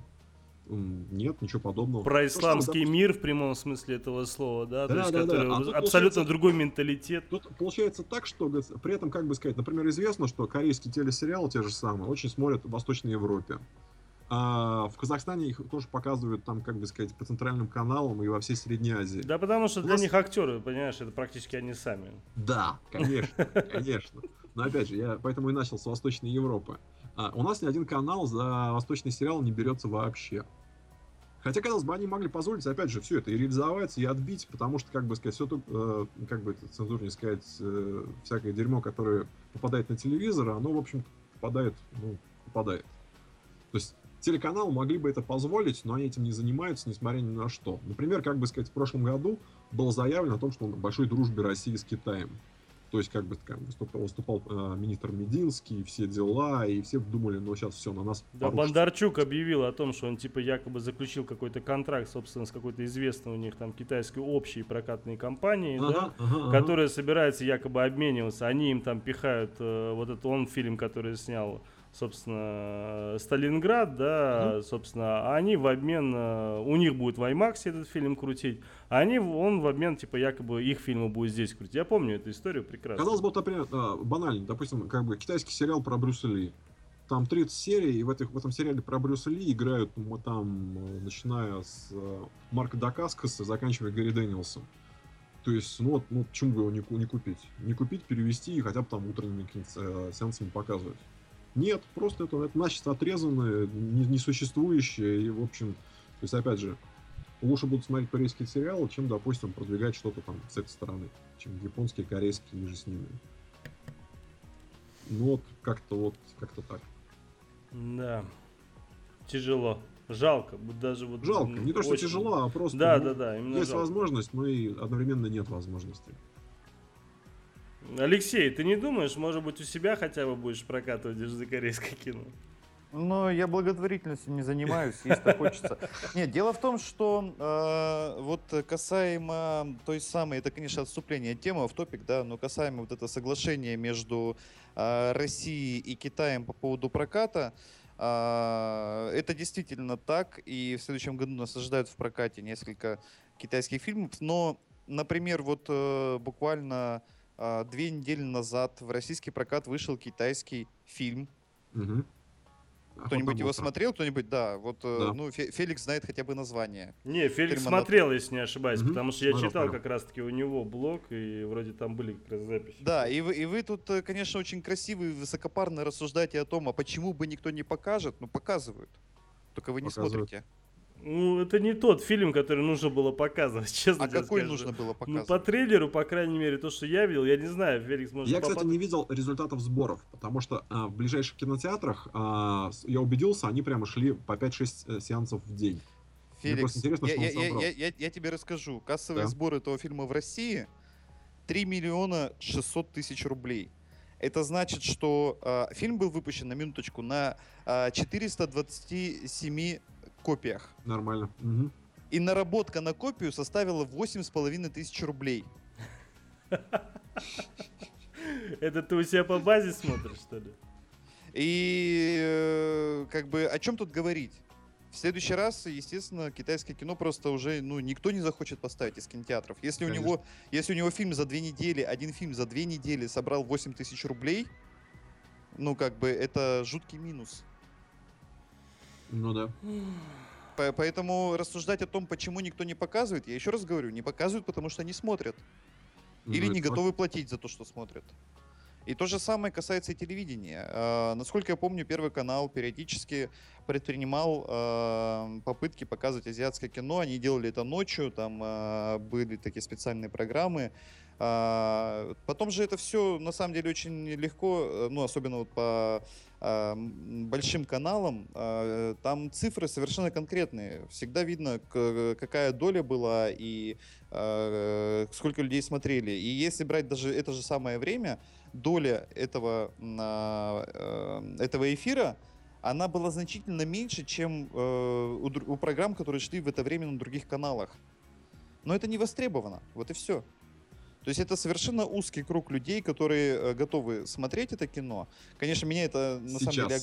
Нет, ничего подобного. Про исламский то, мир в прямом смысле этого слова, да, да то есть, да, который да. А абсолютно другой менталитет. Тут получается так, что при этом, как бы сказать, например, известно, что корейские телесериалы те же самые очень смотрят в Восточной Европе. А в Казахстане их тоже показывают там, как бы сказать, по центральным каналам и во всей Средней Азии. Да, потому что У для нас... них актеры, понимаешь, это практически они сами. Да, конечно, <laughs> конечно. Но опять же, я поэтому и начал с Восточной Европы. А у нас ни один канал за восточный сериал не берется вообще. Хотя, казалось бы, они могли позволить, опять же, все это и реализовать, и отбить, потому что, как бы сказать, все то, э, как бы это цензурнее сказать, э, всякое дерьмо, которое попадает на телевизор, оно, в общем попадает, ну, попадает. То есть телеканалы могли бы это позволить, но они этим не занимаются, несмотря ни на что. Например, как бы сказать, в прошлом году было заявлено о том, что он в большой дружбе России с Китаем. То есть, как бы как, выступал, выступал э, министр Мединский, все дела, и все думали, ну сейчас все, на нас Да, порушится. Бондарчук объявил о том, что он типа якобы заключил какой-то контракт, собственно, с какой-то известной у них там китайской общей прокатной компанией, ага, да, ага, которая ага. собирается якобы обмениваться. Они им там пихают э, вот этот он фильм, который снял собственно, Сталинград, да, mm-hmm. собственно, они в обмен, э, у них будет в IMAX этот фильм крутить, а они, он в обмен, типа, якобы их фильмы будет здесь крутить. Я помню эту историю прекрасно. Казалось бы, например, а, банально, допустим, как бы китайский сериал про Брюса Ли. Там 30 серий, и в, этих, в этом сериале про Брюса Ли играют мы там, э, начиная с э, Марка Дакаскаса, заканчивая Гарри Дэниелсом. То есть, ну вот, ну, почему бы его не, не купить? Не купить, перевести и хотя бы там утренними э, сеансами показывать. Нет, просто это, это начисто отрезанное, несуществующее, и, в общем, то есть, опять же, лучше будут смотреть корейские сериалы, чем, допустим, продвигать что-то там с этой стороны, чем японские, корейские и же с ними. Ну вот, как-то вот, как-то так. Да, тяжело. Жалко, даже вот... Жалко, не то, что очень... тяжело, а просто... Да, ну, да, да, именно Есть жалко. возможность, но и одновременно нет возможности. Алексей, ты не думаешь, может быть, у себя хотя бы будешь прокатывать южнокорейское кино? Ну, я благотворительностью не занимаюсь, если хочется. Нет, дело в том, что э, вот касаемо той самой, это, конечно, отступление от темы, в топик, да, но касаемо вот это соглашение между э, Россией и Китаем по поводу проката, э, это действительно так, и в следующем году нас ожидают в прокате несколько китайских фильмов, но, например, вот э, буквально две недели назад в российский прокат вышел китайский фильм. Угу. Кто-нибудь его смотрел? Кто-нибудь, да. Вот, э, да. ну, Феликс знает хотя бы название. Не, Феликс Фильма смотрел, если не ошибаюсь, угу. потому что я Смотрел, читал как раз-таки у него блог, и вроде там были как раз записи. Да, и вы, и вы тут, э, конечно, очень красиво и высокопарно рассуждаете о том, а почему бы никто не покажет? Ну, показывают. Только вы не показывают. смотрите. Ну, это не тот фильм, который нужно было показывать, <laughs> честно А какой скажу. нужно было показывать? Ну, по трейлеру, по крайней мере, то, что я видел, я не знаю, Феликс может Я, кстати, не видел результатов сборов, потому что а, в ближайших кинотеатрах, а, я убедился, они прямо шли по 5-6 э, сеансов в день. Феликс, интересно, я, я, я, я, я, я тебе расскажу. Кассовые да? сборы этого фильма в России 3 миллиона 600 тысяч рублей. Это значит, что э, фильм был выпущен на минуточку на э, 427 копиях. Нормально. Угу. И наработка на копию составила 8,5 тысяч рублей. Это ты у себя по базе смотришь, что ли? И э, как бы о чем тут говорить? В следующий раз, естественно, китайское кино просто уже, ну, никто не захочет поставить из кинотеатров. Если у него, если у него фильм за две недели, один фильм за две недели собрал 8 тысяч рублей, ну, как бы, это жуткий минус. Ну да. Поэтому рассуждать о том, почему никто не показывает, я еще раз говорю, не показывают, потому что не смотрят. Или ну, не готовы платить за то, что смотрят. И то же самое касается и телевидения. Э, насколько я помню, Первый канал периодически предпринимал э, попытки показывать азиатское кино. Они делали это ночью, там э, были такие специальные программы. Э, потом же это все на самом деле очень легко, э, ну особенно вот по э, большим каналам, э, там цифры совершенно конкретные. Всегда видно, какая доля была и э, сколько людей смотрели. И если брать даже это же самое время, доля этого, э, этого эфира, она была значительно меньше, чем э, у, у программ, которые шли в это время на других каналах. Но это не востребовано. Вот и все. То есть это совершенно узкий круг людей, которые э, готовы смотреть это кино. Конечно, меня это на Сейчас. самом деле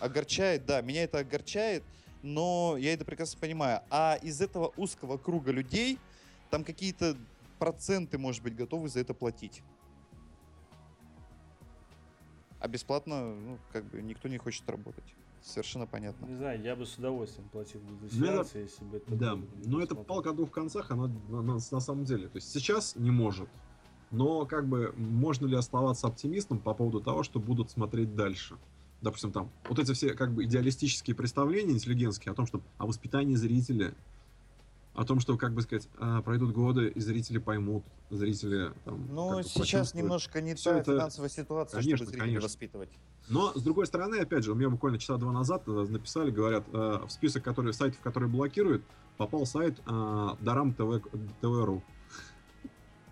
огорчает, да, меня это огорчает, но я это прекрасно понимаю. А из этого узкого круга людей там какие-то проценты, может быть, готовы за это платить. А бесплатно, ну, как бы никто не хочет работать. Совершенно понятно. Не знаю, я бы с удовольствием платил бы за сеансы, ну, если бы это... Да, но это палка о двух концах, она на, на, на самом деле. То есть сейчас не может. Но как бы можно ли оставаться оптимистом по поводу того, что будут смотреть дальше? Допустим, там, вот эти все как бы идеалистические представления интеллигентские о том, что о воспитании зрителя, о том, что, как бы сказать, а, пройдут годы, и зрители поймут, зрители там... Ну, сейчас немножко не та это... финансовая ситуация, конечно, чтобы зрителей конечно. воспитывать. Но, с другой стороны, опять же, у меня буквально часа два назад э, написали, говорят, э, в список который, сайтов, которые блокируют, попал сайт э, Дарам ТВ, ТВ.ру.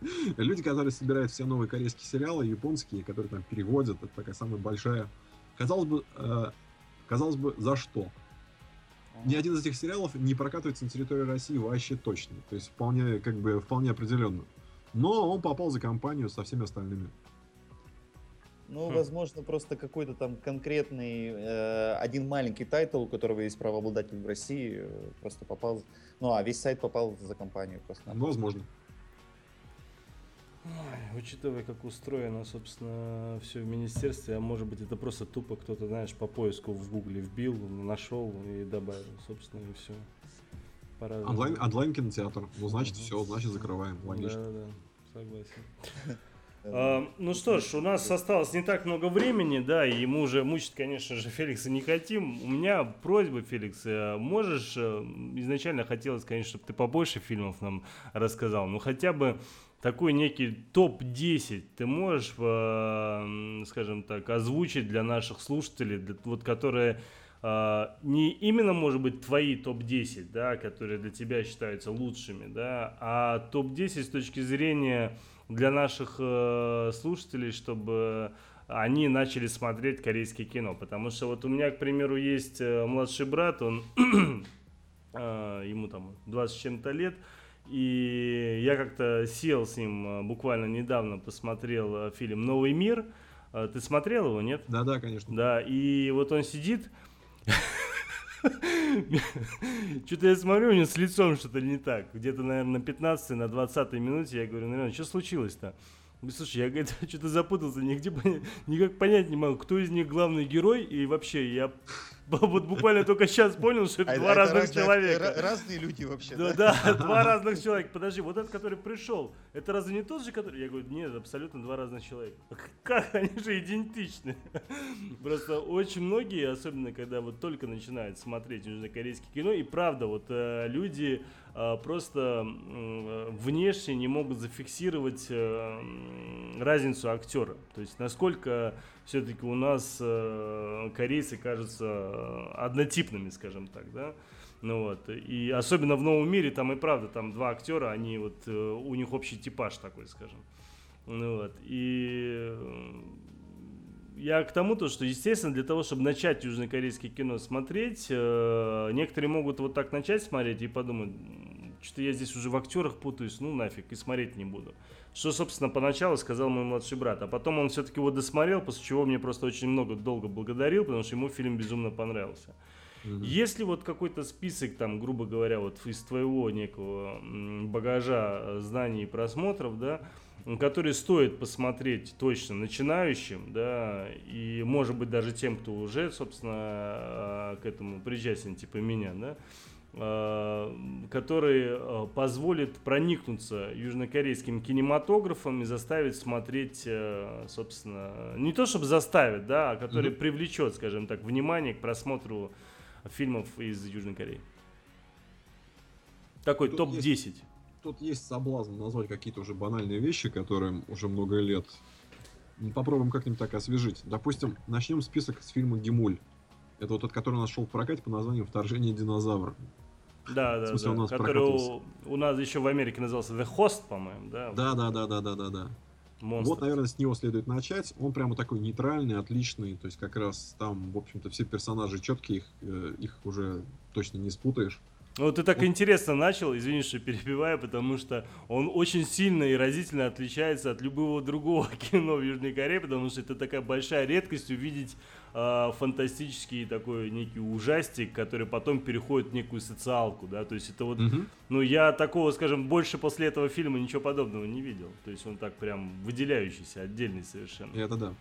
<laughs> Люди, которые собирают все новые корейские сериалы, японские, которые там переводят, это такая самая большая... Казалось бы, казалось бы, за что? ни один из этих сериалов не прокатывается на территории России вообще точно. То есть вполне, как бы, вполне определенно. Но он попал за компанию со всеми остальными. Ну, хм. возможно, просто какой-то там конкретный э, один маленький title, у которого есть правообладатель в России, э, просто попал. Ну, а весь сайт попал за компанию просто. Возможно. Ой, учитывая, как устроено, собственно, все в министерстве, а может быть это просто тупо кто-то, знаешь, по поиску в гугле вбил, нашел и добавил, собственно, и все. Онлайн, онлайн кинотеатр. Ну, значит, все, значит, закрываем. Логично. Да, да, согласен. <laughs> А, ну что ж, у нас осталось не так много времени, да, и мы уже мучить, конечно же, <laughs> Феликса не хотим. У меня просьба, Феликс, э, можешь, э, изначально хотелось, конечно, чтобы ты побольше фильмов нам рассказал, ну хотя бы такой некий топ-10 ты можешь, э, скажем так, озвучить для наших слушателей, вот которые не именно, может быть, твои топ-10, да, которые для тебя считаются лучшими, да, а топ-10 с точки зрения для наших э, слушателей, чтобы они начали смотреть корейское кино. Потому что вот у меня, к примеру, есть младший брат, он <clears throat> ему там 20 с чем-то лет, и я как-то сел с ним э, буквально недавно, посмотрел э, фильм «Новый мир». Э, ты смотрел его, нет? Да, да, конечно. Да, и вот он сидит, что-то я смотрю, у него с лицом что-то не так. Где-то, наверное, на 15 на 20 минуте я говорю, наверное, что случилось-то? Слушай, я говорит, <laughs> что-то запутался, нигде никак понять не могу, кто из них главный герой, и вообще я вот буквально только сейчас понял, что это а два это разных разные, человека. Разные люди вообще. Да, да, <laughs> два разных человека. Подожди, вот этот, который пришел, это разве не тот же, который... Я говорю, нет, абсолютно два разных человека. <laughs> Как они же идентичны? Просто очень многие, особенно когда вот только начинают смотреть южнокорейское кино, и правда, вот э, люди э, просто внешне не могут зафиксировать э, разницу актера. То есть насколько все-таки у нас э, корейцы кажутся однотипными, скажем так, да. Ну вот, и особенно в новом мире, там и правда, там два актера, они вот, э, у них общий типаж такой, скажем. Ну вот, и э, я к тому, то, что, естественно, для того, чтобы начать южнокорейское кино смотреть, э, некоторые могут вот так начать смотреть и подумать, что я здесь уже в актерах путаюсь, ну нафиг, и смотреть не буду. Что, собственно, поначалу сказал мой младший брат. А потом он все-таки его досмотрел, после чего мне просто очень много долго благодарил, потому что ему фильм безумно понравился. Угу. Если вот какой-то список, там, грубо говоря, вот из твоего некого багажа э, знаний и просмотров, да, который стоит посмотреть точно начинающим, да, и может быть даже тем, кто уже, собственно, э, к этому причастен, типа меня, да, который позволит проникнуться южнокорейским кинематографом и заставить смотреть, собственно, не то чтобы заставит, да, а который mm-hmm. привлечет, скажем так, внимание к просмотру фильмов из Южной Кореи. Такой топ-10. Тут есть соблазн назвать какие-то уже банальные вещи, которые уже много лет. Попробуем как-нибудь так освежить. Допустим, начнем список с фильма «Гимуль». Это вот тот, который нашел в прокате по названию «Вторжение динозавра». Да, да, смысле, да. У нас который у, у нас еще в Америке назывался The Host, по-моему, да? Да, да, да, да, да, да, да. Монстр. Вот, наверное, с него следует начать. Он прямо такой нейтральный, отличный. То есть как раз там, в общем-то, все персонажи четкие, их, э, их уже точно не спутаешь. Ну, ты так вот. интересно начал, извини, что перебиваю, потому что он очень сильно и разительно отличается от любого другого <laughs> кино в Южной Корее, потому что это такая большая редкость увидеть э, фантастический такой некий ужастик, который потом переходит в некую социалку, да, то есть это вот, угу. ну, я такого, скажем, больше после этого фильма ничего подобного не видел, то есть он так прям выделяющийся, отдельный совершенно. Это да.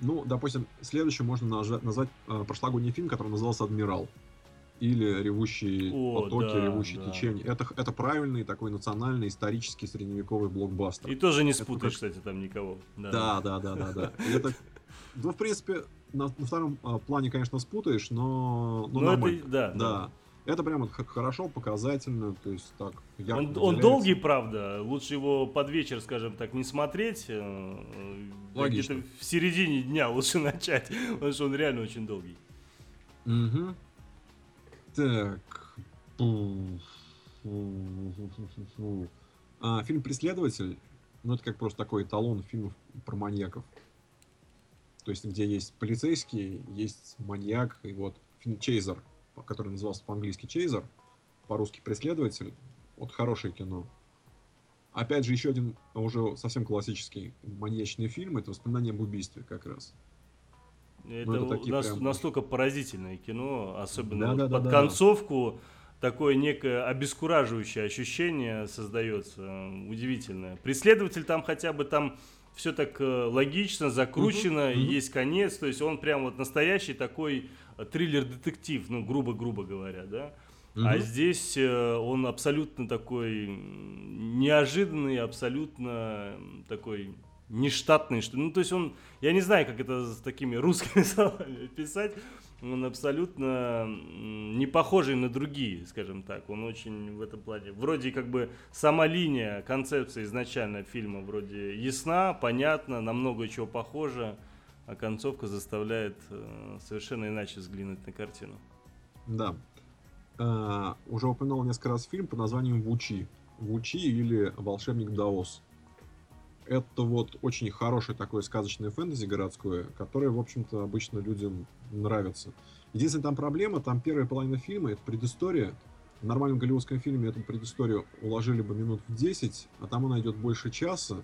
Ну, допустим, следующим можно назвать э, прошлогодний фильм, который назывался «Адмирал» или ревущие О, потоки, да, ревущие да. течения. Это, это правильный такой национальный исторический средневековый блокбастер. И тоже не спутаешь, как... кстати, там никого. Да, да, да, да, да. да. Это, ну, в принципе, на, на втором а, плане, конечно, спутаешь, но... но, но это, да, да. Это прямо хорошо, показательно, то есть так. Он, он долгий, правда. Лучше его под вечер, скажем так, не смотреть. Э, Логично. Где-то в середине дня <laughs> лучше начать, потому что он реально очень долгий. Угу. Так. А, фильм «Преследователь», ну, это как просто такой эталон фильмов про маньяков. То есть, где есть полицейский, есть маньяк, и вот фильм «Чейзер», который назывался по-английски «Чейзер», по-русски «Преследователь». Вот хорошее кино. Опять же, еще один уже совсем классический маньячный фильм, это «Воспоминания об убийстве» как раз. Это, ну, это нас, прям... настолько поразительное кино, особенно да, вот да, под да, концовку да. такое некое обескураживающее ощущение создается, удивительное. Преследователь там хотя бы там все так э, логично, закручено, угу, есть конец, то есть он прям вот настоящий такой триллер-детектив, ну грубо-грубо говоря, да. Угу. А здесь э, он абсолютно такой неожиданный, абсолютно такой нештатный, что ну то есть он, я не знаю, как это с такими русскими словами <laughs> писать, он абсолютно не похожий на другие, скажем так, он очень в этом плане, вроде как бы сама линия, концепция изначально фильма вроде ясна, понятна, на много чего похожа, а концовка заставляет э, совершенно иначе взглянуть на картину. Да. А, уже упоминал несколько раз фильм под названием Вучи. Вучи или Волшебник Даос это вот очень хорошее такое сказочное фэнтези городское, которое, в общем-то, обычно людям нравится. Единственная там проблема, там первая половина фильма, это предыстория. В нормальном голливудском фильме эту предысторию уложили бы минут в 10, а там она идет больше часа.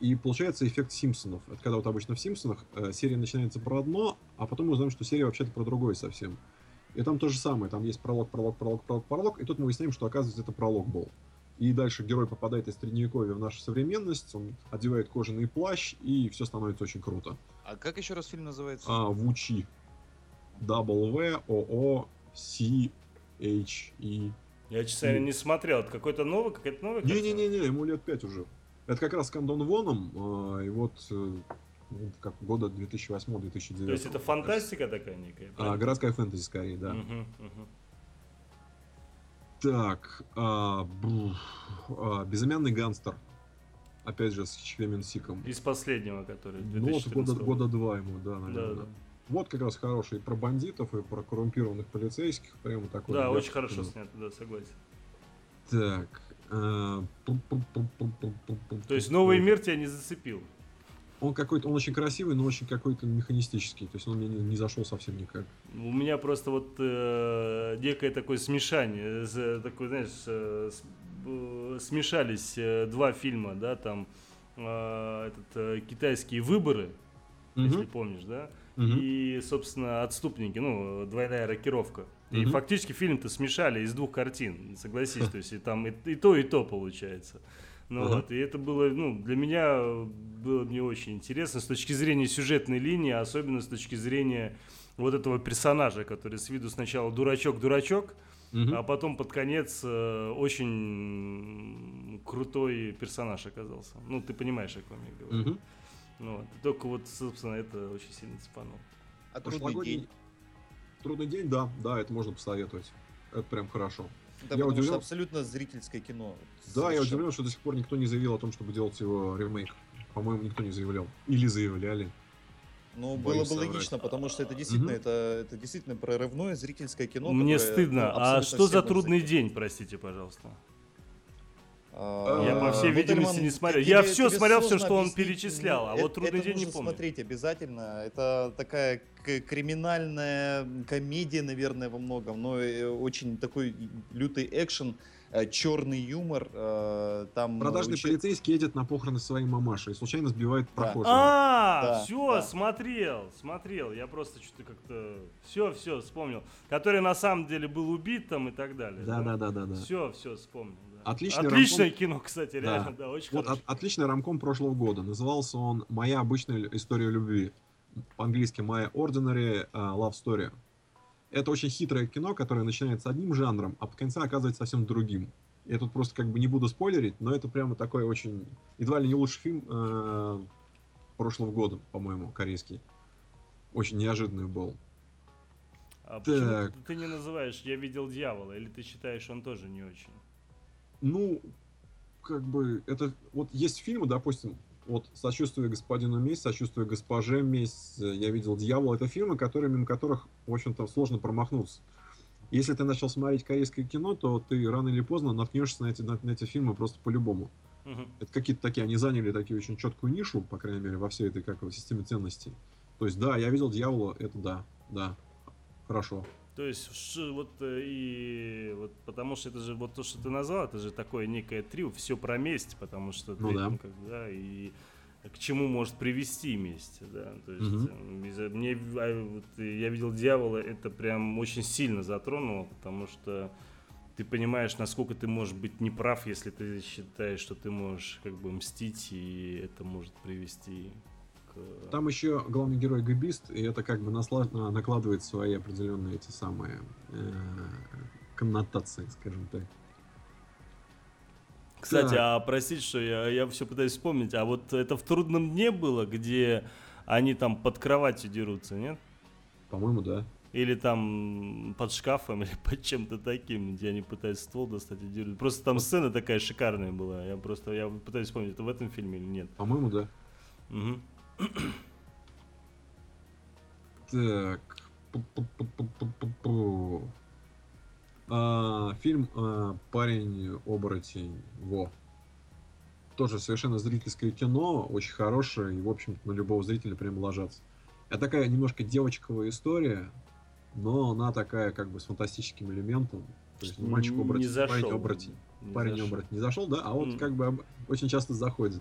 И получается эффект Симпсонов. Это когда вот обычно в Симпсонах э, серия начинается про одно, а потом мы узнаем, что серия вообще-то про другое совсем. И там то же самое. Там есть пролог, пролог, пролог, пролог, пролог. И тут мы выясняем, что оказывается это пролог был. И дальше герой попадает из средневековья в нашу современность, он одевает кожаный плащ, и все становится очень круто. А как еще раз фильм называется? А, Вучи. W-O-O-C-H-E. Я, честно говоря, не смотрел. Это какой-то новый, какая-то новая Не-не-не, ему лет 5 уже. Это как раз с Кандон Воном, а, и вот э, ну, как года 2008-2009. То есть это фантастика такая некая? А, городская фэнтези скорее, да. Угу, угу. Так, а, а, безымянный гангстер. Опять же, с Чхвемен Сиком. Из последнего, который Ну, вот года, года два ему, да, наверное. Да, да. Вот как раз хороший и про бандитов, и про коррумпированных полицейских. Прямо такой. Да, очень хорошо снято, да, согласен. Так, То есть новый мир тебя не зацепил? Он какой-то, он очень красивый, но очень какой-то механистический. То есть он мне не, не зашел совсем никак. У меня просто вот э, некое такое смешание, э, такой, знаешь, э, э, смешались э, два фильма, да, там э, этот э, китайские выборы, угу. если помнишь, да, угу. и, собственно, отступники, ну, двойная рокировка. И угу. фактически фильм-то смешали из двух картин, согласись, то есть и там и, и то, и то получается. Ну uh-huh. вот, и это было, ну, для меня было не очень интересно с точки зрения сюжетной линии, особенно с точки зрения вот этого персонажа, который с виду сначала дурачок-дурачок, uh-huh. а потом под конец э, очень крутой персонаж оказался. Ну, ты понимаешь, о ком я говорю. Uh-huh. Ну, вот. Только вот, собственно, это очень сильно цепануло. А трудный день? Трудный день, да, да, это можно посоветовать. Это прям хорошо. Да, я удивлен... что абсолютно зрительское кино. Да, совершенно. я удивлен, что до сих пор никто не заявил о том, чтобы делать его ремейк. По-моему, никто не заявлял. Или заявляли. Ну, было бы логично, потому что это действительно, угу. это, это действительно прорывное зрительское кино. Мне стыдно. Ну, а что за трудный день, простите, пожалуйста? А, я, по всей видимости, не смотрел. Я все смотрел, все, что он перечислял, а вот «Трудный день» не помню. смотреть обязательно. Это такая криминальная комедия, наверное, во многом, но э, очень такой лютый экшен э, черный юмор. Э, там Продажный очень... полицейский едет на похороны своей мамаши и случайно сбивает прохожего. А, да, все, да. смотрел, смотрел. Я просто что-то как-то... Все, все, вспомнил. Который на самом деле был убит там и так далее. Да, да, да, да. да. Все, все, вспомнил. Отличный Отличное рамком... кино, кстати, реально, да, да очень вот от, Отличный рамком прошлого года. Назывался он «Моя обычная история любви». По-английски «My Ordinary uh, Love Story». Это очень хитрое кино, которое начинается одним жанром, а по конца оказывается совсем другим. Я тут просто как бы не буду спойлерить, но это прямо такой очень... Едва ли не лучший фильм э, прошлого года, по-моему, корейский. Очень неожиданный был. А так. почему ты не называешь «Я видел дьявола» или ты считаешь, он тоже не очень? Ну, как бы, это, вот есть фильмы, допустим, вот «Сочувствие господину Месть», «Сочувствие госпоже Месть», «Я видел дьявола», это фильмы, которые, мимо которых, в общем-то, сложно промахнуться. Если ты начал смотреть корейское кино, то ты рано или поздно наткнешься на эти, на, на эти фильмы просто по-любому. Uh-huh. Это какие-то такие, они заняли такие очень четкую нишу, по крайней мере, во всей этой как системе ценностей. То есть, да, я видел дьявола, это да, да, хорошо. То есть вот э, и вот потому что это же вот то, что ты назвал, это же такое некое трио, все про месть, потому что ну, ты, да. ну, как, да, и к чему может привести месть, да, то есть угу. мне а, вот, я видел дьявола, это прям очень сильно затронуло, потому что ты понимаешь, насколько ты можешь быть неправ, если ты считаешь, что ты можешь как бы мстить, и это может привести Э, Там еще главный герой габист, и это как бы наслад... накладывает свои определенные эти самые э, коннотации, скажем так. Кстати, да. а простите, что я, я все пытаюсь вспомнить, а вот это в трудном дне было, где они там под кроватью дерутся, нет? По-моему, да. Или там под шкафом, <laughs> или под чем-то таким, где они пытаются ствол достать и дерут. Просто там сцена такая шикарная была. Я просто я пытаюсь вспомнить, это в этом фильме или нет. По-моему, да. Угу. Так. А, фильм а, Парень оборотень. Во. Тоже совершенно зрительское кино, очень хорошее, и, в общем-то, на любого зрителя прям ложатся. Это такая немножко девочковая история, но она такая как бы с фантастическим элементом. То есть мальчик оборотень, парень оборотень. Не парень зашел. оборотень не зашел, да? А вот mm. как бы очень часто заходит.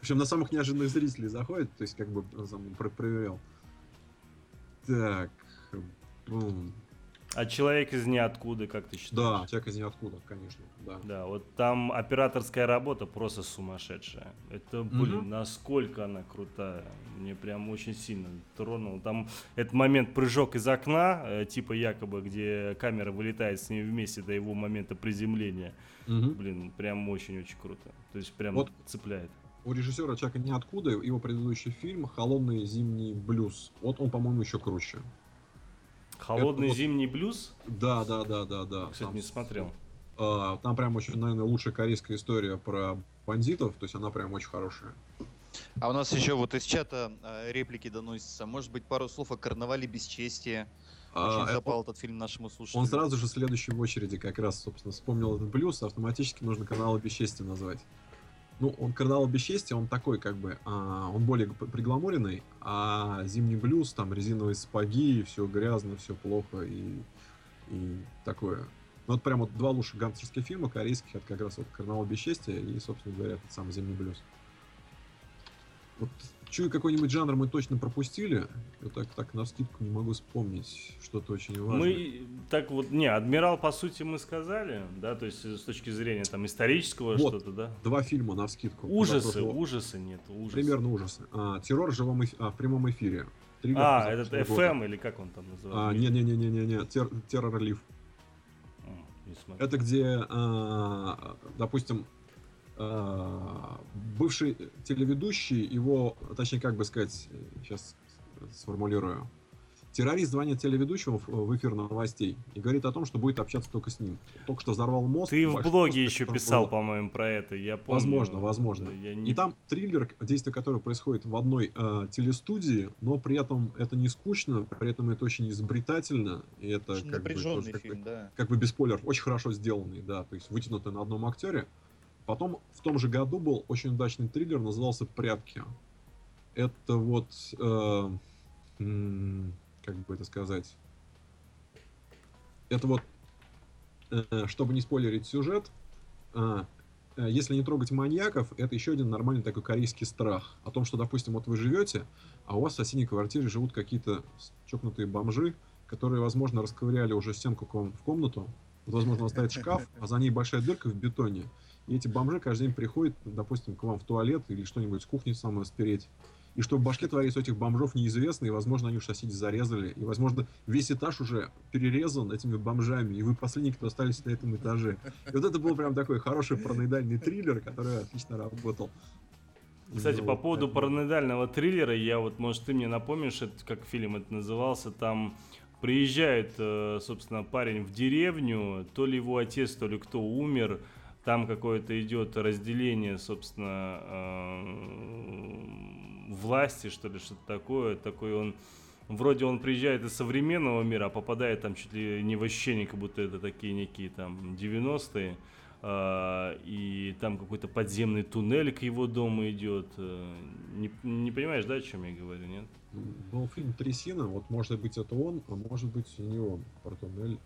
Общем, на самых неожиданных зрителей заходит, то есть как бы проверял. Так. Бум. А человек из ниоткуда, как ты считаешь? Да, человек из ниоткуда, конечно, да. Да, вот там операторская работа просто сумасшедшая. Это, блин, угу. насколько она крутая. Мне прям очень сильно тронул. Там этот момент прыжок из окна, э, типа якобы, где камера вылетает с ним вместе до его момента приземления. Угу. Блин, прям очень-очень круто. То есть прям вот цепляет. У режиссера Чака ниоткуда его предыдущий фильм «Холодный зимний блюз». Вот он, по-моему, еще круче. Холодный это зимний вот... блюз? Да, да, да, да, да. Кстати, там, не смотрел. А, там прям очень, наверное, лучшая корейская история про бандитов, то есть она прям очень хорошая. А у нас еще вот из чата э, реплики доносятся. Может быть, пару слов о карнавале бесчестия. Очень а, запал этот фильм нашему слушателю. Он сразу же следующий в очереди как раз, собственно, вспомнил этот блюз, автоматически нужно канал бесчестия назвать. Ну, он кардинал бесчестия, он такой, как бы, а, он более пригламуренный, а зимний блюз, там, резиновые сапоги, все грязно, все плохо и, и такое. Ну, вот прям вот два лучших гангстерских фильма корейских, это как раз вот «Карнавал бесчестия» и, собственно говоря, этот самый «Зимний блюз». Вот чую, какой-нибудь жанр мы точно пропустили. Я так, так на скидку не могу вспомнить что-то очень важное. Мы так вот, не, Адмирал, по сути, мы сказали, да, то есть с точки зрения там исторического вот, что-то, да? Два фильма на скидку. Ужасы, прошлого... ужасы нет, ужасы. Примерно ужасы. А, террор в, живом эф... а, в прямом эфире. Триллер а, этот FM года. или как он там называется? А, не-не-не-не-не, Тер... террор лив. Это где, а, допустим, бывший телеведущий, его, точнее, как бы сказать, сейчас сформулирую, террорист звонит телеведущему в эфир новостей и говорит о том, что будет общаться только с ним. Только что взорвал мост. Ты в блоге еще писал, по-моему, про это, я помню. Возможно, возможно. Я не... И там триллер, действие которого происходит в одной э, телестудии, но при этом это не скучно, при этом это очень изобретательно. И это очень как бы, тоже, фильм, как, да. как бы без спойлеров, очень хорошо сделанный, да, то есть вытянутый на одном актере. Потом в том же году был очень удачный триллер, назывался «Прятки». Это вот, э, как бы это сказать, это вот, э, чтобы не спойлерить сюжет, э, э, если не трогать маньяков, это еще один нормальный такой корейский страх. О том, что, допустим, вот вы живете, а у вас в соседней квартире живут какие-то чокнутые бомжи, которые, возможно, расковыряли уже стенку в комнату. Вот, возможно, стоит шкаф, а за ней большая дырка в бетоне. И эти бомжи каждый день приходят, допустим, к вам в туалет или что-нибудь с кухни самое спереть. И что в башке творится у этих бомжов неизвестно, и, возможно, они уж соседи зарезали, и, возможно, весь этаж уже перерезан этими бомжами, и вы последний, кто остались на этом этаже. И вот это был прям такой хороший параноидальный триллер, который отлично работал. Кстати, ну, по поводу это... параноидального триллера, я вот, может, ты мне напомнишь, это, как фильм это назывался, там приезжает, э, собственно, парень в деревню, то ли его отец, то ли кто умер, там какое-то идет разделение, собственно, э, власти, что ли, что-то такое. Такой он, вроде он приезжает из современного мира, а попадает там чуть ли не в ощущение, как будто это такие некие там 90-е. Uh, э, и там какой-то подземный туннель к его дому идет. Uh, не, не понимаешь, да, о чем я говорю, нет? Был фильм «Трясина», вот может быть это он, а может быть не он, про туннель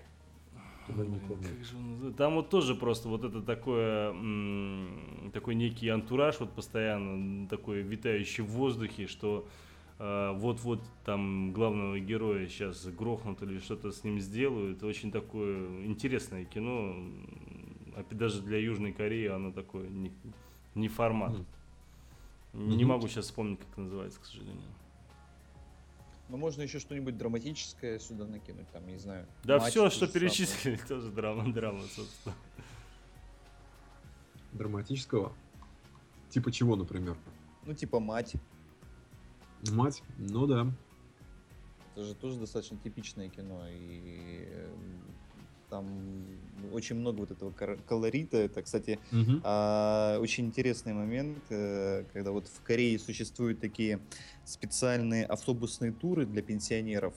там вот тоже просто вот это такое, такой некий антураж вот постоянно, такой витающий в воздухе, что э, вот-вот там главного героя сейчас грохнут или что-то с ним сделают. Очень такое интересное кино, а даже для Южной Кореи оно такое не, не формат. Не могу сейчас вспомнить, как называется, к сожалению. Ну, можно еще что-нибудь драматическое сюда накинуть, там, не знаю. Да все, что перечислили, <laughs> тоже драма, драма, собственно. Драматического? Типа чего, например? Ну, типа мать. Мать? Ну да. Это же тоже достаточно типичное кино, и там очень много вот этого колорита. Это, кстати, угу. а, очень интересный момент, э, когда вот в Корее существуют такие специальные автобусные туры для пенсионеров,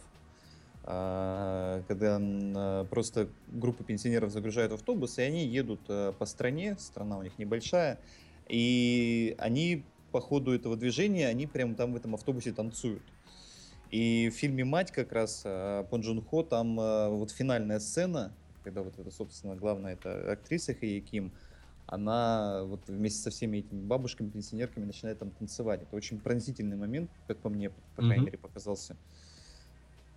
а, когда а, просто группа пенсионеров загружают автобус, и они едут а, по стране, страна у них небольшая, и они по ходу этого движения, они прямо там в этом автобусе танцуют. И в фильме «Мать» как раз Пон Джун Хо, там вот финальная сцена, когда вот это, собственно, главная эта актриса Хэй Ким, она вот вместе со всеми этими бабушками, пенсионерками начинает там танцевать. Это очень пронзительный момент, как по мне, по крайней mm-hmm. мере, показался.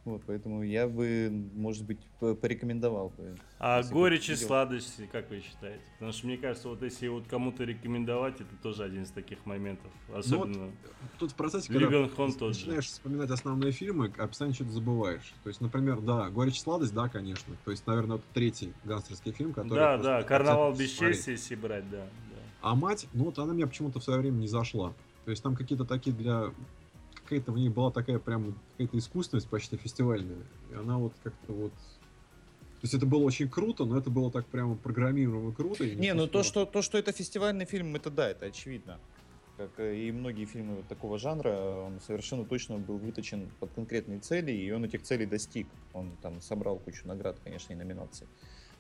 Вот, поэтому я бы, может быть, порекомендовал бы. А горечь и сладости, как вы считаете? Потому что мне кажется, вот если вот кому-то рекомендовать, это тоже один из таких моментов. Особенно. Ну, вот, тут в процессе, когда Хон ты начинаешь же. вспоминать основные фильмы, а постоянно что-то забываешь. То есть, например, да, горечь и сладость, да, конечно. То есть, наверное, это третий гангстерский фильм, который. Да, да, карнавал бесчестия, если брать, да, да. А мать, ну вот она мне почему-то в свое время не зашла. То есть там какие-то такие для какая-то в ней была такая прям какая-то искусственность почти фестивальная. И она вот как-то вот то есть это было очень круто, но это было так прямо программируемо круто. Не, ну то что, то, что это фестивальный фильм, это да, это очевидно. как и многие фильмы такого жанра, он совершенно точно был выточен под конкретные цели, и он этих целей достиг. Он там собрал кучу наград, конечно, и номинаций.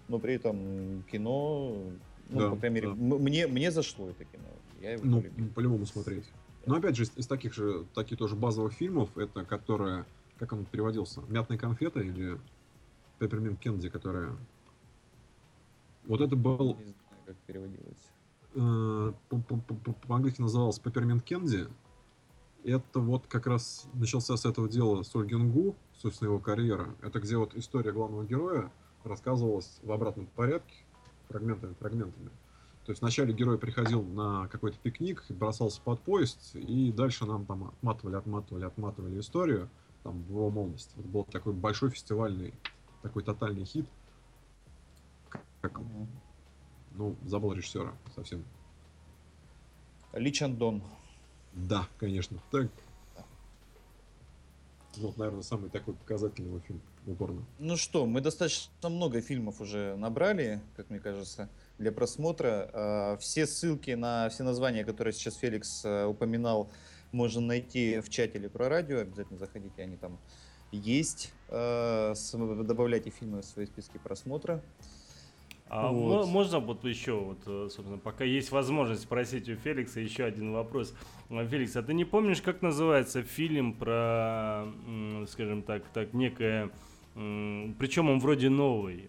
Но при этом кино, ну, да, по крайней мере, да. мне, мне зашло это кино. Я его ну, по-любому смотреть. Но опять же, из, таких же, таких тоже базовых фильмов, это которая, как он переводился, «Мятная конфета» или «Пепперминт Кенди», которая... Вот это был... Не знаю, как переводилось. Э, по-английски называлась «Пепперминт Кенди». Это вот как раз начался с этого дела Соль Гюнгу, собственно, его карьера. Это где вот история главного героя рассказывалась в обратном порядке, фрагментами, фрагментами. То есть вначале герой приходил на какой-то пикник, бросался под поезд, и дальше нам там отматывали, отматывали, отматывали историю там, в его молодости. Это был такой большой фестивальный, такой тотальный хит. Как, ну, забыл режиссера совсем. Ли Чандон. Да, конечно. Так. Вот, наверное, самый такой показательный его фильм упорно. Ну что, мы достаточно много фильмов уже набрали, как мне кажется для просмотра. А, все ссылки на все названия, которые сейчас Феликс а, упоминал, можно найти в чате или про радио. Обязательно заходите, они там есть. А, добавляйте фильмы в свои списки просмотра. А вот. можно вот еще, вот, э, собственно, пока есть возможность спросить у Феликса еще один вопрос. Феликс, а ты не помнишь, как называется фильм про, скажем так, так некое, причем он вроде новый,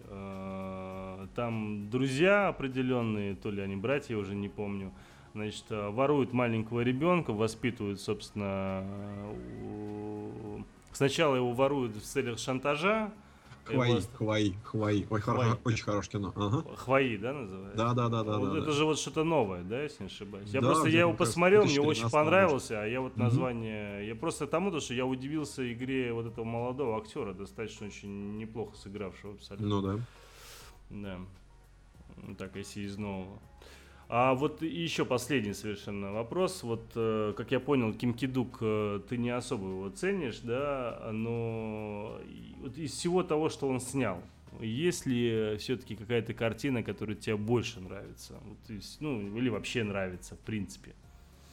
там друзья определенные, то ли они братья, уже не помню, значит, э, воруют маленького ребенка, воспитывают, собственно, сначала его воруют в целях шантажа, Хваи, его... Хваи, Хваи. Ой, Хваи. Хоро... очень хорошее кино. Ага. Хваи, да, называется? Да, да, да, да. Вот да это да. же вот что-то новое, да, если не ошибаюсь. Я да, просто я его посмотрел, мне очень понравился, а я вот название. Угу. Я просто тому, то, что я удивился игре вот этого молодого актера, достаточно очень неплохо сыгравшего абсолютно. Ну да. Да. Так, если из нового. А вот еще последний совершенно вопрос. Вот, э, как я понял, Ким Кидук, э, ты не особо его ценишь, да, но вот из всего того, что он снял, есть ли все-таки какая-то картина, которая тебе больше нравится? Вот, ну, или вообще нравится, в принципе?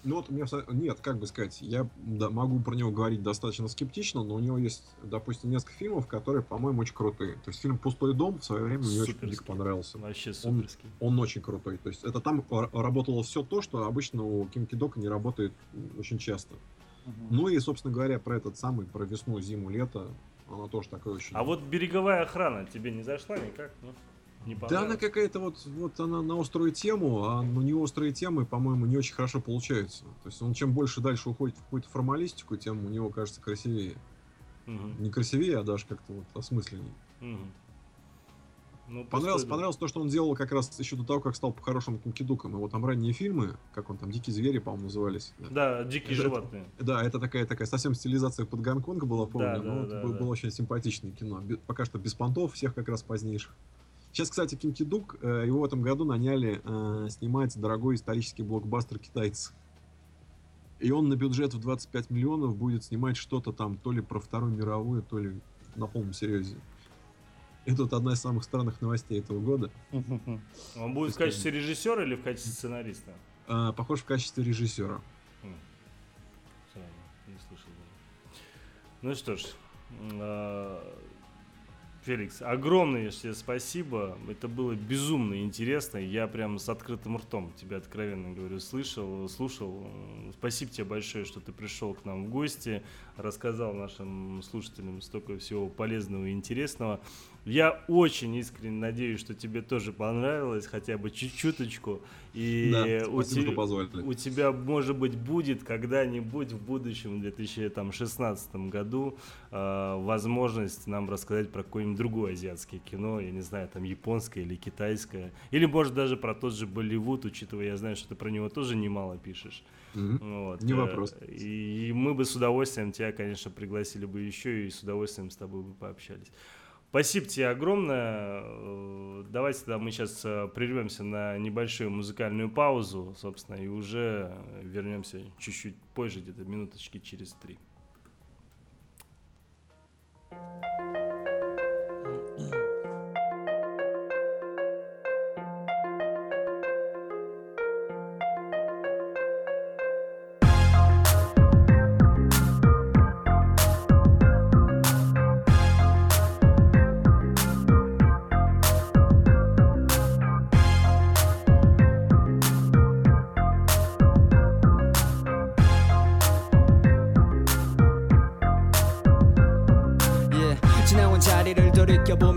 Ну вот, меня, нет, как бы сказать, я да, могу про него говорить достаточно скептично, но у него есть, допустим, несколько фильмов, которые, по-моему, очень крутые. То есть фильм «Пустой дом» в свое время мне очень дико понравился. Вообще суперский. Он, он очень крутой. То есть это там работало все то, что обычно у Ким Кидока не работает очень часто. Угу. Ну и, собственно говоря, про этот самый, про весну, зиму, лето, она тоже такой очень... А вот береговая охрана тебе не зашла никак? Ну? Не да, она какая-то вот, вот она на острую тему, а у нее острые темы, по-моему, не очень хорошо получаются. То есть он чем больше дальше уходит в какую-то формалистику, тем у него кажется красивее. Угу. Не красивее, а даже как-то вот осмысленнее. Угу. Ну, понравилось, понравилось то, что он делал как раз еще до того, как стал по-хорошему кинкидуком. Его там ранние фильмы, как он там, «Дикие звери», по-моему, назывались. Да, «Дикие это, животные». Это, да, это такая, такая совсем стилизация под Гонконг была, помню. Да, да, но да, это да. было очень симпатичное кино. Пока что без понтов всех как раз позднейших. Сейчас, кстати, Ким Ки Дук, э, его в этом году наняли э, снимать дорогой исторический блокбастер китайцы. И он на бюджет в 25 миллионов будет снимать что-то там то ли про Вторую мировую, то ли на полном серьезе. Это вот одна из самых странных новостей этого года. <laughs> Он будет в качестве режиссера или в качестве сценариста? А, похож в качестве режиссера. Хм. Не слышал. Ну что ж, а, Феликс, огромное тебе спасибо. Это было безумно интересно. Я прям с открытым ртом тебя откровенно говорю, слышал, слушал. Спасибо тебе большое, что ты пришел к нам в гости, рассказал нашим слушателям столько всего полезного и интересного. Я очень искренне надеюсь, что тебе тоже понравилось, хотя бы чуть-чуточку. И да, у, те, у тебя, может быть, будет когда-нибудь в будущем, в 2016 году, э, возможность нам рассказать про какое-нибудь другое азиатское кино, я не знаю, там японское или китайское, или, может, даже про тот же Болливуд, учитывая, я знаю, что ты про него тоже немало пишешь. Mm-hmm. Вот. Не вопрос. Э, и мы бы с удовольствием тебя, конечно, пригласили бы еще и с удовольствием с тобой бы пообщались. Спасибо тебе огромное. Э, давайте тогда мы сейчас э, прервемся на небольшую музыкальную паузу, собственно, и уже вернемся чуть-чуть позже, где-то минуточки через три.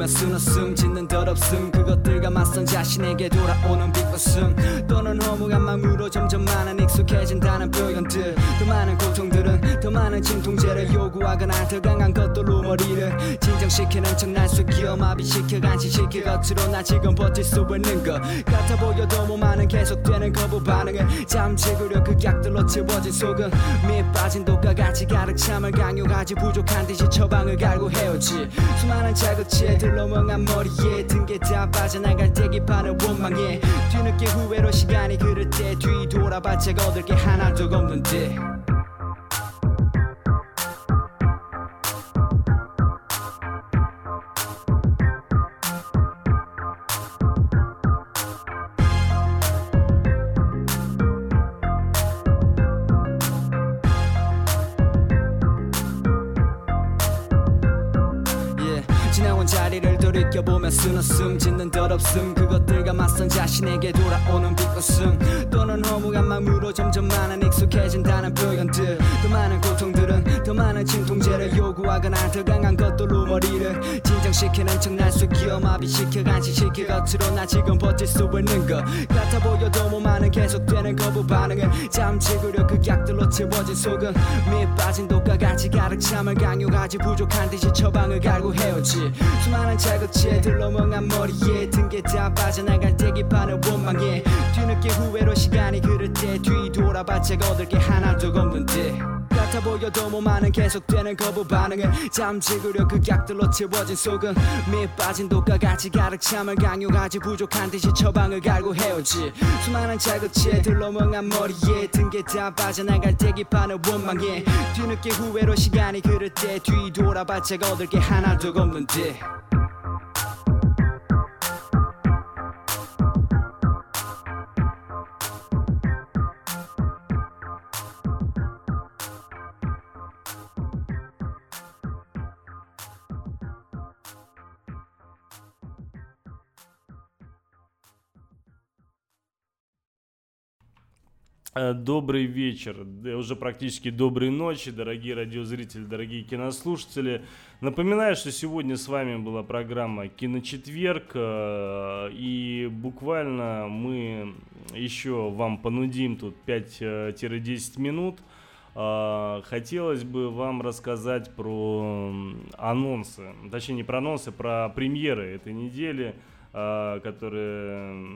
쓰나 숨 짓는 덜없음. 그것 들과 맞선 자신에게 돌아오는 비웃음. 또는 허무한 마음으로 점점 많은 익숙해진다는 표현들. 더 많은 고통들은 더 많은 진통제를 요구하거나 더 강한 것들로 머리를 진정시키는 척날 속여 마비시켜 간신시켜 겉으로 나 지금 버틸 수 있는 것 같아 보여도 몸 안은 계속되는 거부 반응을 잠재우려 그 약들로 채워진 속은 밑 빠진 독과 같이 가득 참을 강요하지 부족한 듯이 처방을 갈고 헤어지 수많은 자극치에 들러멍한 머리에 등게 다 빠져 나갈 때 기판을 원망해 뒤늦게 후회로 시간이 흐를 때 뒤돌아봤자 얻을 게 하나도 없는데 덧없음. 그것들과 맞선 자신에게 돌아오는 비웃음 진정시키는 척날 속여 마비시켜 간신시켜 겉으로 나 지금 버틸 수 있는 것 같아 보여도 몸안은 계속되는 거부 반응을 잠재우려 그 약들로 채워진 속은 밑 빠진 독과 같이 가득 참을 강요하지 부족한 듯이 처방을 갈고 헤어지 수많은 자극치에 들러멍한 머리에 등게 다 빠져나갈 때 기판을 원망해 뒤늦게 후회로 시간이 흐를 때 뒤돌아봤자 얻을 게 하나도 없는데 같아 보여도 몸안은 계속되는 거부 반응을 잠재우려 그 약들로 채워진 속은 밑 빠진 독과 같이 가득 참을 강요하지 부족한 듯이 처방을 갈고 헤어지. 수많은 자극치에 들러멍한 머리에 등게 다 빠져나갈 때 기판을 원망해. 뒤늦게 후회로 시간이 흐를 때 뒤돌아봤자 얻을 게 하나도 없는데 добрый вечер, уже практически доброй ночи, дорогие радиозрители, дорогие кинослушатели. Напоминаю, что сегодня с вами была программа «Киночетверг», э, и буквально мы еще вам понудим тут 5-10 минут. Э, хотелось бы вам рассказать про анонсы, точнее не про анонсы, про премьеры этой недели – которые,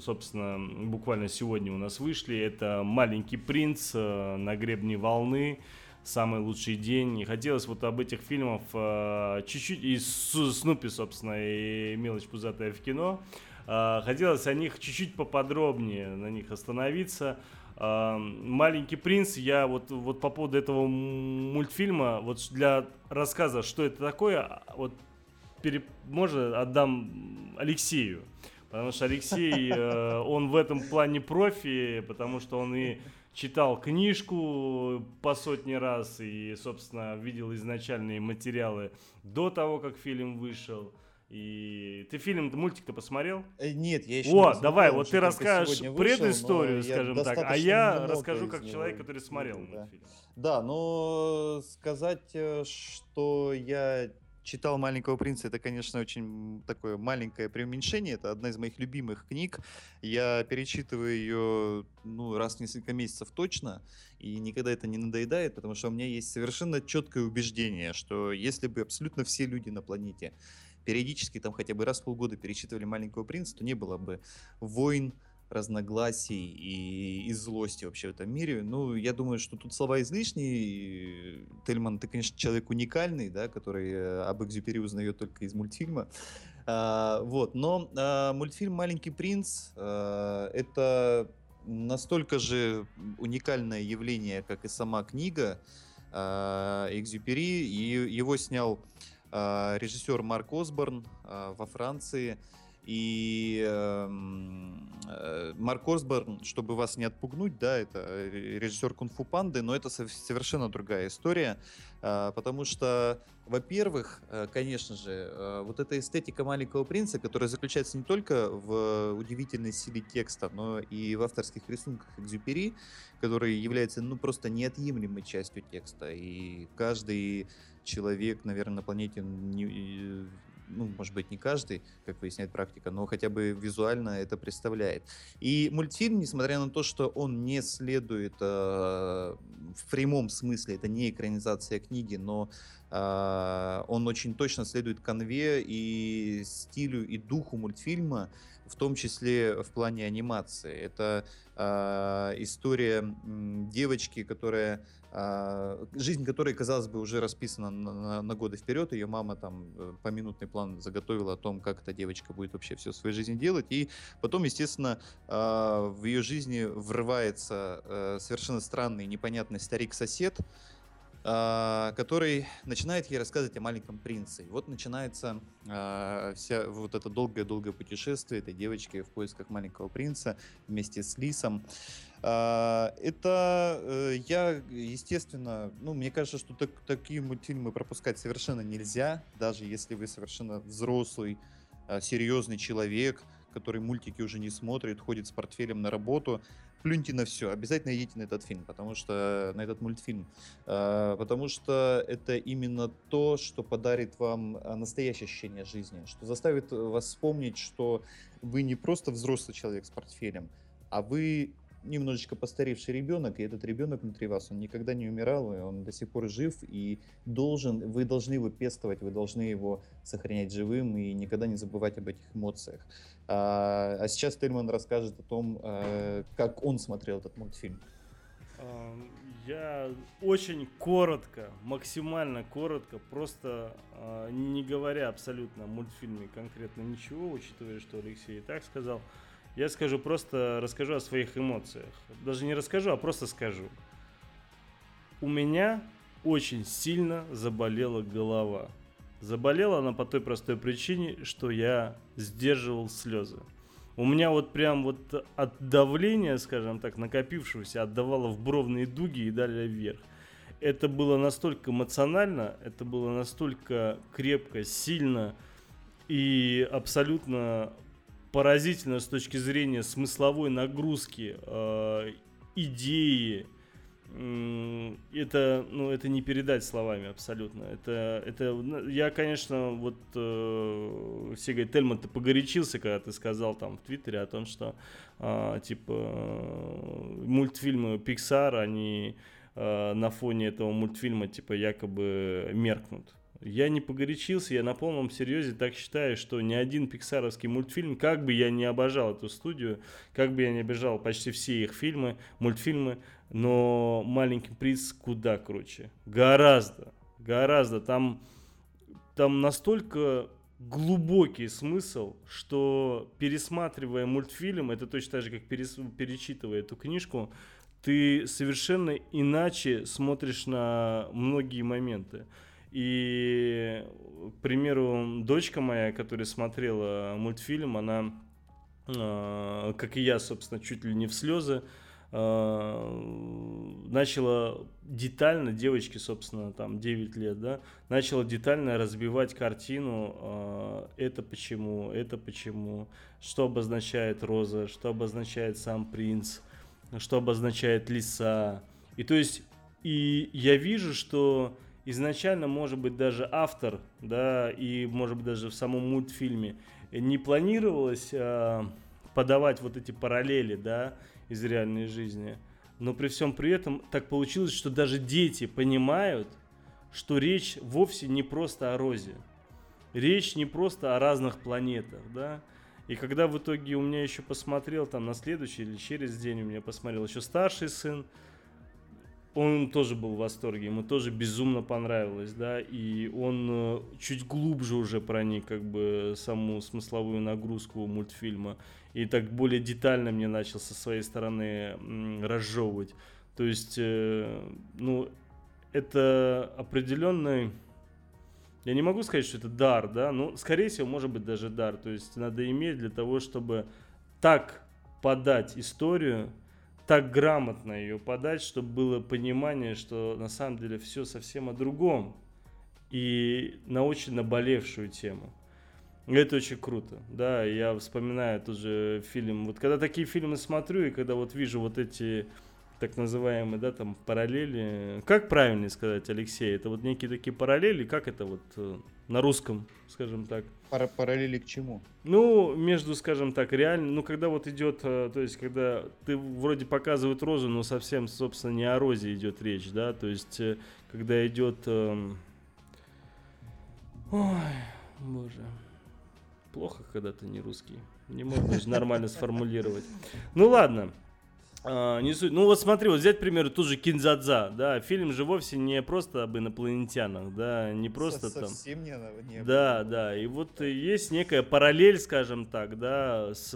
собственно, буквально сегодня у нас вышли. Это «Маленький принц», э, «На гребне волны», «Самый лучший день». И хотелось вот об этих фильмах э, чуть-чуть, и Снупи, собственно, и «Мелочь пузатая в кино», э, хотелось о них чуть-чуть поподробнее, на них остановиться. Маленький принц, я вот, вот по поводу этого мультфильма, вот для рассказа, что это такое, вот пере... можно отдам Алексею. Потому что Алексей, э, <laughs> он в этом плане профи, потому что он и читал книжку по сотни раз и, собственно, видел изначальные материалы до того, как фильм вышел. И ты фильм, мультик-то посмотрел? Э, нет, я еще О, не давай, вот ты расскажешь предысторию, скажем так, а я расскажу как человек, который смотрел да. мультфильм. Да, но сказать, э, что я читал «Маленького принца», это, конечно, очень такое маленькое преуменьшение. Это одна из моих любимых книг. Я перечитываю ее ну, раз в несколько месяцев точно, и никогда это не надоедает, потому что у меня есть совершенно четкое убеждение, что если бы абсолютно все люди на планете периодически там хотя бы раз в полгода перечитывали «Маленького принца», то не было бы войн, разногласий и, и злости вообще в этом мире. Ну, я думаю, что тут слова излишние. Тельман, ты, конечно, человек уникальный, да, который э, об Экзюпери узнает только из мультфильма. А, вот, но а, мультфильм «Маленький принц» а, это настолько же уникальное явление, как и сама книга а, Экзюпери, и его снял а, режиссер Марк Осборн а, во Франции – и эм, э, Марк Осборн, чтобы вас не отпугнуть, да, это э, режиссер Кунг-фу Панды, но это совершенно другая история, э, потому что, во-первых, э, конечно же, э, вот эта эстетика Маленького Принца, которая заключается не только в удивительной силе текста, но и в авторских рисунках Экзюпери, который является, ну, просто неотъемлемой частью текста, и каждый человек, наверное, на планете не, ну, может быть, не каждый, как выясняет практика, но хотя бы визуально это представляет. И мультфильм, несмотря на то, что он не следует э, в прямом смысле, это не экранизация книги, но э, он очень точно следует конве и стилю и духу мультфильма, в том числе в плане анимации. Это э, история девочки, которая а, жизнь которой, казалось бы, уже расписана на, на, на годы вперед. Ее мама там э, поминутный план заготовила о том, как эта девочка будет вообще все в своей жизни делать. И потом, естественно, а, в ее жизни врывается э, совершенно странный, непонятный старик-сосед, который начинает ей рассказывать о маленьком принце. И вот начинается вся вот это долгое-долгое путешествие этой девочки в поисках маленького принца вместе с Лисом. А, это э, я, естественно, ну, мне кажется, что так, такие мультфильмы пропускать совершенно нельзя, даже если вы совершенно взрослый, а, серьезный человек, который мультики уже не смотрит, ходит с портфелем на работу. Плюньте на все, обязательно идите на этот фильм, потому что на этот мультфильм, а, потому что это именно то, что подарит вам настоящее ощущение жизни, что заставит вас вспомнить, что вы не просто взрослый человек с портфелем, а вы немножечко постаревший ребенок, и этот ребенок внутри вас, он никогда не умирал, и он до сих пор жив, и должен, вы должны его пестовать, вы должны его сохранять живым и никогда не забывать об этих эмоциях. А, а сейчас Тельман расскажет о том, а, как он смотрел этот мультфильм. Я очень коротко, максимально коротко, просто а, не говоря абсолютно о мультфильме конкретно ничего, учитывая, что Алексей и так сказал, я скажу просто, расскажу о своих эмоциях. Даже не расскажу, а просто скажу. У меня очень сильно заболела голова. Заболела она по той простой причине, что я сдерживал слезы. У меня вот прям вот от давления, скажем так, накопившегося, отдавало в бровные дуги и далее вверх. Это было настолько эмоционально, это было настолько крепко, сильно и абсолютно поразительно с точки зрения смысловой нагрузки, э, идеи. Это, ну, это не передать словами абсолютно. Это, это, ну, я, конечно, вот э, все говорят, Тельман, ты погорячился, когда ты сказал там в Твиттере о том, что э, типа мультфильмы Pixar, они э, на фоне этого мультфильма типа якобы меркнут. Я не погорячился, я на полном серьезе так считаю, что ни один пиксаровский мультфильм, как бы я не обожал эту студию, как бы я не обижал почти все их фильмы, мультфильмы, но «Маленький приз» куда круче. Гораздо, гораздо. Там, там настолько глубокий смысл, что пересматривая мультфильм, это точно так же, как перес, перечитывая эту книжку, ты совершенно иначе смотришь на многие моменты. И, к примеру, дочка моя, которая смотрела мультфильм, она, э, как и я, собственно, чуть ли не в слезы, э, начала детально, девочке, собственно, там 9 лет, да, начала детально разбивать картину, э, это почему, это почему, что обозначает роза, что обозначает сам принц, что обозначает лиса. И то есть, и я вижу, что изначально, может быть, даже автор, да, и, может быть, даже в самом мультфильме не планировалось э, подавать вот эти параллели, да, из реальной жизни. Но при всем при этом так получилось, что даже дети понимают, что речь вовсе не просто о розе. Речь не просто о разных планетах, да. И когда в итоге у меня еще посмотрел там на следующий или через день у меня посмотрел еще старший сын, он тоже был в восторге, ему тоже безумно понравилось, да, и он э, чуть глубже уже проник как бы саму смысловую нагрузку мультфильма, и так более детально мне начал со своей стороны разжевывать. То есть, э, ну, это определенный, я не могу сказать, что это дар, да, но, скорее всего, может быть даже дар, то есть надо иметь для того, чтобы так подать историю, так грамотно ее подать, чтобы было понимание, что на самом деле все совсем о другом и на очень наболевшую тему. Это очень круто, да, я вспоминаю тоже фильм, вот когда такие фильмы смотрю и когда вот вижу вот эти так называемые, да, там параллели. Как правильно сказать, Алексей? Это вот некие такие параллели, как это вот э, на русском, скажем так? Пара параллели к чему? Ну, между, скажем так, реально, ну, когда вот идет, э, то есть, когда ты вроде показывают розу, но совсем, собственно, не о розе идет речь, да, то есть, э, когда идет... Эм... Ой, боже. Плохо, когда ты не русский. Не можешь нормально сформулировать. Ну ладно. А, не суть. Ну вот смотри, вот взять, к примеру, ту же Кинзадза, да, фильм же вовсе не просто об инопланетянах, да, не просто Со- там. Совсем не, не Да, да, и вот есть некая параллель, скажем так, да, с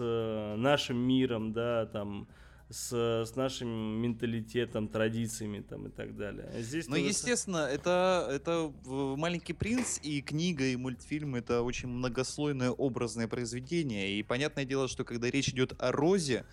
нашим миром, да, там, с, с нашим менталитетом, традициями там и так далее. А здесь ну, естественно, это, это «Маленький принц» и книга, и мультфильм — это очень многослойное образное произведение. И понятное дело, что когда речь идет о Розе,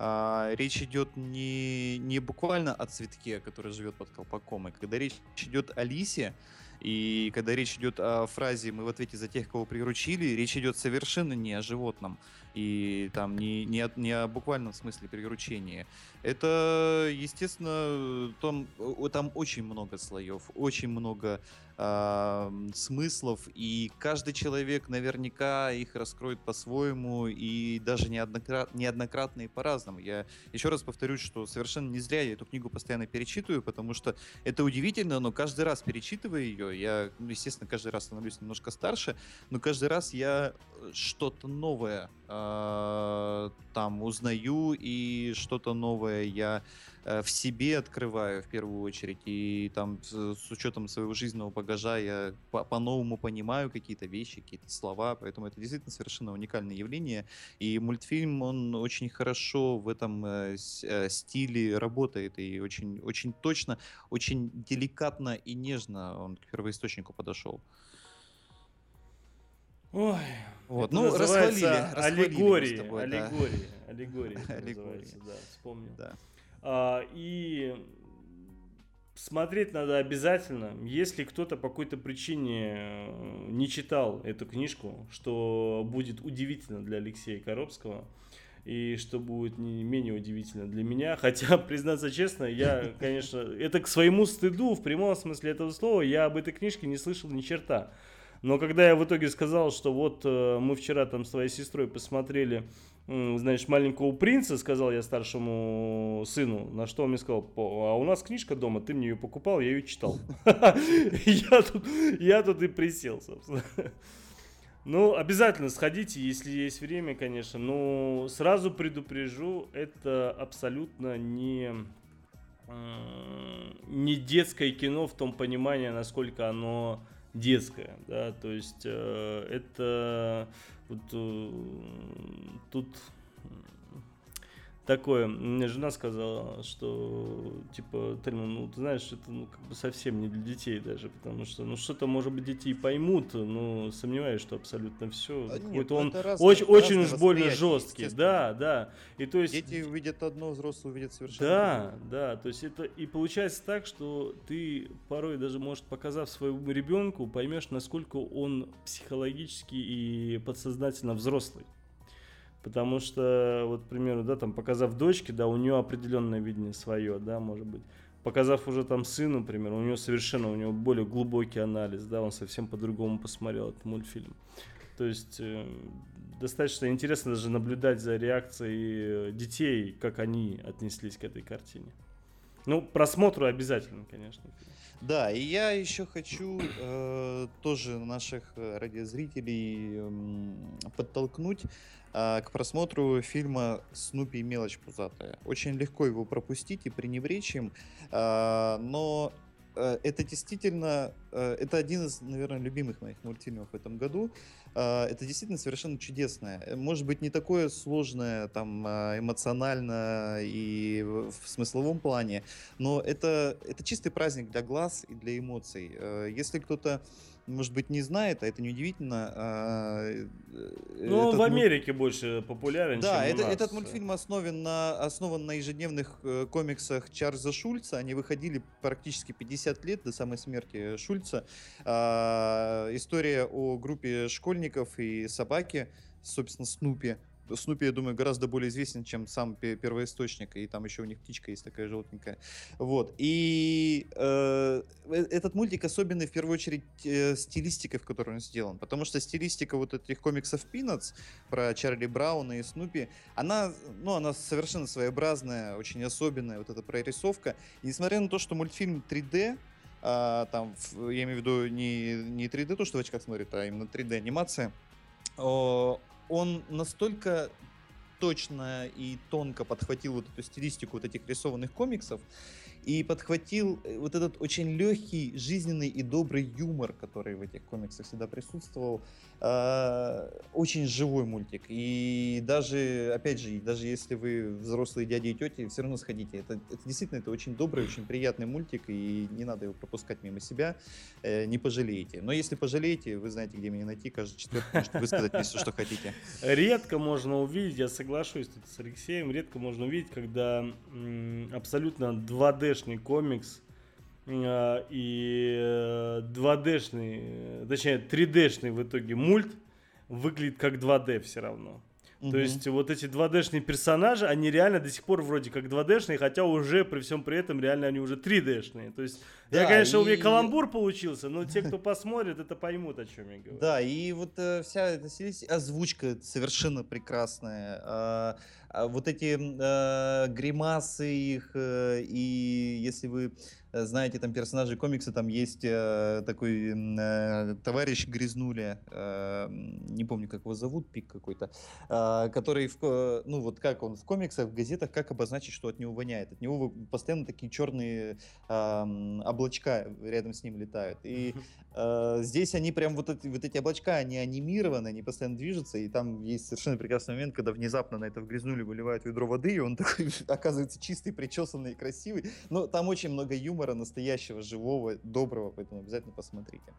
а, речь идет не, не буквально о цветке, который живет под колпаком, и когда речь идет о лисе, и когда речь идет о фразе «мы в ответе за тех, кого приручили», речь идет совершенно не о животном и там не, не, о, не о буквальном смысле приручения. Это, естественно, там, там очень много слоев, очень много э, смыслов, и каждый человек наверняка их раскроет по-своему, и даже неоднократ, неоднократно и по-разному. Я еще раз повторюсь, что совершенно не зря я эту книгу постоянно перечитываю, потому что это удивительно, но каждый раз перечитывая ее, я, ну, естественно, каждый раз становлюсь немножко старше, но каждый раз я что-то новое э, там узнаю, и что-то новое я Э, в себе открываю в первую очередь, и там с учетом своего жизненного багажа я по-новому понимаю какие-то вещи, какие-то слова, поэтому это действительно совершенно уникальное явление, и мультфильм, он очень хорошо в этом э, э, стиле работает, и очень, очень точно, очень деликатно и нежно он к первоисточнику подошел. Ой, вот. ну, расхвалили, расхвалили аллегории, тобой, аллегории, да. аллегории, <laughs> аллегории, да, вспомнил. Да. А, и смотреть надо обязательно. Если кто-то по какой-то причине э, не читал эту книжку, что будет удивительно для Алексея Коробского, и что будет не менее удивительно для меня. <laughs> Хотя, признаться честно, я, конечно, это к своему стыду, в прямом смысле этого слова, я об этой книжке не слышал ни черта. Но когда я в итоге сказал, что вот э, мы вчера там с твоей сестрой посмотрели знаешь, маленького принца, сказал я старшему сыну, на что он мне сказал, а у нас книжка дома, ты мне ее покупал, я ее читал. <laughs> Я тут, и присел, собственно. Ну, обязательно сходите, если есть время, конечно. Но сразу предупрежу, это абсолютно не, не детское кино в том понимании, насколько оно детское. Да? То есть э, это вот э, тут такое. Мне жена сказала, что типа, Тельман, ну ты знаешь, это ну, как бы совсем не для детей даже, потому что ну что-то, может быть, дети поймут, но сомневаюсь, что абсолютно все. А Какой-то он разные, очень, очень уж больно жесткий. Да, да. И то есть. Дети увидят одно, взрослые увидят совершенно. Да, другое. да. То есть это и получается так, что ты порой даже, может, показав своему ребенку, поймешь, насколько он психологически и подсознательно взрослый. Потому что, вот, к примеру, да, там, показав дочке, да, у нее определенное видение свое, да, может быть. Показав уже там сыну, например, у него совершенно, у него более глубокий анализ, да, он совсем по-другому посмотрел этот мультфильм. То есть э, достаточно интересно даже наблюдать за реакцией детей, как они отнеслись к этой картине. Ну, просмотру обязательно, конечно. Да, и я еще хочу э, тоже наших э, радиозрителей э, подтолкнуть э, к просмотру фильма «Снупи и мелочь пузатая». Очень легко его пропустить и пренебречь им, э, но это действительно, э, это один из, наверное, любимых моих мультфильмов в этом году. Э, это действительно совершенно чудесное. Может быть, не такое сложное там эмоционально и в смысловом плане, но это, это чистый праздник для глаз и для эмоций. Если кто-то может быть, не знает, а это неудивительно. А, э, ну, в Америке мульт... больше популярен, да, чем это, нас. этот мультфильм основан на, основан на ежедневных э, комиксах Чарльза Шульца. Они выходили практически 50 лет до самой смерти Шульца. А, история о группе школьников и собаки, собственно, Снупи, Снупи, я думаю, гораздо более известен, чем сам первоисточник, и там еще у них птичка есть такая желтенькая. Вот. И э, э, этот мультик особенный в первую очередь э, стилистикой, в которой он сделан, потому что стилистика вот этих комиксов Peanuts про Чарли Брауна и Снупи, она, ну, она совершенно своеобразная, очень особенная, вот эта прорисовка. И несмотря на то, что мультфильм 3D, а, там, я имею в виду не, не 3D, то, что в очках смотрит, а именно 3D анимация, он настолько точно и тонко подхватил вот эту стилистику вот этих рисованных комиксов, и подхватил э, вот этот очень легкий, жизненный и добрый юмор, который в этих комиксах всегда присутствовал. Э, очень живой мультик. И даже, опять же, даже если вы взрослые дяди и тети, все равно сходите. Это, это действительно это очень добрый, очень приятный мультик, и не надо его пропускать мимо себя. Э, не пожалеете. Но если пожалеете, вы знаете, где меня найти. Каждый четверг можете высказать мне все, что хотите. Редко можно увидеть, я соглашусь с Алексеем, редко можно увидеть, когда абсолютно 2D 2D-шный комикс а, и 2D-шный, э, точнее 3D-шный в итоге мульт выглядит как 2D все равно. Угу. То есть вот эти 2D-шные персонажи, они реально до сих пор вроде как 2D-шные, хотя уже при всем при этом реально они уже 3D-шные. То есть да, я, конечно, и... у меня каламбур получился, но те, кто посмотрит, это поймут, о чем я говорю. Да, и вот э, вся эта озвучка совершенно прекрасная. А, вот эти э, гримасы их, э, и если вы знаете, там персонажи комикса, там есть э, такой э, товарищ Грязнуля, э, не помню, как его зовут, пик какой-то, э, который, в, ну вот как он в комиксах, в газетах, как обозначить, что от него воняет. От него постоянно такие черные э, облачка рядом с ним летают. И э, здесь они прям вот эти, вот эти облачка, они анимированы, они постоянно движутся, и там есть совершенно прекрасный момент, когда внезапно на это в Грязнуле выливают ведро воды, и он <laughs> такой оказывается чистый, причесанный, красивый. Но там очень много юмора юмора настоящего, живого, доброго, поэтому обязательно посмотрите.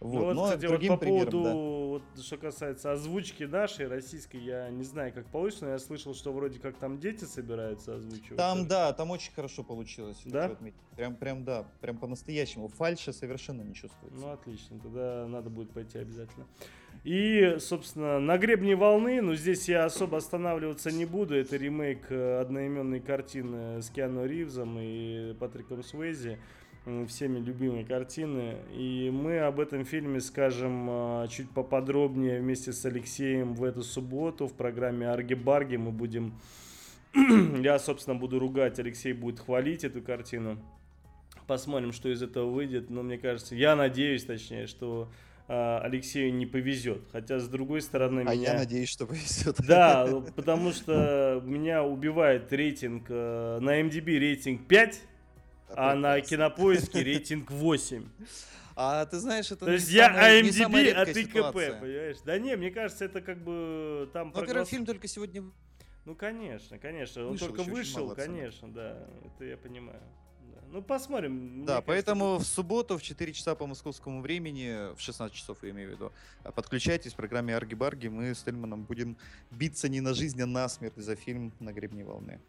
Вот. Ну вот, Но кстати, вот по примерам, поводу, да. вот, что касается озвучки нашей, российской, я не знаю, как получится, но я слышал, что вроде как там дети собираются озвучивать. Там, да, там очень хорошо получилось. Да? Прям, прям, да, прям по-настоящему. Фальша совершенно не чувствуется. Ну, отлично, тогда надо будет пойти обязательно. И, собственно, на гребне волны, но здесь я особо останавливаться не буду. Это ремейк э, одноименной картины с Киану Ривзом и Патриком Суэзи всеми любимые картины. И мы об этом фильме скажем а, чуть поподробнее вместе с Алексеем в эту субботу в программе Арги-Барги. Мы будем... <clears throat> Я, собственно, буду ругать, Алексей будет хвалить эту картину. Посмотрим, что из этого выйдет. Но мне кажется, я надеюсь, точнее, что Алексею не повезет. Хотя, с другой стороны, а меня... я надеюсь, что повезет. Да, <laughs> потому что меня убивает рейтинг... Э, на MDB рейтинг 5, а на кинопоиске <laughs> рейтинг 8. А ты знаешь, это То есть я IMDb, а ты КП, понимаешь? Да не, мне кажется, это как бы там... Ну, во-первых, фильм только сегодня... Ну, конечно, конечно. Он только вышел, конечно, да. Это я понимаю. Ну, посмотрим. Да, поэтому в субботу в 4 часа по московскому времени, в 16 часов я имею в виду, подключайтесь в программе Арги-Барги. Мы с Тельманом будем биться не на жизнь, а на смерть за фильм «На гребне волны».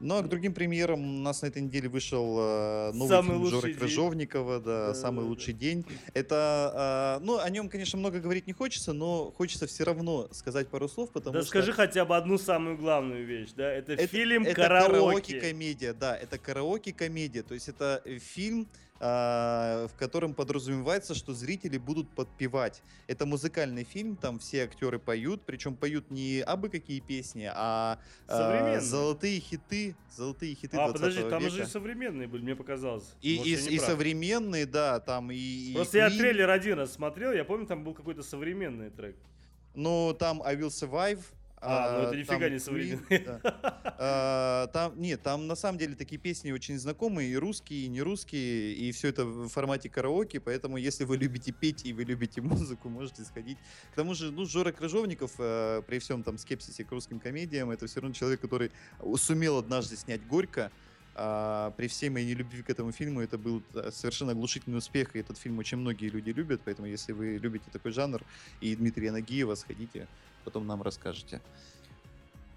Ну, а к другим премьерам у нас на этой неделе вышел э, новый самый фильм Жоры Крыжовникова, да, да, «Самый лучший день». Это, э, ну, о нем, конечно, много говорить не хочется, но хочется все равно сказать пару слов, потому да что... скажи хотя бы одну самую главную вещь, да, это, это фильм это караоке. караоке-комедия, да, это караоке-комедия, то есть это фильм, в котором подразумевается, что зрители будут подпевать. Это музыкальный фильм, там все актеры поют, причем поют не абы какие песни, а, а золотые хиты, золотые хиты А, подожди, там уже современные были, мне показалось. И, Может, и, и современные, да, там и... Просто и я трейлер один раз смотрел, я помню, там был какой-то современный трек. Ну, там I Will Survive, а, ну это нифига не современный. Да. А, там, нет, там на самом деле такие песни очень знакомые, и русские, и не русские, и все это в формате караоке, поэтому если вы любите петь и вы любите музыку, можете сходить. К тому же, ну, Жора Крыжовников, э, при всем там скепсисе к русским комедиям, это все равно человек, который сумел однажды снять «Горько», а, при всей моей нелюбви к этому фильму это был э, совершенно оглушительный успех, и этот фильм очень многие люди любят, поэтому если вы любите такой жанр и Дмитрия Нагиева, сходите потом нам расскажете.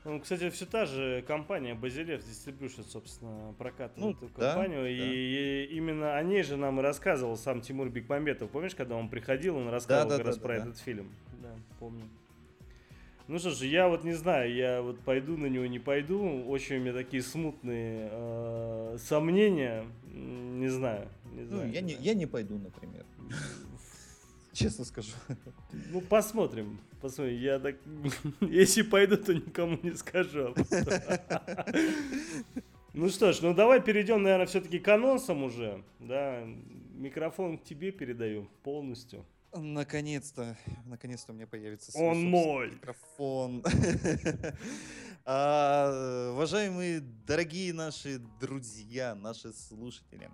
Ну, кстати, все та же компания Базилев Distribution, собственно, прокатывает ну, эту да, компанию. Да. И, и именно о ней же нам и рассказывал сам Тимур Бекмамбетов. Помнишь, когда он приходил, он рассказывал да, да, как да, раз да, про да. этот фильм. Да, помню. Ну что ж, я вот не знаю, я вот пойду на него, не пойду. Очень у меня такие смутные э, сомнения. Не знаю. Не Ну, знаю я, не, я не пойду, например. <laughs> Честно скажу. Ну, посмотрим. Посмотрим. Я так... <laughs> Если пойду, то никому не скажу. <laughs> Ну что ж, ну давай перейдем, наверное, все-таки к анонсам уже. Да, микрофон к тебе передаю полностью. Наконец-то, наконец-то у меня появится Он собственный мой. микрофон. <laughs> А, Уважаемые, дорогие наши друзья, наши слушатели,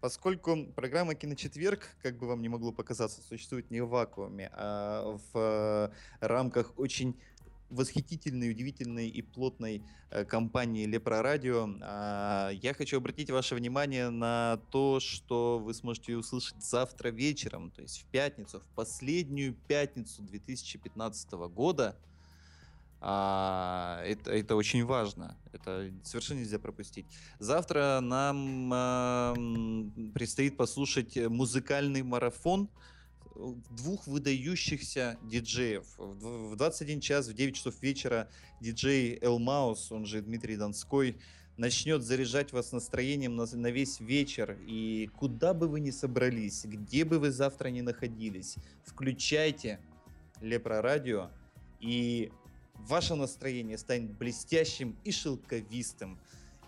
поскольку программа «Киночетверг», как бы вам не могло показаться, существует не в вакууме, а в рамках очень восхитительной, удивительной и плотной э, компании Лепро Радио. А, Я хочу обратить ваше внимание на то, что вы сможете услышать завтра вечером, то есть в пятницу, в последнюю пятницу 2015 года. А, Это, это очень важно. Это совершенно нельзя пропустить. Завтра нам предстоит послушать музыкальный марафон двух выдающихся диджеев. В дв- в 21 час, в 9 часов вечера диджей Элмаус, он же Дмитрий Донской, начнет заряжать вас настроением на, на весь вечер. И куда бы вы ни собрались, где бы вы завтра ни находились, включайте Лепро Радио, и ваше настроение станет блестящим и шелковистым.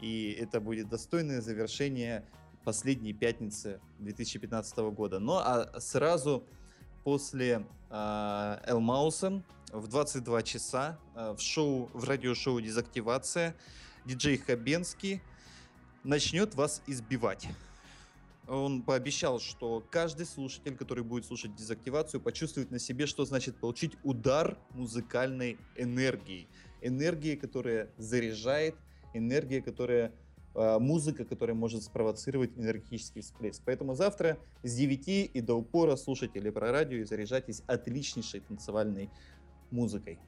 И это будет достойное завершение последней пятницы 2015 года. Ну а сразу после э, Элмауса в 22 часа э, в шоу, в радиошоу «Дезактивация» диджей Хабенский начнет вас избивать. Он пообещал, что каждый слушатель, который будет слушать дезактивацию, почувствует на себе, что значит получить удар музыкальной энергии. Энергии, которая заряжает, энергия, которая музыка, которая может спровоцировать энергетический всплеск. Поэтому завтра с 9 и до упора слушайте Лепро радио и заряжайтесь отличнейшей танцевальной музыкой.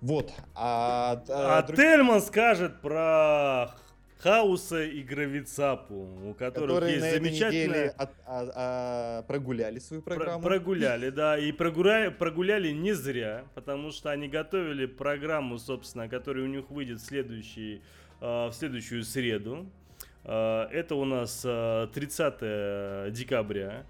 Вот. А, А друг- Тельман скажет про Хауса и Гравицапу, у которых которые есть на этой неделе от- а- а, прогуляли свою Про- программу. Прогуляли, да, и прогуляли, прогуляли не зря, потому что они готовили программу, собственно, которая у них выйдет в, следующий, э, в следующую среду. Э, Это у нас э, 30 декабря.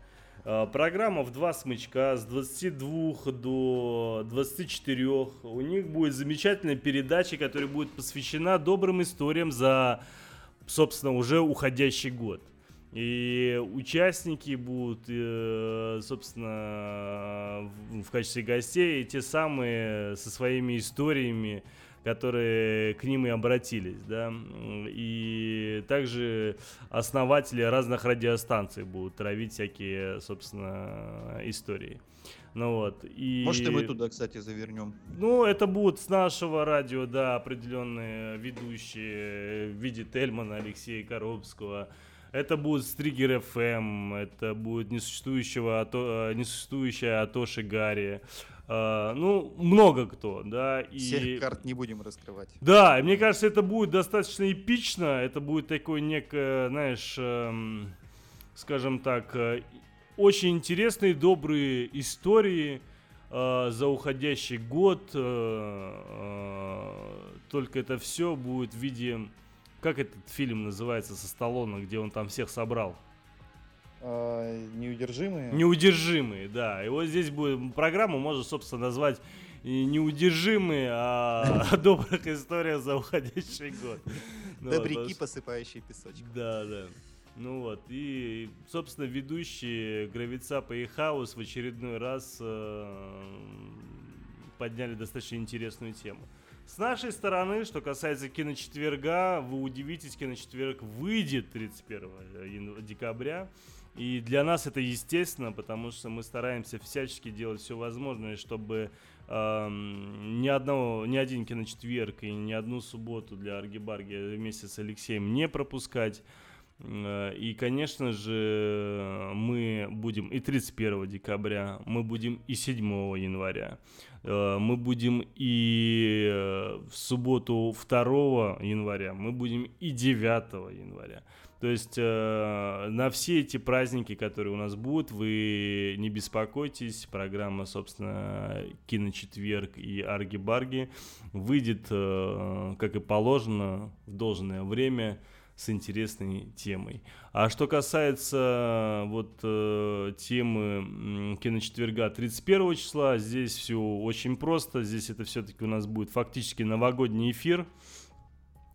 Э, Программа в два смычка с 22 до 24. У них будет замечательная передача, которая будет посвящена добрым историям за, собственно, уже уходящий год. И участники будут, э, собственно, в качестве гостей те самые со своими историями, которые к ним и обратились, да. И также основатели разных радиостанций будут травить всякие, собственно, истории. Ну вот. И... Может, и мы туда, кстати, завернем. Ну, это будут с нашего радио, да, определенные ведущие в виде Тельмана, Алексея Коробского. Это будет с Триггер FM, это будет несуществующего, э, несуществующая Атоши Гарри. Э, ну, много кто, да. И... Всех карт не будем раскрывать. Да, и мне кажется, это будет достаточно эпично. Это будет такой некое, знаешь, эм, скажем так, э, очень интересные, добрые истории э, за уходящий год. э, э, только это все будет в виде... Как этот фильм называется со Сталлоне, где он там всех собрал? А, неудержимые. Неудержимые, да. И вот здесь будет программу можно, собственно, назвать и неудержимые, а <laughs> добрых историях за уходящий год. Ну Добряки, посыпающие песочек. Да, да. Ну вот, и, собственно, ведущие Гравицапа и Хаус в очередной раз э, подняли достаточно интересную тему. С нашей стороны, что касается киночетверга, вы удивитесь, киночетверг выйдет 31 ян- декабря. И для нас это естественно, потому что мы стараемся всячески делать все возможное, чтобы эм, ни, одного, ни один киночетверг и ни одну субботу для Аргибарги вместе с Алексеем не пропускать. Э, и, конечно же, мы будем и 31 декабря, мы будем и 7 января, э, мы будем и э, в субботу 2 января, мы будем и 9 января. То есть э, на все эти праздники, которые у нас будут, вы не беспокойтесь. Программа, собственно, Киночетверг и Арги-Барги выйдет, э, как и положено, в должное время с интересной темой. А что касается вот э, темы киночетверга 31 числа, здесь все очень просто. Здесь это все-таки у нас будет фактически новогодний эфир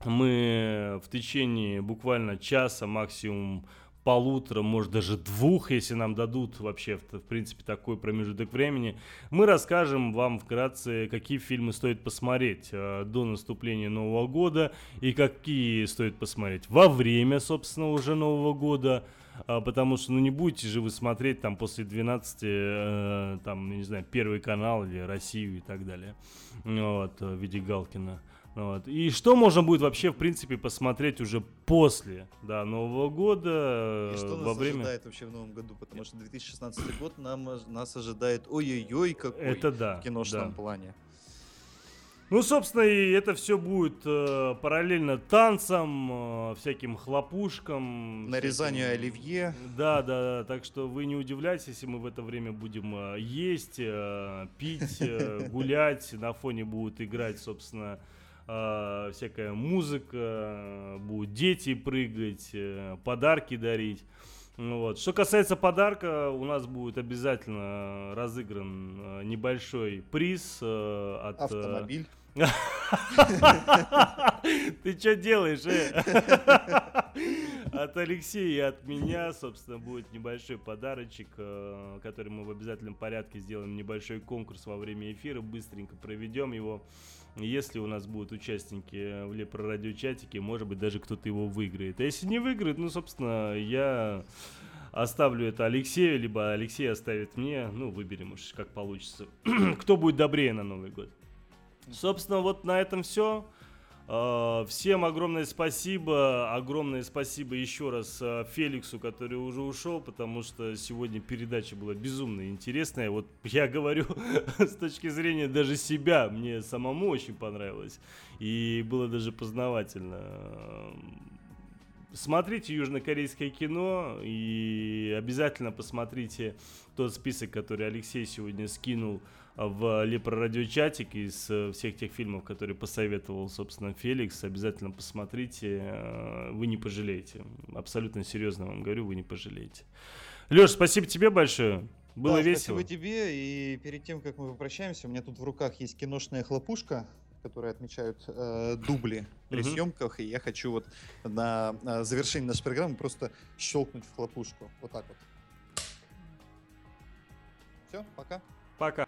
мы в течение буквально часа, максимум полутора, может даже двух, если нам дадут вообще, в, в принципе, такой промежуток времени, мы расскажем вам вкратце, какие фильмы стоит посмотреть э, до наступления Нового года и какие стоит посмотреть во время, собственно, уже Нового года, э, потому что, ну, не будете же вы смотреть там после 12, э, там, не знаю, Первый канал или Россию и так далее, вот, в виде Галкина. Вот. И что можно будет вообще, в принципе, посмотреть уже после да, Нового года? И что во нас время... ожидает вообще в Новом году? Потому что 2016 год нам, нас ожидает ой-ой-ой какой Это да, в киношном да. плане. Ну, собственно, и это все будет э, параллельно танцам, э, всяким хлопушкам. Нарезанию всяким... оливье. Да, да, да. Так что вы не удивляйтесь, если мы в это время будем э, есть, э, пить, э, <laughs> гулять. На фоне будут играть, собственно, э, всякая музыка, будут дети прыгать, э, подарки дарить. Ну вот. Что касается подарка, у нас будет обязательно разыгран э, небольшой приз э, от... э, Автомобиль. <laughs> Ты что делаешь, э? <laughs> От Алексея и от меня, собственно, будет небольшой подарочек, э, который мы в обязательном порядке сделаем небольшой конкурс во время эфира, быстренько проведем его. Если у нас будут участники в Лепро радиочатике, может быть, даже кто-то его выиграет. А если не выиграет, ну, собственно, я оставлю это Алексею, либо Алексей оставит мне. Ну, выберем уж, как получится. <clears throat> Кто будет добрее на Новый год. Собственно, вот на этом все. Всем огромное спасибо. Огромное спасибо еще раз э, Феликсу, который уже ушел, потому что сегодня передача была безумно интересная. Вот я говорю <laughs> с точки зрения даже себя, мне самому очень понравилось. И было даже познавательно. Смотрите южнокорейское кино и обязательно посмотрите тот список, который Алексей сегодня скинул в Лепро радиочатик из э, всех тех фильмов, которые посоветовал, собственно, Феликс. Обязательно посмотрите, э, вы не пожалеете. Абсолютно серьезно вам говорю, вы не пожалеете. Леш, спасибо тебе большое. Было да, весело. Спасибо тебе. И перед тем, как мы попрощаемся, у меня тут в руках есть киношная хлопушка, которые отмечают э, дубли при Мгм. съемках, и я хочу вот на, на завершение нашей программы просто щелкнуть в хлопушку. Вот так вот. Все, пока. Пока.